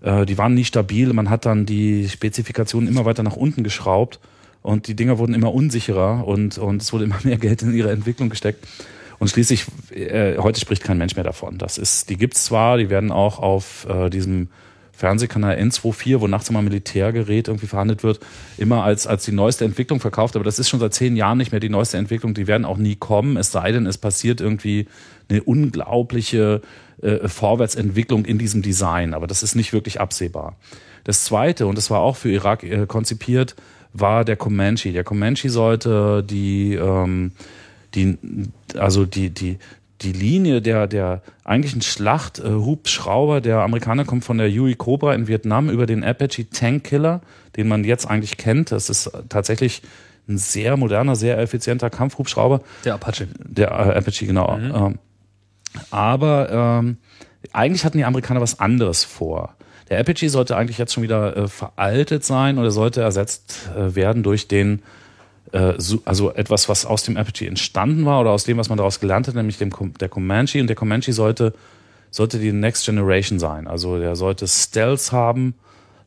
[SPEAKER 3] äh, die waren nie stabil. Man hat dann die Spezifikationen immer weiter nach unten geschraubt und die Dinger wurden immer unsicherer und, und es wurde immer mehr Geld in ihre Entwicklung gesteckt. Und schließlich, äh, heute spricht kein Mensch mehr davon. Das ist, die gibt's zwar, die werden auch auf äh, diesem Fernsehkanal N24, wo nachts immer Militärgerät irgendwie verhandelt wird, immer als, als die neueste Entwicklung verkauft. Aber das ist schon seit zehn Jahren nicht mehr die neueste Entwicklung. Die werden auch nie kommen, es sei denn, es passiert irgendwie eine unglaubliche äh, Vorwärtsentwicklung in diesem Design. Aber das ist nicht wirklich absehbar. Das zweite, und das war auch für Irak äh, konzipiert, war der Comanche. Der Comanche sollte die ähm, die, also die, die, die Linie der, der eigentlichen Schlacht, äh, Hubschrauber, der Amerikaner kommt von der Huey Cobra in Vietnam über den Apache Tank Killer, den man jetzt eigentlich kennt. Das ist tatsächlich ein sehr moderner, sehr effizienter Kampfhubschrauber.
[SPEAKER 2] Der Apache.
[SPEAKER 3] Der äh, Apache, genau. Mhm. Ähm, aber ähm, eigentlich hatten die Amerikaner was anderes vor. Der Apache sollte eigentlich jetzt schon wieder äh, veraltet sein oder sollte ersetzt äh, werden durch den also etwas, was aus dem Apache entstanden war oder aus dem, was man daraus gelernt hat, nämlich dem, der Comanche. Und der Comanche sollte, sollte die Next Generation sein. Also der sollte Stealth haben,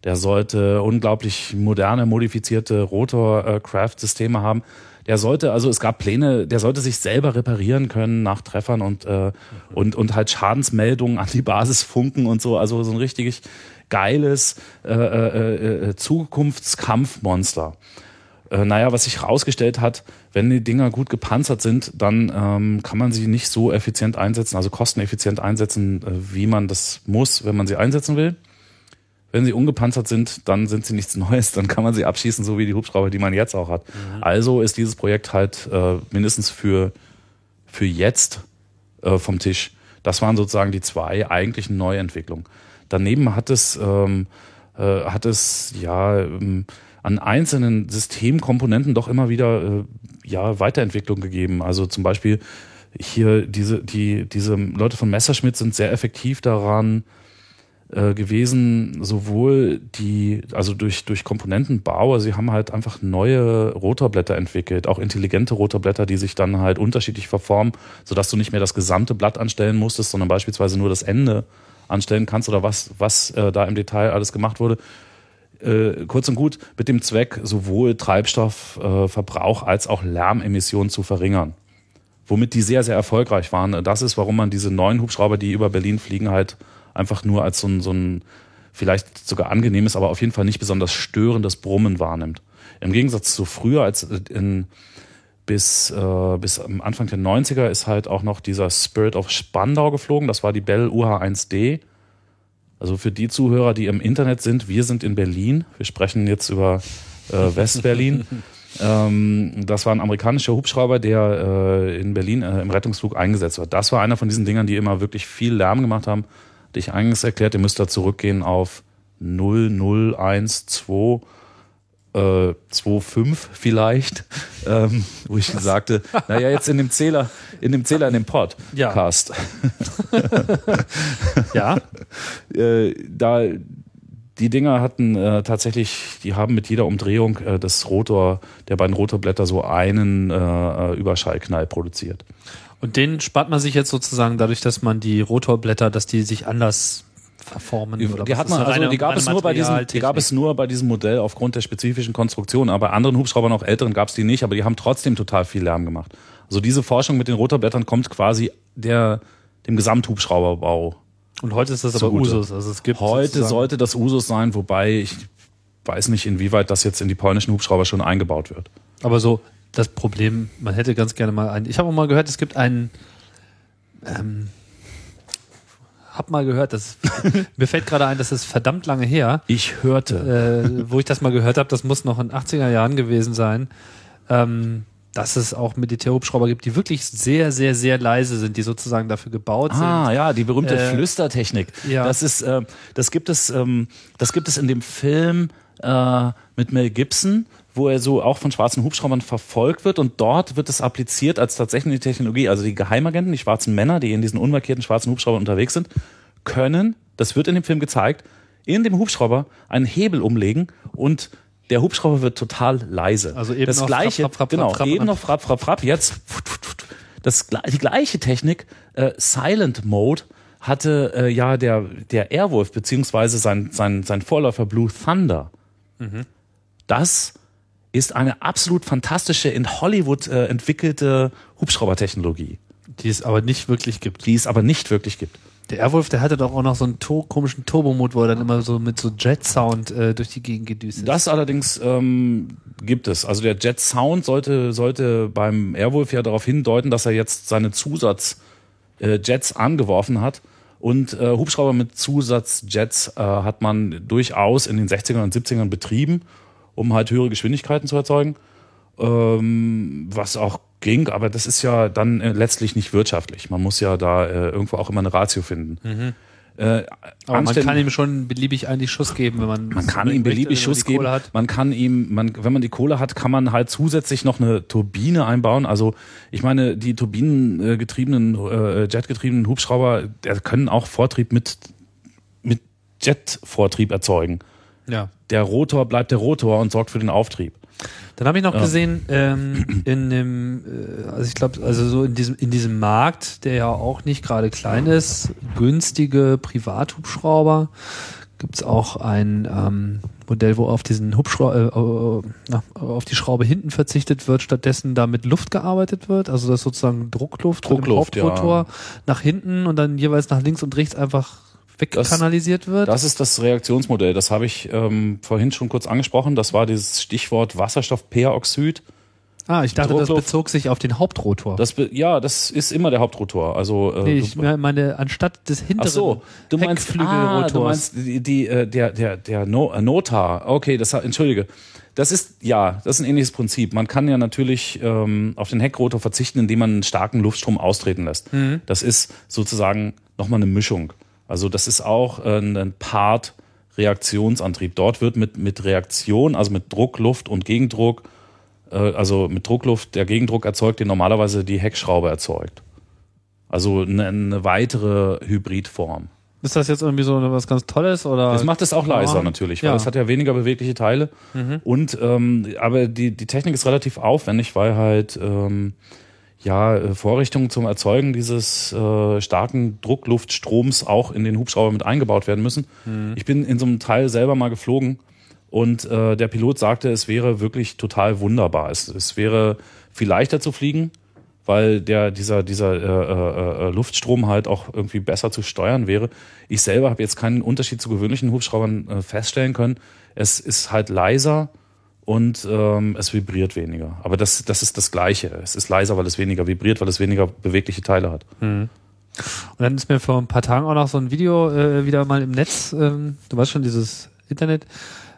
[SPEAKER 3] der sollte unglaublich moderne, modifizierte Rotor-Craft-Systeme haben. Der sollte, also es gab Pläne, der sollte sich selber reparieren können nach Treffern und, äh, und, und halt Schadensmeldungen an die Basis funken und so. Also so ein richtig geiles äh, äh, äh, Zukunftskampfmonster. Äh, naja, was sich herausgestellt hat, wenn die Dinger gut gepanzert sind, dann ähm, kann man sie nicht so effizient einsetzen, also kosteneffizient einsetzen, äh, wie man das muss, wenn man sie einsetzen will. Wenn sie ungepanzert sind, dann sind sie nichts Neues, dann kann man sie abschießen, so wie die Hubschrauber, die man jetzt auch hat. Mhm. Also ist dieses Projekt halt äh, mindestens für, für jetzt äh, vom Tisch. Das waren sozusagen die zwei eigentlichen Neuentwicklungen. Daneben hat es, ähm, äh, hat es ja ähm, an einzelnen Systemkomponenten doch immer wieder äh, ja, Weiterentwicklung gegeben. Also zum Beispiel hier diese, die, diese Leute von Messerschmitt sind sehr effektiv daran äh, gewesen, sowohl die, also durch, durch Komponentenbau, also sie haben halt einfach neue Rotorblätter entwickelt, auch intelligente Rotorblätter, die sich dann halt unterschiedlich verformen, sodass du nicht mehr das gesamte Blatt anstellen musstest, sondern beispielsweise nur das Ende anstellen kannst oder was, was äh, da im Detail alles gemacht wurde äh, kurz und gut mit dem Zweck, sowohl Treibstoffverbrauch äh, als auch Lärmemissionen zu verringern. Womit die sehr, sehr erfolgreich waren. Das ist, warum man diese neuen Hubschrauber, die über Berlin fliegen, halt einfach nur als so ein, so ein vielleicht sogar angenehmes, aber auf jeden Fall nicht besonders störendes Brummen wahrnimmt. Im Gegensatz zu früher, als in, bis, äh, bis am Anfang der 90er ist halt auch noch dieser Spirit of Spandau geflogen. Das war die Bell UH-1D also für die Zuhörer, die im Internet sind, wir sind in Berlin. Wir sprechen jetzt über äh, Westberlin. ähm, das war ein amerikanischer Hubschrauber, der äh, in Berlin äh, im Rettungsflug eingesetzt wird. Das war einer von diesen Dingern, die immer wirklich viel Lärm gemacht haben. Hatte ich eingangs erklärt, ihr müsst da zurückgehen auf 0012 äh, 2,5 vielleicht, ähm, wo ich Was? sagte, naja, jetzt in dem Zähler, in dem Zähler, in dem Podcast.
[SPEAKER 2] Ja.
[SPEAKER 3] ja. Äh, da, die Dinger hatten äh, tatsächlich, die haben mit jeder Umdrehung äh, des Rotor, der beiden Rotorblätter so einen äh, äh Überschallknall produziert.
[SPEAKER 2] Und den spart man sich jetzt sozusagen dadurch, dass man die Rotorblätter, dass die sich anders verformen
[SPEAKER 3] oder die hat man, also eine, die gab es nur bei diesem, die gab es nur bei diesem Modell aufgrund der spezifischen Konstruktion. Aber bei anderen Hubschraubern, auch älteren, gab es die nicht, aber die haben trotzdem total viel Lärm gemacht. Also diese Forschung mit den Rotorblättern kommt quasi der, dem Gesamthubschrauberbau
[SPEAKER 2] Und heute ist das aber
[SPEAKER 3] Zugute.
[SPEAKER 2] Usus. Also es gibt
[SPEAKER 3] Heute
[SPEAKER 2] sozusagen-
[SPEAKER 3] sollte das Usus sein, wobei ich weiß nicht, inwieweit das jetzt in die polnischen Hubschrauber schon eingebaut wird.
[SPEAKER 2] Aber so das Problem, man hätte ganz gerne mal einen. Ich habe auch mal gehört, es gibt einen. Ähm, hab mal gehört, das mir fällt gerade ein, das ist verdammt lange her,
[SPEAKER 3] Ich hörte.
[SPEAKER 2] äh, wo ich das mal gehört habe. Das muss noch in den 80er Jahren gewesen sein. Ähm, dass es auch Militärhubschrauber gibt, die wirklich sehr, sehr, sehr leise sind, die sozusagen dafür gebaut
[SPEAKER 3] Ah,
[SPEAKER 2] sind.
[SPEAKER 3] ja, die berühmte
[SPEAKER 2] Äh,
[SPEAKER 3] Flüstertechnik.
[SPEAKER 2] ja.
[SPEAKER 3] Das ist, äh, das gibt es, ähm, das gibt es in dem Film äh, mit Mel Gibson, wo er so auch von schwarzen Hubschraubern verfolgt wird und dort wird es appliziert als tatsächlich Technologie. Also die Geheimagenten, die schwarzen Männer, die in diesen unmarkierten schwarzen Hubschraubern unterwegs sind, können, das wird in dem Film gezeigt, in dem Hubschrauber einen Hebel umlegen und der Hubschrauber wird total leise.
[SPEAKER 2] Also eben
[SPEAKER 3] das
[SPEAKER 2] noch
[SPEAKER 3] gleiche,
[SPEAKER 2] frapp, frapp, frapp,
[SPEAKER 3] genau,
[SPEAKER 2] frapp,
[SPEAKER 3] eben noch frapp, frapp, frapp, jetzt das, die gleiche Technik, äh, Silent Mode, hatte äh, ja der, der Airwolf, beziehungsweise sein, sein, sein Vorläufer Blue Thunder. Das ist eine absolut fantastische, in Hollywood äh, entwickelte Hubschraubertechnologie,
[SPEAKER 2] Die es aber nicht wirklich gibt.
[SPEAKER 3] die es aber nicht wirklich gibt.
[SPEAKER 2] Der Airwolf, der hatte doch auch noch so einen to komischen Turbomod, wo er dann immer so mit so Jet-Sound äh, durch die Gegend gedüst ist.
[SPEAKER 3] Das allerdings ähm, gibt es. Also der Jet Sound sollte, sollte beim Airwolf ja darauf hindeuten, dass er jetzt seine Zusatz äh, angeworfen hat. Und äh, Hubschrauber mit Zusatzjets äh, hat man durchaus in den 60ern und 70ern betrieben, um halt höhere Geschwindigkeiten zu erzeugen. Ähm, was auch ging, aber das ist ja dann äh, letztlich nicht wirtschaftlich. Man muss ja da äh, irgendwo auch immer eine Ratio finden. Äh,
[SPEAKER 2] aber man kann ihm schon beliebig eigentlich Schuss geben, wenn man
[SPEAKER 3] man kann ihm beliebig Schuss geben.
[SPEAKER 2] Hat.
[SPEAKER 3] Man kann ihm, man, wenn man die Kohle hat, kann man halt zusätzlich noch eine Turbine einbauen. Also ich meine, die turbinengetriebenen, äh, jetgetriebenen Hubschrauber, der können auch Vortrieb mit mit Jetvortrieb erzeugen.
[SPEAKER 2] Ja.
[SPEAKER 3] Der Rotor bleibt der Rotor und sorgt für den Auftrieb.
[SPEAKER 2] Dann habe ich noch
[SPEAKER 3] Ja.
[SPEAKER 2] gesehen, ähm, in dem, äh, also ich glaube, also so in diesem, in diesem Markt, der ja auch nicht gerade klein ist, günstige Privathubschrauber, gibt's auch ein ähm, Modell, wo auf diesen Hubschrauber, äh, äh, na, auf die Schraube hinten verzichtet wird, stattdessen da mit Luft gearbeitet wird, also das ist sozusagen Druckluft,
[SPEAKER 3] Druckluft, ja.
[SPEAKER 2] Hauptrotor nach hinten und dann jeweils nach links und rechts einfach wegkanalisiert wird.
[SPEAKER 3] Das ist das Reaktionsmodell. Das habe ich ähm, vorhin schon kurz angesprochen. Das war dieses Stichwort Wasserstoffperoxid.
[SPEAKER 2] ah, ich dachte, das
[SPEAKER 3] Druckluft.
[SPEAKER 2] bezog sich auf den Hauptrotor.
[SPEAKER 3] Das ja, das ist immer der Hauptrotor. Also äh,
[SPEAKER 2] Nee, ich meine, anstatt des hinteren
[SPEAKER 3] Ach so, du meinst, ah,
[SPEAKER 2] Heckflügelrotors.
[SPEAKER 3] du meinst die, die, äh, der, der, der no, äh, Notar. Okay, das, entschuldige. Das ist, ja, das ist ein ähnliches Prinzip. Man kann ja natürlich ähm, auf den Heckrotor verzichten, indem man einen starken Luftstrom austreten lässt.
[SPEAKER 2] Mhm.
[SPEAKER 3] Das ist sozusagen nochmal eine Mischung. Also das ist auch äh, ein Part Reaktionsantrieb. Dort wird mit, mit Reaktion, also mit Druck, Luft und Gegendruck, äh, also mit Druckluft der Gegendruck erzeugt, den normalerweise die Heckschraube erzeugt. Also eine, eine weitere Hybridform.
[SPEAKER 2] Ist das jetzt irgendwie so was ganz Tolles oder?
[SPEAKER 3] Das macht es auch leiser
[SPEAKER 2] Ja.
[SPEAKER 3] natürlich, weil
[SPEAKER 2] Ja.
[SPEAKER 3] es hat ja weniger bewegliche Teile. Und ähm, aber die, die Technik ist relativ aufwendig, weil halt ähm, ja äh, Vorrichtungen zum Erzeugen dieses äh, starken Druckluftstroms auch in den Hubschrauber mit eingebaut werden müssen. Ich bin in so einem Teil selber mal geflogen und äh, der Pilot sagte, es wäre wirklich total wunderbar. Es, es wäre viel leichter zu fliegen, weil der dieser dieser äh, äh, äh, Luftstrom halt auch irgendwie besser zu steuern wäre. Ich selber habe jetzt keinen Unterschied zu gewöhnlichen Hubschraubern äh, feststellen können. Es ist halt leiser und ähm, es vibriert weniger. Aber das das ist das Gleiche. Es ist leiser, weil es weniger vibriert, weil es weniger bewegliche Teile hat.
[SPEAKER 2] Und dann ist mir vor ein paar Tagen auch noch so ein Video äh, wieder mal im Netz, ähm, du weißt schon, dieses Internet,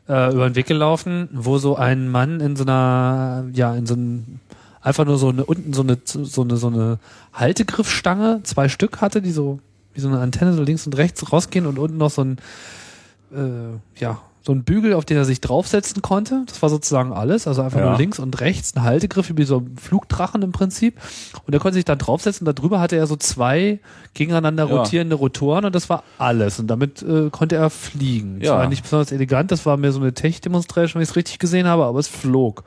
[SPEAKER 2] äh, über den Weg gelaufen, wo so ein Mann in so einer, ja, in so einem, einfach nur so eine, unten so eine, so eine, so eine Haltegriffstange, zwei Stück hatte, die so, wie so eine Antenne so links und rechts rausgehen und unten noch so ein, äh, ja, so ein Bügel, auf den er sich draufsetzen konnte. Das war sozusagen alles. Also einfach
[SPEAKER 3] Ja.
[SPEAKER 2] nur links und rechts ein Haltegriff, wie so ein Flugdrachen im Prinzip. Und er konnte sich dann draufsetzen. Darüber hatte er so zwei gegeneinander
[SPEAKER 3] Ja.
[SPEAKER 2] rotierende Rotoren und das war alles. Und damit äh, konnte er fliegen. Das
[SPEAKER 3] Ja.
[SPEAKER 2] war nicht besonders elegant. Das war mehr so eine Tech-Demonstration, wenn ich es richtig gesehen habe, aber es flog.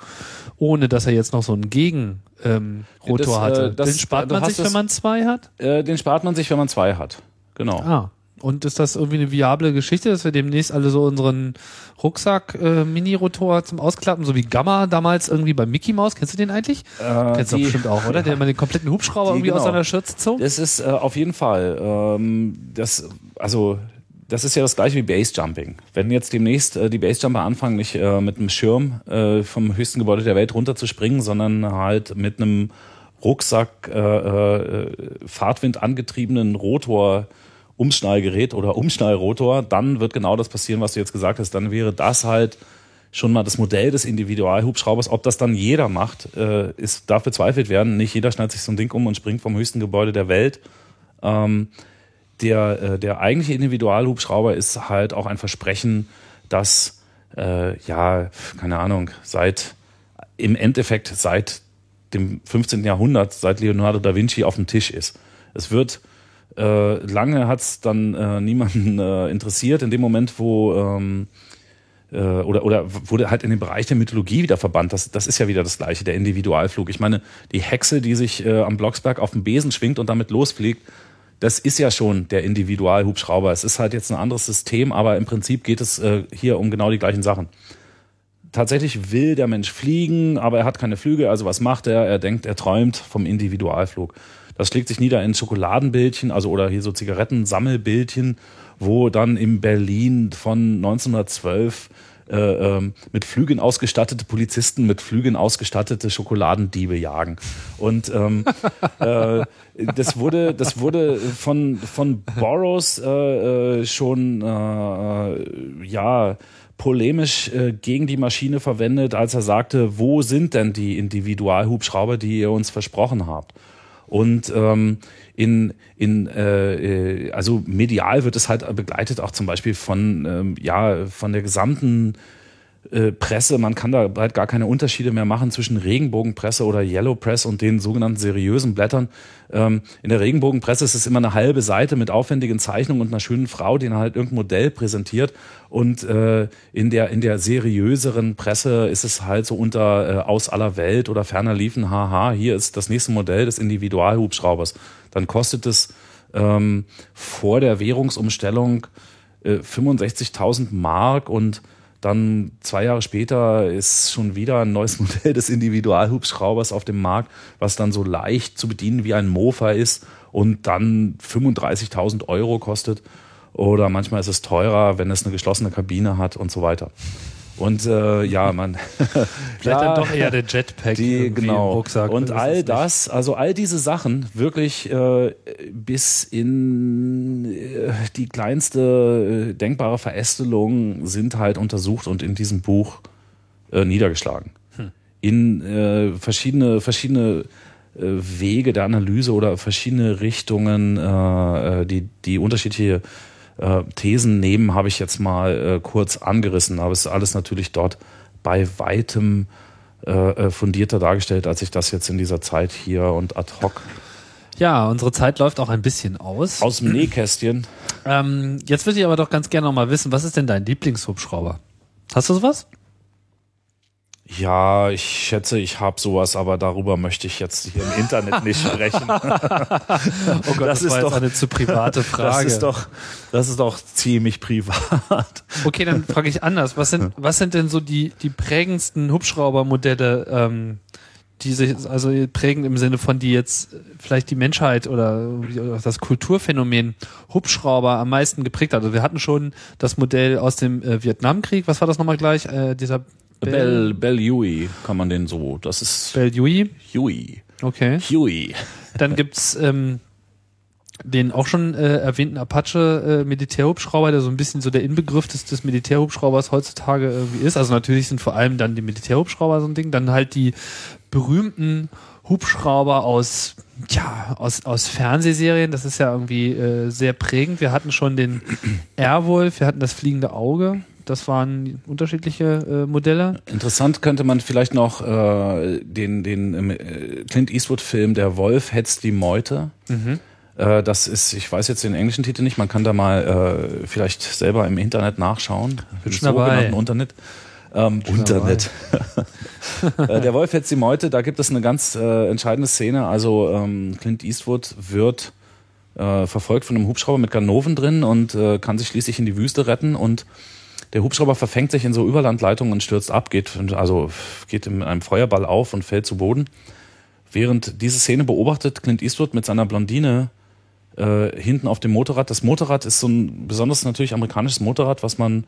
[SPEAKER 2] Ohne dass er jetzt noch so einen Gegen- ähm, Rotor
[SPEAKER 3] Das, äh,
[SPEAKER 2] hatte.
[SPEAKER 3] das-
[SPEAKER 2] Den spart
[SPEAKER 3] du
[SPEAKER 2] man sich, wenn
[SPEAKER 3] es-
[SPEAKER 2] man zwei hat?
[SPEAKER 3] Äh, den spart man sich, wenn man zwei hat. Genau.
[SPEAKER 2] Ah. Und ist das irgendwie eine viable Geschichte, dass wir demnächst alle so unseren Rucksack-Mini-Rotor zum Ausklappen, so wie Gamma damals irgendwie bei Mickey Mouse, kennst du den eigentlich?
[SPEAKER 3] Äh,
[SPEAKER 2] kennst du
[SPEAKER 3] die-
[SPEAKER 2] bestimmt auch, oder? Der immer den kompletten Hubschrauber
[SPEAKER 3] Die,
[SPEAKER 2] irgendwie aus
[SPEAKER 3] genau.
[SPEAKER 2] seiner Schürze zog.
[SPEAKER 3] Das ist äh, auf jeden Fall, ähm, das, also, das ist ja das gleiche wie Basejumping. Wenn jetzt demnächst äh, die Basejumper anfangen, nicht äh, mit einem Schirm äh, vom höchsten Gebäude der Welt runterzuspringen, sondern halt mit einem Rucksack, äh, äh, Fahrtwind angetriebenen Rotor, Umschnallgerät oder Umschnallrotor, dann wird genau das passieren, was du jetzt gesagt hast. Dann wäre das halt schon mal das Modell des Individualhubschraubers. Ob das dann jeder macht, äh, ist, darf bezweifelt werden. Nicht jeder schneidet sich so ein Ding um und springt vom höchsten Gebäude der Welt. Ähm, der, äh, der eigentliche Individualhubschrauber ist halt auch ein Versprechen, das, äh, ja, keine Ahnung, seit, im Endeffekt seit dem 15. Jahrhundert, seit Leonardo da Vinci auf dem Tisch ist. Es wird äh, lange hat es dann äh, niemanden äh, interessiert. In dem Moment, wo ähm, äh, oder, oder wurde halt in den Bereich der Mythologie wieder verbannt. Das, das ist ja wieder das Gleiche, der Individualflug. Ich meine, die Hexe, die sich äh, am Blocksberg auf dem Besen schwingt und damit losfliegt, das ist ja schon der Individualhubschrauber. Es ist halt jetzt ein anderes System, aber im Prinzip geht es äh, hier um genau die gleichen Sachen. Tatsächlich will der Mensch fliegen, aber er hat keine Flügel, also was macht er? Er denkt, er träumt vom Individualflug. Das schlägt sich nieder in Schokoladenbildchen, also oder hier so Zigarettensammelbildchen, wo dann in Berlin von 1912 äh, ähm, mit Flügeln ausgestattete Polizisten mit Flügeln ausgestattete Schokoladendiebe jagen. Und ähm, äh, das wurde, das wurde von von Burroughs äh, äh, schon äh, ja polemisch äh, gegen die Maschine verwendet, als er sagte, wo sind denn die Individualhubschrauber, die ihr uns versprochen habt? Und ähm, in, in äh, äh, also medial wird es halt begleitet auch zum Beispiel von ähm, ja von der gesamten äh, Presse. Man kann da halt gar keine Unterschiede mehr machen zwischen Regenbogenpresse oder Yellow Press und den sogenannten seriösen Blättern. Ähm, in der Regenbogenpresse ist es immer eine halbe Seite mit aufwendigen Zeichnungen und einer schönen Frau, die dann halt irgendein Modell präsentiert. Und äh, in der in der seriöseren Presse ist es halt so unter äh, aus aller Welt oder ferner liefen, haha, hier ist das nächste Modell des Individualhubschraubers. Dann kostet es ähm, vor der Währungsumstellung äh, 65.000 Mark und dann zwei Jahre später ist schon wieder ein neues Modell des Individualhubschraubers auf dem Markt, was dann so leicht zu bedienen wie ein Mofa ist und dann 35.000 Euro kostet. Oder manchmal ist es teurer, wenn es eine geschlossene Kabine hat und so weiter. Und äh, ja, man.
[SPEAKER 2] Vielleicht
[SPEAKER 3] ja,
[SPEAKER 2] dann doch eher der Jetpack
[SPEAKER 3] die,
[SPEAKER 2] irgendwie im
[SPEAKER 3] genau.
[SPEAKER 2] Rucksack.
[SPEAKER 3] und all
[SPEAKER 2] es nicht.
[SPEAKER 3] das, also all diese Sachen, wirklich äh, bis in äh, die kleinste äh, denkbare Verästelung sind halt untersucht und in diesem Buch äh, niedergeschlagen.
[SPEAKER 2] Hm.
[SPEAKER 3] In äh, verschiedene, verschiedene äh, Wege der Analyse oder verschiedene Richtungen, äh, äh, die, die unterschiedliche äh, Thesen nehmen, habe ich jetzt mal äh, kurz angerissen. Aber es ist alles natürlich dort bei weitem äh, äh, fundierter dargestellt, als ich das jetzt in dieser Zeit hier und ad hoc
[SPEAKER 2] Ja, unsere Zeit läuft auch ein bisschen aus.
[SPEAKER 3] aus dem Nähkästchen.
[SPEAKER 2] Ähm, jetzt würde ich aber doch ganz gerne noch mal wissen, was ist denn dein Lieblingshubschrauber? Hast du sowas?
[SPEAKER 3] Ja, ich schätze, ich habe sowas, aber darüber möchte ich jetzt hier im Internet nicht sprechen.
[SPEAKER 2] Oh Gott,
[SPEAKER 3] Das ist
[SPEAKER 2] war
[SPEAKER 3] doch-
[SPEAKER 2] eine zu private Frage.
[SPEAKER 3] Das ist doch, das ist doch ziemlich privat.
[SPEAKER 2] Okay, dann frage ich anders. Was sind, was sind denn so die, die prägendsten Hubschraubermodelle, ähm, die sich also prägen im Sinne von, die jetzt vielleicht die Menschheit oder, oder das Kulturphänomen Hubschrauber am meisten geprägt hat? Also wir hatten schon das Modell aus dem äh, Vietnamkrieg. Was war das nochmal gleich? Äh, dieser
[SPEAKER 3] Bell, Bell Huey kann man den so, das ist
[SPEAKER 2] Bell Huey.
[SPEAKER 3] Huey.
[SPEAKER 2] Okay.
[SPEAKER 3] Huey.
[SPEAKER 2] Dann gibt's ähm, den auch schon äh, erwähnten Apache äh, Militärhubschrauber, der so ein bisschen so der Inbegriff des, des Militärhubschraubers heutzutage irgendwie ist. Also natürlich sind vor allem dann die Militärhubschrauber so ein Ding. Dann halt die berühmten Hubschrauber aus ja, aus, aus Fernsehserien, das ist ja irgendwie äh, sehr prägend. Wir hatten schon den Airwolf, wir hatten das fliegende Auge. Das waren unterschiedliche äh, Modelle.
[SPEAKER 3] Interessant könnte man vielleicht noch äh, den, den ähm, äh, Clint Eastwood-Film Der Wolf hetzt die Meute. Äh, das ist, ich weiß jetzt den englischen Titel nicht, man kann da mal äh, vielleicht selber im Internet nachschauen. Im
[SPEAKER 2] schon dabei.
[SPEAKER 3] sogenannten Internet. Ähm, Internet. Der Wolf hetzt die Meute, da gibt es eine ganz äh, entscheidende Szene. Also ähm, Clint Eastwood wird verfolgt von einem Hubschrauber mit Ganoven drin und äh, kann sich schließlich in die Wüste retten und der Hubschrauber verfängt sich in so Überlandleitungen und stürzt ab, geht also geht in einem Feuerball auf und fällt zu Boden. Während diese Szene beobachtet Clint Eastwood mit seiner Blondine äh, hinten auf dem Motorrad. Das Motorrad ist so ein besonders natürlich amerikanisches Motorrad, was man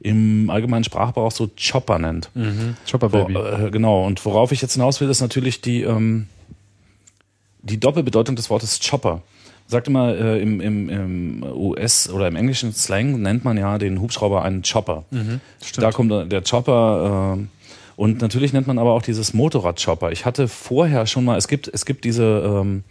[SPEAKER 3] im allgemeinen Sprachgebrauch so Chopper nennt.
[SPEAKER 2] Mhm. Chopper Baby.
[SPEAKER 3] Wo, äh, genau. Und worauf ich jetzt hinaus will, ist natürlich die ähm, die Doppelbedeutung des Wortes Chopper. Sagt immer, äh, im, im, im US- oder im englischen Slang nennt man ja den Hubschrauber einen Chopper.
[SPEAKER 2] Mhm,
[SPEAKER 3] da kommt der Chopper. Äh, und natürlich nennt man aber auch dieses Motorrad-Chopper. Ich hatte vorher schon mal, es gibt, es gibt diese ähm,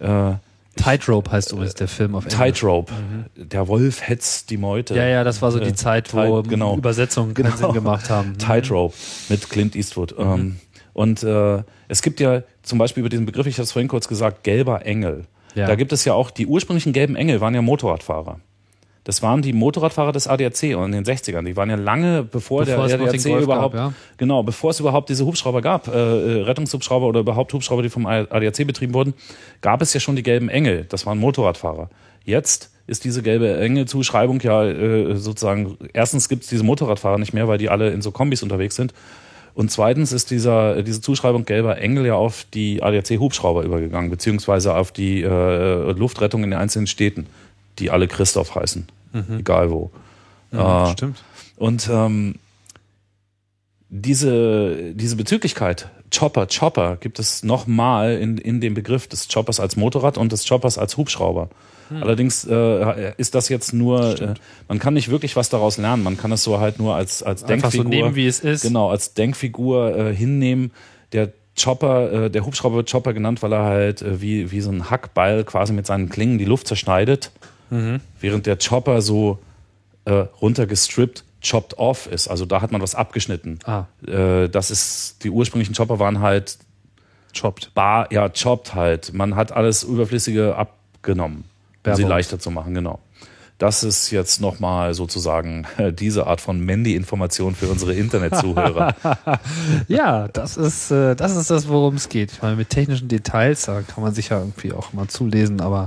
[SPEAKER 3] äh,
[SPEAKER 2] Tightrope heißt übrigens der Film auf Englisch.
[SPEAKER 3] Tightrope. Der Wolf hetzt die Meute.
[SPEAKER 2] Ja, ja, das war so die
[SPEAKER 3] Äh,
[SPEAKER 2] Zeit, wo
[SPEAKER 3] Tight- genau.
[SPEAKER 2] Übersetzungen keinen
[SPEAKER 3] Genau.
[SPEAKER 2] Sinn gemacht haben.
[SPEAKER 3] Tightrope mit Clint Eastwood. Ähm, und äh, es gibt ja zum Beispiel über diesen Begriff, ich habe es vorhin kurz gesagt, gelber Engel.
[SPEAKER 2] Ja.
[SPEAKER 3] Da gibt es ja auch, die ursprünglichen gelben Engel waren ja Motorradfahrer. Das waren die Motorradfahrer des ADAC und in den 60ern. Die waren ja lange bevor,
[SPEAKER 2] Bevor es
[SPEAKER 3] der ADAC überhaupt,
[SPEAKER 2] gab, ja.
[SPEAKER 3] genau, bevor es überhaupt diese Hubschrauber gab, äh, äh, Rettungshubschrauber oder überhaupt Hubschrauber, die vom ADAC betrieben wurden, gab es ja schon die gelben Engel. Das waren Motorradfahrer. Jetzt ist diese gelbe Engel-Zuschreibung ja äh, sozusagen, erstens gibt es diese Motorradfahrer nicht mehr, weil die alle in so Kombis unterwegs sind. Und zweitens ist dieser, diese Zuschreibung gelber Engel ja auf die ADAC-Hubschrauber übergegangen, beziehungsweise auf die äh, Luftrettung in den einzelnen Städten, die alle Christoph heißen, egal wo.
[SPEAKER 2] Ja,
[SPEAKER 3] Äh,
[SPEAKER 2] stimmt.
[SPEAKER 3] und ähm, diese, diese Bezüglichkeit, Chopper, Chopper, gibt es nochmal in, in dem Begriff des Choppers als Motorrad und des Choppers als Hubschrauber. Allerdings äh, ist das jetzt nur, äh, man kann nicht wirklich was daraus lernen, man kann es so halt nur als, als
[SPEAKER 2] Einfach so
[SPEAKER 3] Denkfigur,
[SPEAKER 2] nehmen, wie es ist.
[SPEAKER 3] genau, als Denkfigur äh, hinnehmen. Der Chopper, äh, der Hubschrauber wird Chopper genannt, weil er halt äh, wie, wie so ein Hackbeil quasi mit seinen Klingen die Luft zerschneidet,
[SPEAKER 2] Mhm.
[SPEAKER 3] während der Chopper so äh, runtergestrippt, chopped off ist. Also da hat man was abgeschnitten.
[SPEAKER 2] Ah.
[SPEAKER 3] Äh, das ist, die ursprünglichen Chopper waren halt
[SPEAKER 2] Chopped.
[SPEAKER 3] bar, ja, chopped halt. Man hat alles Überflüssige abgenommen, um sie leichter zu machen, genau. Das ist jetzt nochmal sozusagen äh, diese Art von Mandy-Information für unsere Internetzuhörer.
[SPEAKER 2] Ja, das ist, äh, das ist das, worum es geht. Ich meine, mit technischen Details, da kann man sich ja irgendwie auch mal zulesen, aber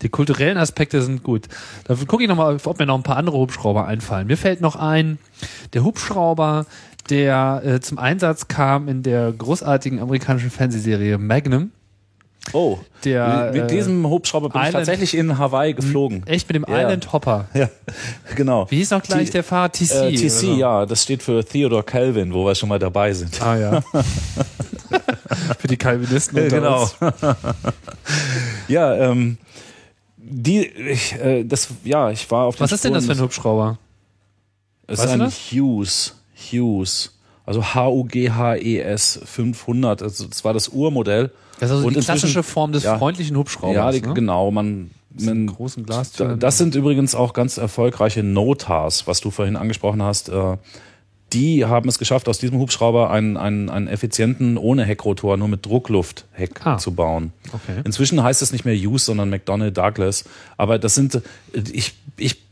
[SPEAKER 2] die kulturellen Aspekte sind gut. Dafür gucke ich nochmal, ob mir noch ein paar andere Hubschrauber einfallen. Mir fällt noch ein, der Hubschrauber, der äh, zum Einsatz kam in der großartigen amerikanischen Fernsehserie Magnum.
[SPEAKER 3] Oh,
[SPEAKER 2] Der,
[SPEAKER 3] mit
[SPEAKER 2] äh,
[SPEAKER 3] diesem Hubschrauber bin ich
[SPEAKER 2] Island-
[SPEAKER 3] tatsächlich in Hawaii geflogen.
[SPEAKER 2] Echt mit dem
[SPEAKER 3] Ja.
[SPEAKER 2] Island Hopper.
[SPEAKER 3] Ja, genau.
[SPEAKER 2] Wie hieß noch gleich
[SPEAKER 3] T-
[SPEAKER 2] der Fahrer? TC.
[SPEAKER 3] Äh, TC,
[SPEAKER 2] so.
[SPEAKER 3] ja, das steht für Theodore Calvin, wo wir schon mal dabei sind.
[SPEAKER 2] Ah ja. Für die Calvinisten unter
[SPEAKER 3] genau.
[SPEAKER 2] uns.
[SPEAKER 3] ja, ähm, die, ich, äh, das, ja, ich war auf den
[SPEAKER 2] Was ist denn das für ein Hubschrauber?
[SPEAKER 3] Es
[SPEAKER 2] weißt
[SPEAKER 3] ist ein
[SPEAKER 2] das?
[SPEAKER 3] Hughes, Hughes, also H-U-G-H-E-S 500. Also das war das Urmodell.
[SPEAKER 2] Das ist also
[SPEAKER 3] Und
[SPEAKER 2] die klassische Form des
[SPEAKER 3] ja.
[SPEAKER 2] freundlichen Hubschraubers.
[SPEAKER 3] ja, die,
[SPEAKER 2] ne?
[SPEAKER 3] genau. Man, man
[SPEAKER 2] großen Glastüren.
[SPEAKER 3] Das sind übrigens auch ganz erfolgreiche Notars, was du vorhin angesprochen hast. Äh, Die haben es geschafft, aus diesem Hubschrauber einen, einen, einen effizienten, ohne Heckrotor, nur mit Druckluft-Heck
[SPEAKER 2] Ah.
[SPEAKER 3] zu bauen.
[SPEAKER 2] Okay.
[SPEAKER 3] Inzwischen heißt es nicht mehr Hughes, sondern McDonnell Douglas. Aber das sind, äh, ich, ich,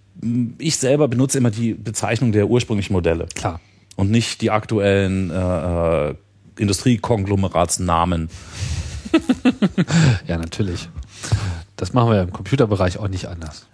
[SPEAKER 3] ich selber benutze immer die Bezeichnung der ursprünglichen Modelle
[SPEAKER 2] Klar.
[SPEAKER 3] und nicht die aktuellen äh, äh, Industriekonglomeratsnamen.
[SPEAKER 2] Ja, natürlich. Das machen wir ja im Computerbereich auch nicht anders.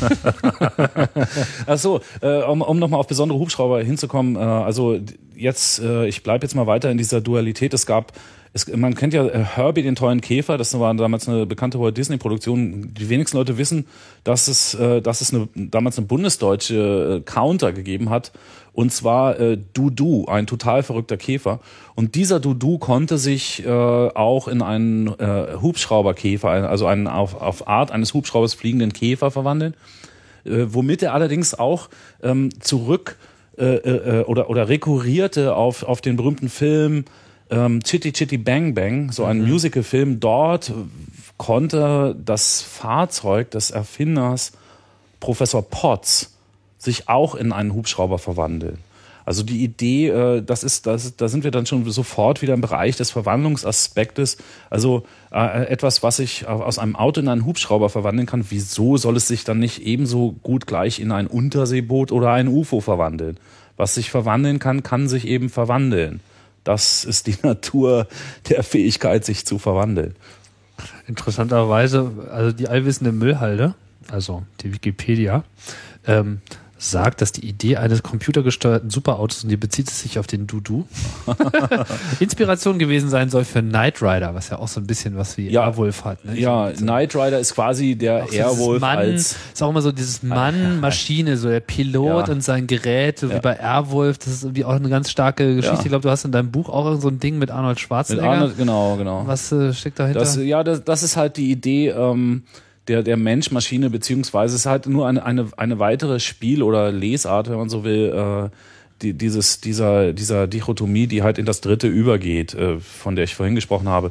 [SPEAKER 3] Ach so, äh, um, um nochmal auf besondere Hubschrauber hinzukommen, äh, also jetzt, äh, ich bleibe jetzt mal weiter in dieser Dualität. Es gab, es, man kennt ja äh, Herbie, den tollen Käfer, das war damals eine bekannte Walt Disney-Produktion. Die wenigsten Leute wissen, dass es, äh, dass es eine, damals eine bundesdeutsche äh, Counter gegeben hat. Und zwar äh, Dudu, ein total verrückter Käfer. Und dieser Dudu konnte sich äh, auch in einen äh, Hubschrauberkäfer, also einen auf, auf Art eines Hubschraubers fliegenden Käfer verwandeln äh, womit er allerdings auch ähm, zurück äh, äh, oder, oder rekurrierte auf, auf den berühmten Film ähm, Chitty Chitty Bang Bang, so ein Musical-Film. Dort konnte das Fahrzeug des Erfinders Professor Potts sich auch in einen Hubschrauber verwandeln. Also die Idee, äh, das ist, das, da sind wir dann schon sofort wieder im Bereich des Verwandlungsaspektes. Also äh, etwas, was ich aus einem Auto in einen Hubschrauber verwandeln kann, wieso soll es sich dann nicht ebenso gut gleich in ein Unterseeboot oder ein UFO verwandeln? Was sich verwandeln kann, kann sich eben verwandeln. Das ist die Natur der Fähigkeit, sich zu verwandeln.
[SPEAKER 2] Interessanterweise, also die allwissende Müllhalde, also die Wikipedia, ähm, sagt, dass die Idee eines computergesteuerten Superautos, und die bezieht es sich auf den Dudu, Inspiration gewesen sein soll für Knight Rider, was ja auch so ein bisschen was wie
[SPEAKER 3] Ja.
[SPEAKER 2] Airwolf hat. Ne?
[SPEAKER 3] Ja,
[SPEAKER 2] so,
[SPEAKER 3] Knight Rider ist quasi der
[SPEAKER 2] auch
[SPEAKER 3] Airwolf
[SPEAKER 2] Mann,
[SPEAKER 3] als
[SPEAKER 2] ist auch immer so dieses Mann-Maschine, so der Pilot
[SPEAKER 3] Ja.
[SPEAKER 2] und sein Gerät, so wie
[SPEAKER 3] Ja.
[SPEAKER 2] bei Airwolf, das ist irgendwie auch eine ganz starke Geschichte. Ich glaube, du hast in deinem Buch auch so ein Ding mit Arnold
[SPEAKER 3] mit
[SPEAKER 2] Schwarzenegger.
[SPEAKER 3] Arnold, genau, genau.
[SPEAKER 2] Was äh, steckt dahinter?
[SPEAKER 3] Das, ja, das, das ist halt die Idee ähm, der, der Mensch-Maschine, beziehungsweise es ist halt nur eine, eine, eine weitere Spiel- oder Lesart, wenn man so will, äh, die, dieses, dieser, dieser Dichotomie, die halt in das Dritte übergeht, äh, von der ich vorhin gesprochen habe.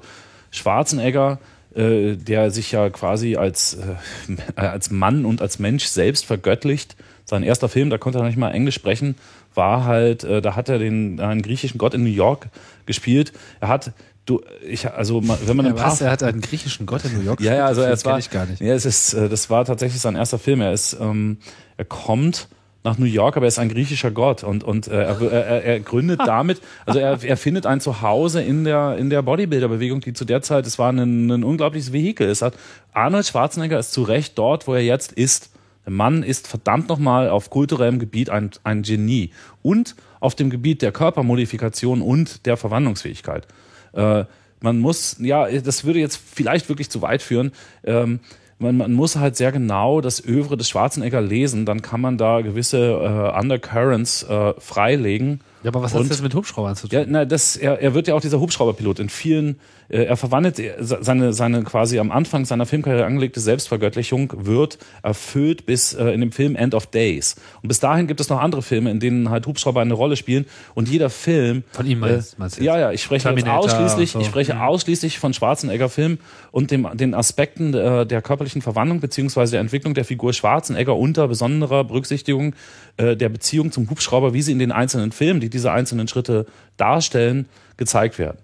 [SPEAKER 3] Schwarzenegger, äh, der sich ja quasi als, äh, als Mann und als Mensch selbst vergöttlicht. Sein erster Film, da konnte er noch nicht mal Englisch sprechen, war halt, äh, da hat er den einen griechischen Gott in New York gespielt. Er hat, du, ich, also wenn man
[SPEAKER 2] ja,
[SPEAKER 3] ein paar
[SPEAKER 2] was, er hat einen griechischen Gott in New York
[SPEAKER 3] ja, ja, also er
[SPEAKER 2] Das
[SPEAKER 3] war,
[SPEAKER 2] ich gar nicht.
[SPEAKER 3] Ja, es ist, äh, das war tatsächlich sein erster Film. Er ist, ähm, er kommt nach New York, aber er ist ein griechischer Gott und und äh, er, er, er gründet damit, also er, er findet ein Zuhause in der in der Bodybuilder-Bewegung, die zu der Zeit, es war ein, ein unglaubliches Vehikel. Es hat Arnold Schwarzenegger ist zu Recht dort, wo er jetzt ist. Der Mann ist verdammt nochmal auf kulturellem Gebiet ein, ein Genie und auf dem Gebiet der Körpermodifikation und der Verwandlungsfähigkeit. Äh, man muss, ja, das würde jetzt vielleicht wirklich zu weit führen. Ähm, man, man muss halt sehr genau das Övre des Schwarzenegger lesen, dann kann man da gewisse äh, Undercurrents äh, freilegen.
[SPEAKER 2] Ja, aber was hat das mit Hubschraubern zu tun?
[SPEAKER 3] Ja, na, das, er, er wird ja auch dieser Hubschrauberpilot. In vielen, er verwandelt äh, seine, seine quasi am Anfang seiner Filmkarriere angelegte Selbstvergöttlichung wird erfüllt bis äh, in dem Film End of Days. Und bis dahin gibt es noch andere Filme, in denen halt Hubschrauber eine Rolle spielen. Und jeder Film
[SPEAKER 2] Von ihm meinst- meinst du jetzt?
[SPEAKER 3] ja, ja, ich spreche ausschließlich,
[SPEAKER 2] so.
[SPEAKER 3] ich spreche ausschließlich von Schwarzenegger-Filmen und dem, den Aspekten äh, der körperlichen Verwandlung beziehungsweise der Entwicklung der Figur Schwarzenegger unter besonderer Berücksichtigung äh, der Beziehung zum Hubschrauber, wie sie in den einzelnen Filmen, die diese einzelnen Schritte darstellen, gezeigt werden.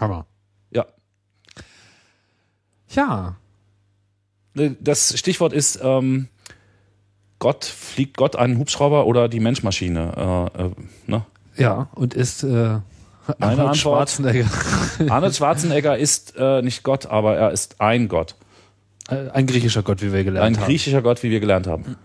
[SPEAKER 2] Hammer.
[SPEAKER 3] Ja.
[SPEAKER 2] Ja,
[SPEAKER 3] Äh, Das Stichwort ist ähm, Gott, fliegt Gott einen Hubschrauber oder die Menschmaschine? Äh, äh, ne?
[SPEAKER 2] ja, und ist äh, Arnold
[SPEAKER 3] Antwort-
[SPEAKER 2] Schwarzenegger
[SPEAKER 3] Arnold Schwarzenegger ist äh, nicht Gott, aber er ist ein Gott.
[SPEAKER 2] Äh, ein griechischer Gott, wie wir
[SPEAKER 3] Ein
[SPEAKER 2] gelernt haben.
[SPEAKER 3] griechischer Gott, wie wir gelernt haben.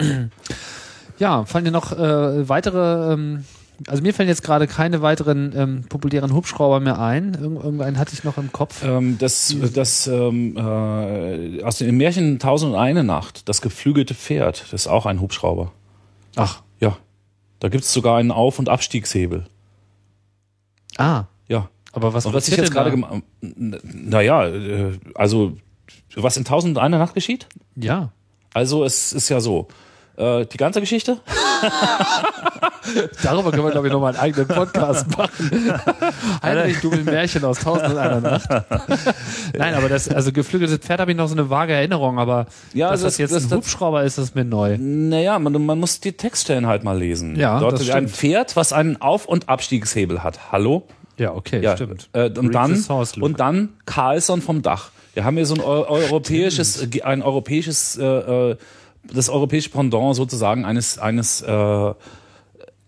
[SPEAKER 2] Ja, fallen dir noch äh, weitere, ähm, also mir fallen jetzt gerade keine weiteren ähm, populären Hubschrauber mehr ein. Irgend, irgendeinen hatte ich noch im Kopf.
[SPEAKER 3] Ähm, das das ähm, äh, aus dem Märchen Tausend und eine Nacht, das geflügelte Pferd, das ist auch ein Hubschrauber.
[SPEAKER 2] Ach,
[SPEAKER 3] Ja. Da gibt es sogar einen Auf- und Abstiegshebel.
[SPEAKER 2] ah,
[SPEAKER 3] Ja.
[SPEAKER 2] aber was
[SPEAKER 3] Und was ich jetzt gerade naja, äh, also was in Tausend und eine Nacht geschieht?
[SPEAKER 2] Ja.
[SPEAKER 3] Also es ist ja so. Äh, die ganze Geschichte?
[SPEAKER 2] Darüber können wir, glaube ich, nochmal einen eigenen Podcast machen. Heinrich Double Märchen aus Tausend und einer Nacht. Nein, aber das, also geflügeltes Pferd habe ich noch so eine vage Erinnerung, aber
[SPEAKER 3] Ja,
[SPEAKER 2] dass das
[SPEAKER 3] das-
[SPEAKER 2] jetzt
[SPEAKER 3] das-
[SPEAKER 2] ein
[SPEAKER 3] das-
[SPEAKER 2] Hubschrauber ist, das ist mir neu.
[SPEAKER 3] Naja, man, man muss die Textstellen halt mal lesen.
[SPEAKER 2] Ja,
[SPEAKER 3] Dort
[SPEAKER 2] das
[SPEAKER 3] ist ein. Pferd, was einen Auf- und Abstiegshebel hat. Hallo?
[SPEAKER 2] Ja, okay,
[SPEAKER 3] Ja,
[SPEAKER 2] stimmt.
[SPEAKER 3] Äh, und, dann, und dann Carlson vom Dach. Wir haben hier so ein eu europäisches, ein europäisches, äh, äh, das europäische Pendant sozusagen eines, eines äh,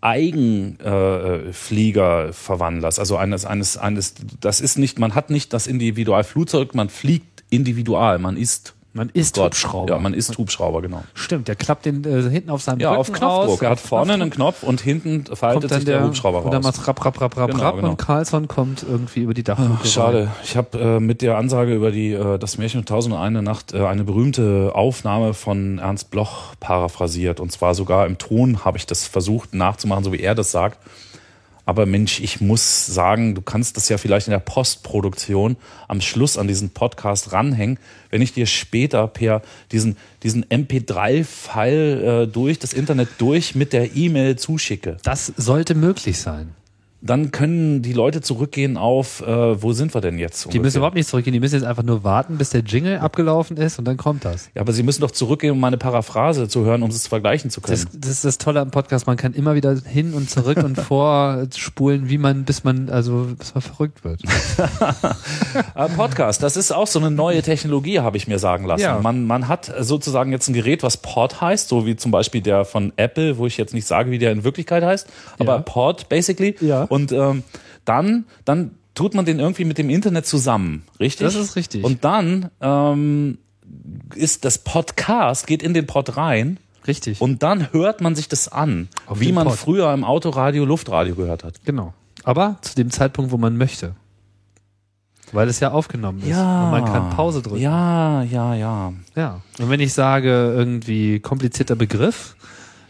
[SPEAKER 3] Eigenfliegerverwandlers. also eines, eines, eines, das ist nicht, man hat nicht das Individualflugzeug, man fliegt individual, man ist
[SPEAKER 2] Man ist
[SPEAKER 3] Gott.
[SPEAKER 2] Hubschrauber.
[SPEAKER 3] Ja, man ist Hubschrauber, genau.
[SPEAKER 2] Stimmt, der klappt den äh, hinten auf seinem
[SPEAKER 3] Ja,
[SPEAKER 2] Rücken
[SPEAKER 3] auf Knopfdruck.
[SPEAKER 2] aus.
[SPEAKER 3] Er hat vorne einen Knopf und hinten faltet
[SPEAKER 2] dann
[SPEAKER 3] sich der, Hubschrauber
[SPEAKER 2] Und dann
[SPEAKER 3] raus.
[SPEAKER 2] macht's rapp, rapp, rapp, rapp,
[SPEAKER 3] Genau,
[SPEAKER 2] rapp
[SPEAKER 3] genau.
[SPEAKER 2] und Carlson kommt irgendwie über die Dachluke. rein.
[SPEAKER 3] Schade. Ich habe äh, mit der Ansage über die äh, das Märchen Tausend und eine Nacht äh, eine berühmte Aufnahme von Ernst Bloch paraphrasiert. Und zwar sogar im Ton habe ich das versucht nachzumachen, so wie er das sagt. Aber Mensch, ich muss sagen, du kannst das ja vielleicht in der Postproduktion am Schluss an diesen Podcast ranhängen, wenn ich dir später per diesen, diesen MP3-File äh, durch das Internet durch mit der E-Mail zuschicke.
[SPEAKER 2] Das sollte möglich sein.
[SPEAKER 3] Dann können die Leute zurückgehen auf, äh, wo sind wir denn jetzt?
[SPEAKER 2] Die müssen
[SPEAKER 3] ungefähr?
[SPEAKER 2] überhaupt nicht zurückgehen, die müssen jetzt einfach nur warten, bis der Jingle abgelaufen ist und dann kommt das.
[SPEAKER 3] Ja, aber Sie müssen doch zurückgehen, um meine Paraphrase zu hören, um es vergleichen zu können.
[SPEAKER 2] Das, das ist das Tolle am Podcast, man kann immer wieder hin und zurück und vorspulen, wie man, bis man, also, bis man verrückt wird.
[SPEAKER 3] Äh, Podcast, das ist auch so eine neue Technologie, habe ich mir sagen lassen.
[SPEAKER 2] Ja.
[SPEAKER 3] Man, man hat sozusagen jetzt ein Gerät, was Pod heißt, so wie zum Beispiel der von Apple, wo ich jetzt nicht sage, wie der in Wirklichkeit heißt, aber
[SPEAKER 2] Ja.
[SPEAKER 3] Pod basically.
[SPEAKER 2] Ja.
[SPEAKER 3] Und ähm, dann, dann tut man den irgendwie mit dem Internet zusammen, richtig?
[SPEAKER 2] Das ist richtig.
[SPEAKER 3] Und dann ähm, ist das Podcast, geht in den Pod rein
[SPEAKER 2] Richtig.
[SPEAKER 3] und dann hört man sich das an,
[SPEAKER 2] Auf
[SPEAKER 3] wie man
[SPEAKER 2] Pod.
[SPEAKER 3] früher im Autoradio Luftradio gehört hat.
[SPEAKER 2] genau. Aber zu dem Zeitpunkt, wo man möchte. Weil es ja aufgenommen ist. Und man kann Pause drücken.
[SPEAKER 3] Ja, ja, ja.
[SPEAKER 2] Ja. Und wenn ich sage, irgendwie komplizierter Begriff,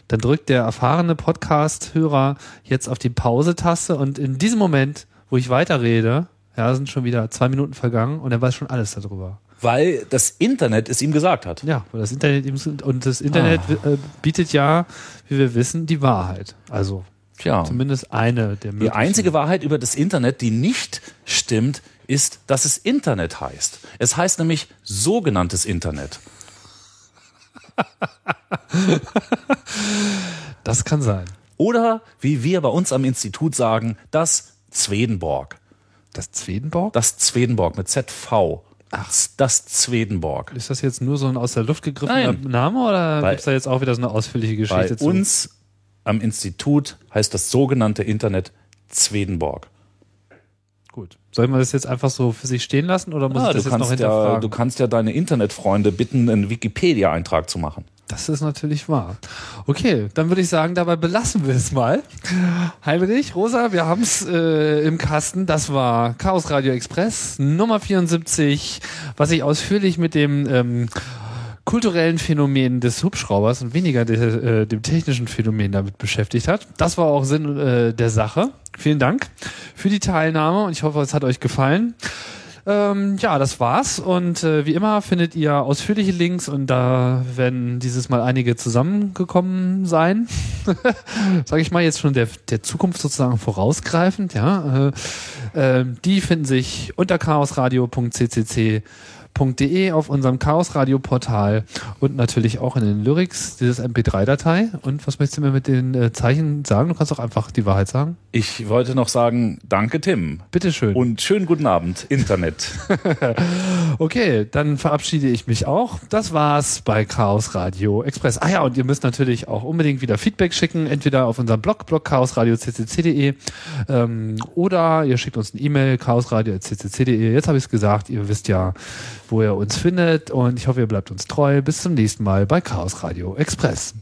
[SPEAKER 2] dann drückt der erfahrene Podcast-Hörer jetzt auf die Pause-Taste und in diesem Moment, wo ich weiterrede, ja, sind schon wieder zwei Minuten vergangen und er weiß schon alles darüber.
[SPEAKER 3] Weil das Internet es ihm gesagt hat.
[SPEAKER 2] Ja, weil das Internet ihm und das Internet
[SPEAKER 3] Ah.
[SPEAKER 2] äh, bietet ja, wie wir wissen, die Wahrheit. Also
[SPEAKER 3] Tja.
[SPEAKER 2] zumindest eine der
[SPEAKER 3] Die
[SPEAKER 2] möglichen.
[SPEAKER 3] einzige Wahrheit über das Internet, die nicht stimmt, ist, dass es Internet heißt. Es heißt nämlich sogenanntes Internet.
[SPEAKER 2] Das kann sein.
[SPEAKER 3] Oder, wie wir bei uns am Institut sagen, das Zwedenborg.
[SPEAKER 2] Das Zwedenborg?
[SPEAKER 3] Das Zwedenborg mit ZV. Ach, das Zwedenborg.
[SPEAKER 2] Ist das jetzt nur so ein aus der Luft gegriffener
[SPEAKER 3] Nein.
[SPEAKER 2] Name oder
[SPEAKER 3] Bei-
[SPEAKER 2] gibt's da jetzt auch wieder so eine ausführliche
[SPEAKER 3] Bei
[SPEAKER 2] Geschichte zu?
[SPEAKER 3] uns am Institut heißt das sogenannte Internet Zwedenborg.
[SPEAKER 2] Gut. Sollen wir das jetzt einfach so für sich stehen lassen oder muss
[SPEAKER 3] Ah,
[SPEAKER 2] ich das
[SPEAKER 3] du,
[SPEAKER 2] jetzt noch
[SPEAKER 3] kannst ja,
[SPEAKER 2] hinterfragen?
[SPEAKER 3] du kannst ja deine Internetfreunde bitten, einen Wikipedia-Eintrag zu machen.
[SPEAKER 2] das ist natürlich wahr. Okay, dann würde ich sagen, dabei belassen wir es mal. Heinrich, Rosa, wir haben es äh, im Kasten. Das war Chaos Radio Express Nummer 74, was sich ausführlich mit dem ähm, kulturellen Phänomen des Hubschraubers und weniger de, äh, dem technischen Phänomen damit beschäftigt hat. Das war auch Sinn äh, der Sache. Vielen Dank für die Teilnahme und ich hoffe, es hat euch gefallen. Ähm, ja, das war's. Und äh, wie immer findet ihr ausführliche Links und da werden dieses Mal einige zusammengekommen sein. Sage ich mal jetzt schon der, der Zukunft sozusagen vorausgreifend. Ja, äh, äh, die finden sich unter chaosradio.ccc www.chaosradio.de auf unserem Chaosradio-Portal und natürlich auch in den Lyrics dieses MP3-Datei. Und was möchtest du mir mit den äh, Zeichen sagen? Du kannst auch einfach die Wahrheit sagen.
[SPEAKER 3] Ich wollte noch sagen, danke Tim.
[SPEAKER 2] Bitteschön.
[SPEAKER 3] Und schönen guten Abend, Internet.
[SPEAKER 2] Okay, dann verabschiede ich mich auch. Das war's bei Chaos Radio Express. Ah ja, und ihr müsst natürlich auch unbedingt wieder Feedback schicken, entweder auf unserem Blog, blog chaosradio.ccc.de ähm, oder ihr schickt uns eine E-Mail, chaosradio.ccc.de. Jetzt habe ich es gesagt, ihr wisst ja, wo ihr uns findet und ich hoffe, ihr bleibt uns treu. Bis zum nächsten Mal bei Chaos Radio Express.